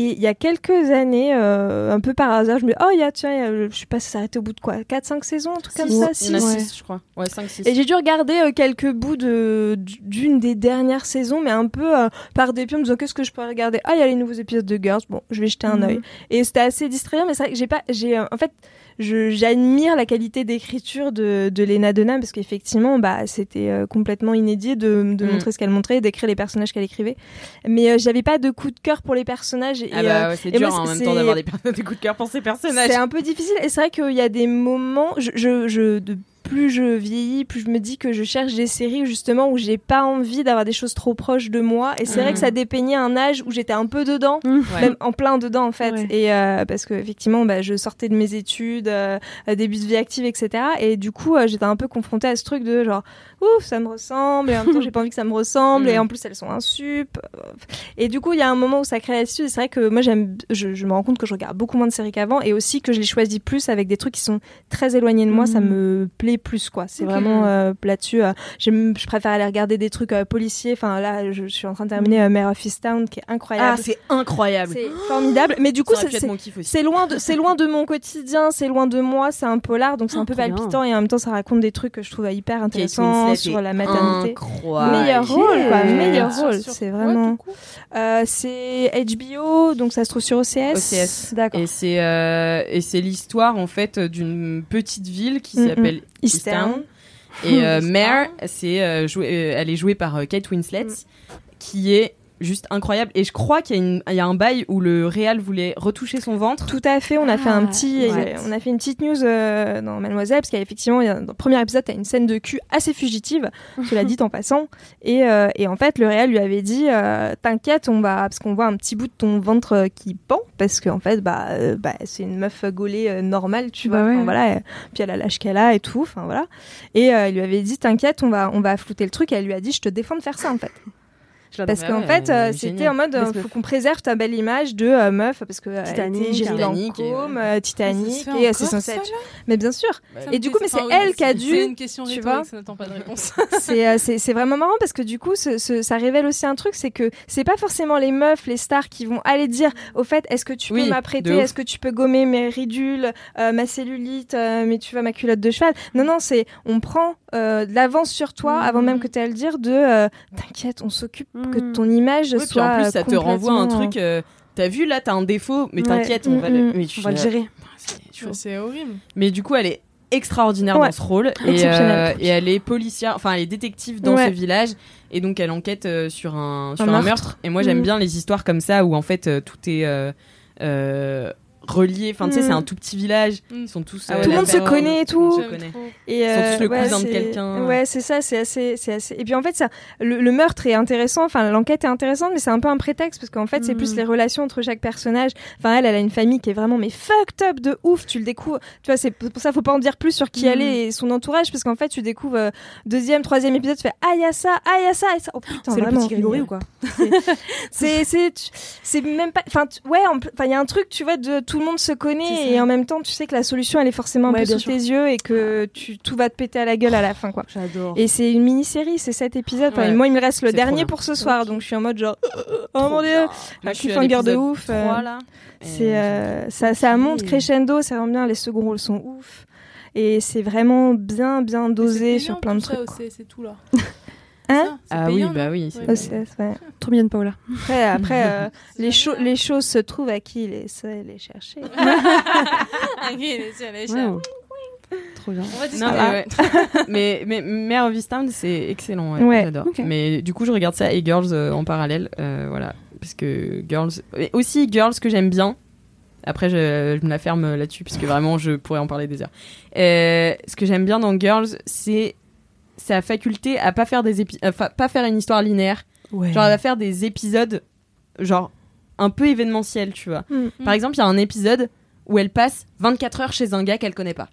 Et il y a quelques années, euh, un peu par hasard, je me dis, oh, il y a, tiens, je sais pas, ça s'est arrêté au bout de quoi 4-5 saisons, un truc comme ça Il y en a six. 6, je crois. Ouais, 5, 6. Et j'ai dû regarder euh, quelques bouts de d'une des dernières saisons, mais un peu euh, par dépit en me disant qu'est-ce que je pourrais regarder? Ah, il y a les nouveaux épisodes de Girls. Bon, je vais jeter un Mhm. œil. Et c'était assez distrayant, mais c'est vrai que j'ai pas, j'ai euh, en fait, j'admire la qualité d'écriture de de Lena Dunham parce qu'effectivement, bah, c'était euh, complètement inédit de de Mhm. montrer ce qu'elle montrait, d'écrire les personnages qu'elle écrivait. Mais euh, j'avais pas de coup de cœur pour les personnages. Et, Ah bah euh, ouais, c'est dur moi, en même temps d'avoir des, (laughs) des coups de cœur pour ces personnages. c'est un peu difficile et c'est vrai qu'il y a des moments, je, je, je- de plus je vieillis, plus je me dis que je cherche des séries justement où j'ai pas envie d'avoir des choses trop proches de moi. Et c'est vrai que ça dépeignait un âge où j'étais un peu dedans, Ouais. même en plein dedans en fait. Ouais. Et euh, parce que effectivement, bah, je sortais de mes études, euh, début de vie active, etc. Et du coup, euh, j'étais un peu confrontée à ce truc de genre, ouf, ça me ressemble. Et en même temps, j'ai (laughs) pas envie que ça me ressemble. Et en plus, elles sont un sup. Et du coup, il y a un moment où ça crée l'attitude. Et c'est vrai que moi, j'aime, je, je me rends compte que je regarde beaucoup moins de séries qu'avant et aussi que je les choisis plus avec des trucs qui sont très éloignés de moi. Ça Mhm. me plaît plus, quoi. C'est vraiment euh, là-dessus. euh, je préfère aller regarder des trucs euh, policiers. Enfin, là, je, je suis en train de terminer euh, Mare of Easttown, qui est incroyable. Ah, c'est incroyable. c'est formidable. Mais du coup, c'est, loin de c'est loin de mon quotidien, c'est loin de moi, c'est un polar donc c'est un peu palpitant et en même temps ça raconte des trucs que je trouve hyper intéressants Sur la maternité. Incroyable. Meilleur rôle quoi, meilleur rôle, c'est vraiment euh, c'est HBO donc ça se trouve sur OCS. OCS. D'accord. Et c'est euh, et c'est l'histoire en fait d'une petite ville qui Mm, s'appelle Easttown. Et euh, (laughs) Mare, c'est euh, joué- elle est jouée par Kate Winslet, Mm. qui est juste incroyable. Et je crois qu'il y, a une- il y a un bail où le réal voulait retoucher son ventre. Tout à fait, on a fait un Ah, petit, ouais. on a fait une petite news euh, dans Mademoiselle parce qu'il y a effectivement, il y a- dans le premier épisode, t'as une scène de cul assez fugitive, cela (laughs) dit en passant, et, euh, et en fait le réel lui avait dit, euh, t'inquiète, on va, parce qu'on voit un petit bout de ton ventre qui pend, parce qu'en fait, bah, euh, bah, c'est une meuf gaulée euh, normale, tu Bah vois, ouais. Enfin, voilà, euh, puis elle a l'âge qu'elle a et tout, enfin voilà, et euh, il lui avait dit, t'inquiète, on va, on va flouter le truc, et elle lui a dit, je te défends de faire ça en fait. Parce Ouais, qu'en fait, euh, c'était en mode, euh, Best meuf. faut qu'on préserve ta belle image de euh, meuf, parce que euh, elle Titanic, Titanic, et Lancôme, euh, Ça Titanic, et euh, c'est censé être. Mais bien sûr, Ça Et du coup, mais c'est elle qui a dû- C'est une question tu vois. ça n'attend pas de réponse. (laughs) c'est euh, vraiment marrant parce que du coup, ce- ce- ça révèle aussi un truc, c'est que c'est pas forcément les meufs, les stars qui vont aller dire, au fait, est-ce que tu peux Oui, m'apprêter, est-ce que tu peux gommer mes ridules, euh, ma cellulite, euh, mais tu vois ma culotte de cheval. Non, non, c'est on prend euh, de l'avance sur toi Mhm. avant même que tu aies à le dire de, euh, t'inquiète, on s'occupe que Mhm. ton image Oui, puis soit. en plus, euh, ça te renvoie un complètement- truc. euh, T'as vu là, t'as un défaut, mais Ouais. t'inquiète, on va Mm, le. mm. Mais, tu On va le gérer. Putain, c'est. Ouais, horrible. Mais du coup, elle est extraordinaire Ouais. dans ce rôle et, euh, et elle est policière, enfin elle est détective dans Ouais. ce village et donc elle enquête euh, sur un sur un, meurtre. meurtre. Et moi j'aime bien les histoires comme ça où en fait euh, tout est euh, euh, relié. Enfin tu sais c'est un tout petit village, Mhm. ils sont tous Ah ouais, euh, tout le monde se connaît et tout connaît. Et Ils sont tous le ouais, cousin de quelqu'un. Ouais, c'est ça, c'est assez, c'est assez. Et puis en fait, ça, le, le meurtre est intéressant. Enfin, l'enquête est intéressante, mais c'est un peu un prétexte parce qu'en fait, c'est plus les relations entre chaque personnage. Enfin, elle, elle a une famille qui est vraiment mais fucked up de ouf. Tu le découvres. Tu vois, c'est pour ça, faut pas en dire plus sur qui elle est et son entourage, parce qu'en fait, tu découvres euh, deuxième, troisième épisode, tu fais ah y a ça, ah y a ça, et ça. Oh putain, C'est le vraiment. petit Grégory ou quoi C'est, c'est, tu- c'est même pas. Enfin, ouais, enfin, il y a un truc, tu vois, de tout le monde se connaît ça. et en même temps, tu sais que la solution, elle est forcément un Ouais, peu sous sûr. tes yeux et que tu, tout va te péter à la gueule à la fin, quoi. J'adore. Et c'est une mini-série, c'est sept épisodes. Enfin, moi, il me reste le dernier pour ce soir, donc je suis en mode genre, (laughs) oh mon dieu, un je suis à cliffhanger de ouf. euh, 3, là. c'est, euh, ça, ça monte crescendo, c'est vraiment bien. Les seconds rôles sont ouf. Et c'est vraiment bien, bien dosé sur plein de tout ça, trucs. c'est tout là. (laughs) Hein Ah oui, bah oui, c'est- ouais. Trop mignonne Paola. Après, après euh, (laughs) les, cho- les choses se trouvent à qui? Les sait les chercher. Ah, (laughs) ok, les- les- les- Ouais. Trop bien. On va Non, discuter. mais, ouais. (laughs) mais, mais Mare of Easttown, c'est excellent. Ouais, Ouais. J'adore. Mais du coup, je regarde ça et Girls euh, en parallèle. euh, voilà. Parce que Girls. et aussi, Girls que j'aime bien. Après, je, je me la ferme là-dessus, parce que vraiment, je pourrais en parler des heures. Euh, ce que j'aime bien dans Girls, c'est sa faculté à pas faire, des épi- à fa- pas faire une histoire linéaire. Ouais. Genre, elle va faire des épisodes, genre, un peu événementiels, tu vois. Mm. Par exemple, il y a un épisode où elle passe 24 heures chez un gars qu'elle connaît pas.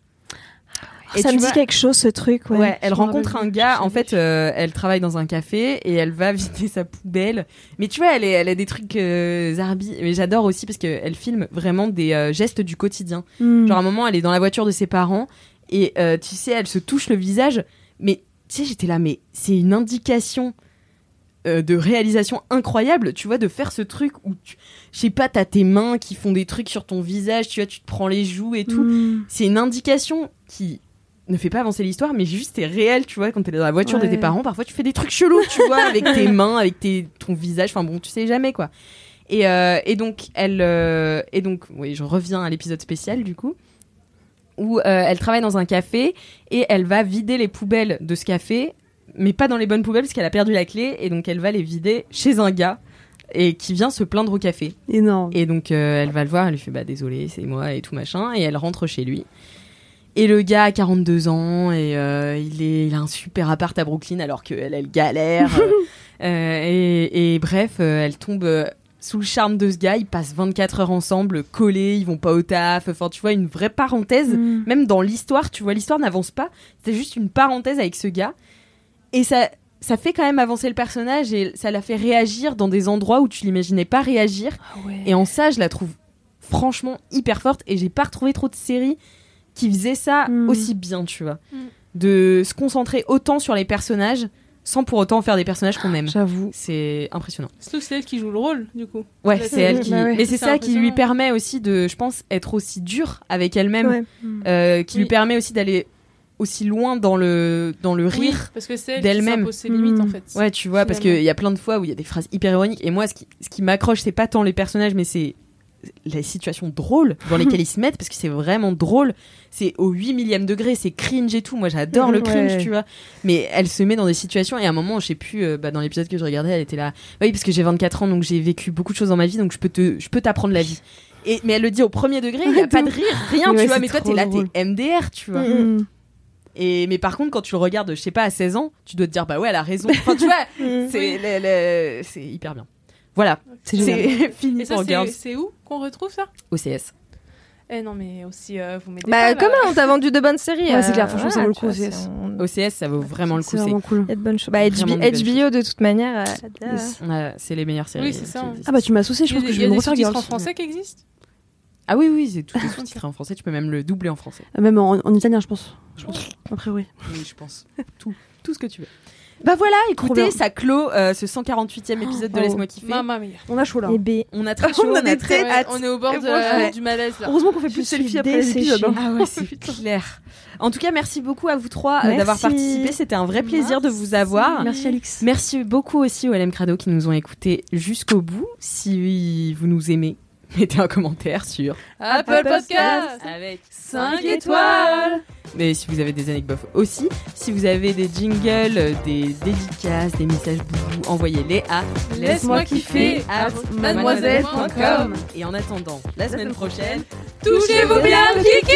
Et ça me dit quelque chose ce truc. Ouais. Ouais, elle rencontre un gars. En fait, euh, elle travaille dans un café et elle va (laughs) vider sa poubelle. Mais tu vois, elle, est- elle a des trucs euh, zarbi. Mais j'adore aussi parce qu'elle filme vraiment des euh, gestes du quotidien. Mm. Genre, à un moment, elle est dans la voiture de ses parents et euh, tu sais, elle se touche le visage. Mais tu sais, j'étais là, mais c'est une indication euh, de réalisation incroyable, tu vois, de faire ce truc où, tu- je sais pas, t'as tes mains qui font des trucs sur ton visage, tu vois, tu te prends les joues et tout. Mm. C'est une indication qui ne fait pas avancer l'histoire, mais juste c'est réel, tu vois, quand t'es dans la voiture de tes parents, parfois tu fais des trucs chelous, tu vois, (laughs) avec tes mains, avec tes, ton visage, enfin bon, tu sais jamais quoi. Et, euh, et donc, elle, euh, et donc, oui, je reviens à l'épisode spécial du coup, où euh, elle travaille dans un café et elle va vider les poubelles de ce café, mais pas dans les bonnes poubelles parce qu'elle a perdu la clé, et donc elle va les vider chez un gars et qui vient se plaindre au café. Énorme. Et donc euh, elle va le voir, elle lui fait bah désolé, c'est moi et tout machin, et elle rentre chez lui. Et le gars a 42 ans et euh, il, est, il a un super appart à Brooklyn alors qu'elle, elle galère. (laughs) euh, et, et bref, elle tombe sous le charme de ce gars. Ils passent 24 heures ensemble, collés, ils vont pas au taf. Enfin, tu vois, une vraie parenthèse. Mm. Même dans l'histoire, tu vois, l'histoire n'avance pas. C'est juste une parenthèse avec ce gars. Et ça, ça fait quand même avancer le personnage et ça la fait réagir dans des endroits où tu l'imaginais pas réagir. Et en ça, je la trouve franchement hyper forte. Et j'ai pas retrouvé trop de séries qui faisaient ça Mm. aussi bien, tu vois. Mm. De se concentrer autant sur les personnages sans pour autant faire des personnages qu'on aime. J'avoue. C'est impressionnant. Surtout que c'est elle qui joue le rôle, du coup. Ouais, c'est elle qui. bah ouais. Mais c'est ça qui lui permet aussi de, je pense, être aussi dure avec elle-même, Ouais. euh, qui lui Oui. permet aussi d'aller aussi loin dans le dans le Oui, rire. parce que c'est elle d'elle-même. ses limites, en Mm. fait. Ouais, tu vois, parce Finalement. qu'il y a plein de fois où il y a des phrases hyper ironiques. Et moi, ce qui, ce qui m'accroche, c'est pas tant les personnages, mais c'est les situations drôles dans lesquelles ils (laughs) se mettent, parce que c'est vraiment drôle. C'est au 8 millième degré, c'est cringe et tout. Moi, j'adore le Ouais. cringe, tu vois. Mais elle se met dans des situations, et à un moment, je sais plus, euh, bah, dans l'épisode que je regardais, elle était là. Oui, parce que j'ai 24 ans, donc j'ai vécu beaucoup de choses dans ma vie, donc je peux te, je peux t'apprendre la vie. Et, mais elle le dit au premier degré, il n'y a pas de rire, rien, tu vois. Mais toi, t'es là, t'es MDR, tu vois. Mm. Et, mais par contre, quand tu le regardes, je sais pas, à 16 ans, tu dois te dire, bah ouais, elle a raison. Enfin, tu vois, (laughs) le- c'est hyper bien. Voilà, C'est c'est (laughs) fini Et ça, pour c'est- Girls c'est où qu'on retrouve ça? OCS. Eh non, mais aussi, euh, vous m'aidez Bah, pas, là. comment on t'a vendu de bonnes séries Ouais, c'est euh, clair, franchement, ça vaut le coup, vois, OCS. c'est- on- OCS, ça vaut vraiment le coup. C'est C'est vraiment cool. Il y a de bonnes choses. Bah, HBO, de belles HBO, de toute manière. euh, Yes. c'est les meilleures séries. Oui, c'est ça, hein. Ah bah tu m'as associé, je Il y a pense des- que je il y vais a me des refaire Girls. en français qui existent? Ah oui, oui, c'est tout est sous-titré en français. Tu peux même le doubler en français. Euh, Même en, en italien, je pense. Je pense. A priori. Oui, je pense. tout, tout ce que tu veux. Bah voilà, écoutez, ça clôt euh, ce 148e épisode de Oh. Laisse-moi kiffer. Mamma mia. On a chaud là. Et B. On a très (laughs) chaud, On a on a des très Ouais, hâte. on est au bord de- franchement- du malaise, là. Heureusement qu'on fait Je plus de selfies après épisodes. hein. Ah ouais, c'est clair. En tout cas, merci beaucoup à vous trois euh, d'avoir participé. C'était un vrai plaisir de vous avoir. Merci Alix. Merci beaucoup aussi aux LM Crado qui nous ont écoutés jusqu'au bout. Si vous nous aimez, (laughs) mettez un commentaire sur Apple Apple Podcast avec 5 étoiles. Mais si vous avez des anecdotes aussi, si vous avez des jingles, des dédicaces, des messages boubou, envoyez-les à Laisse-moi kiffer at mademoiselle.com. Et en attendant, la semaine prochaine, Touchez-vous bien kiki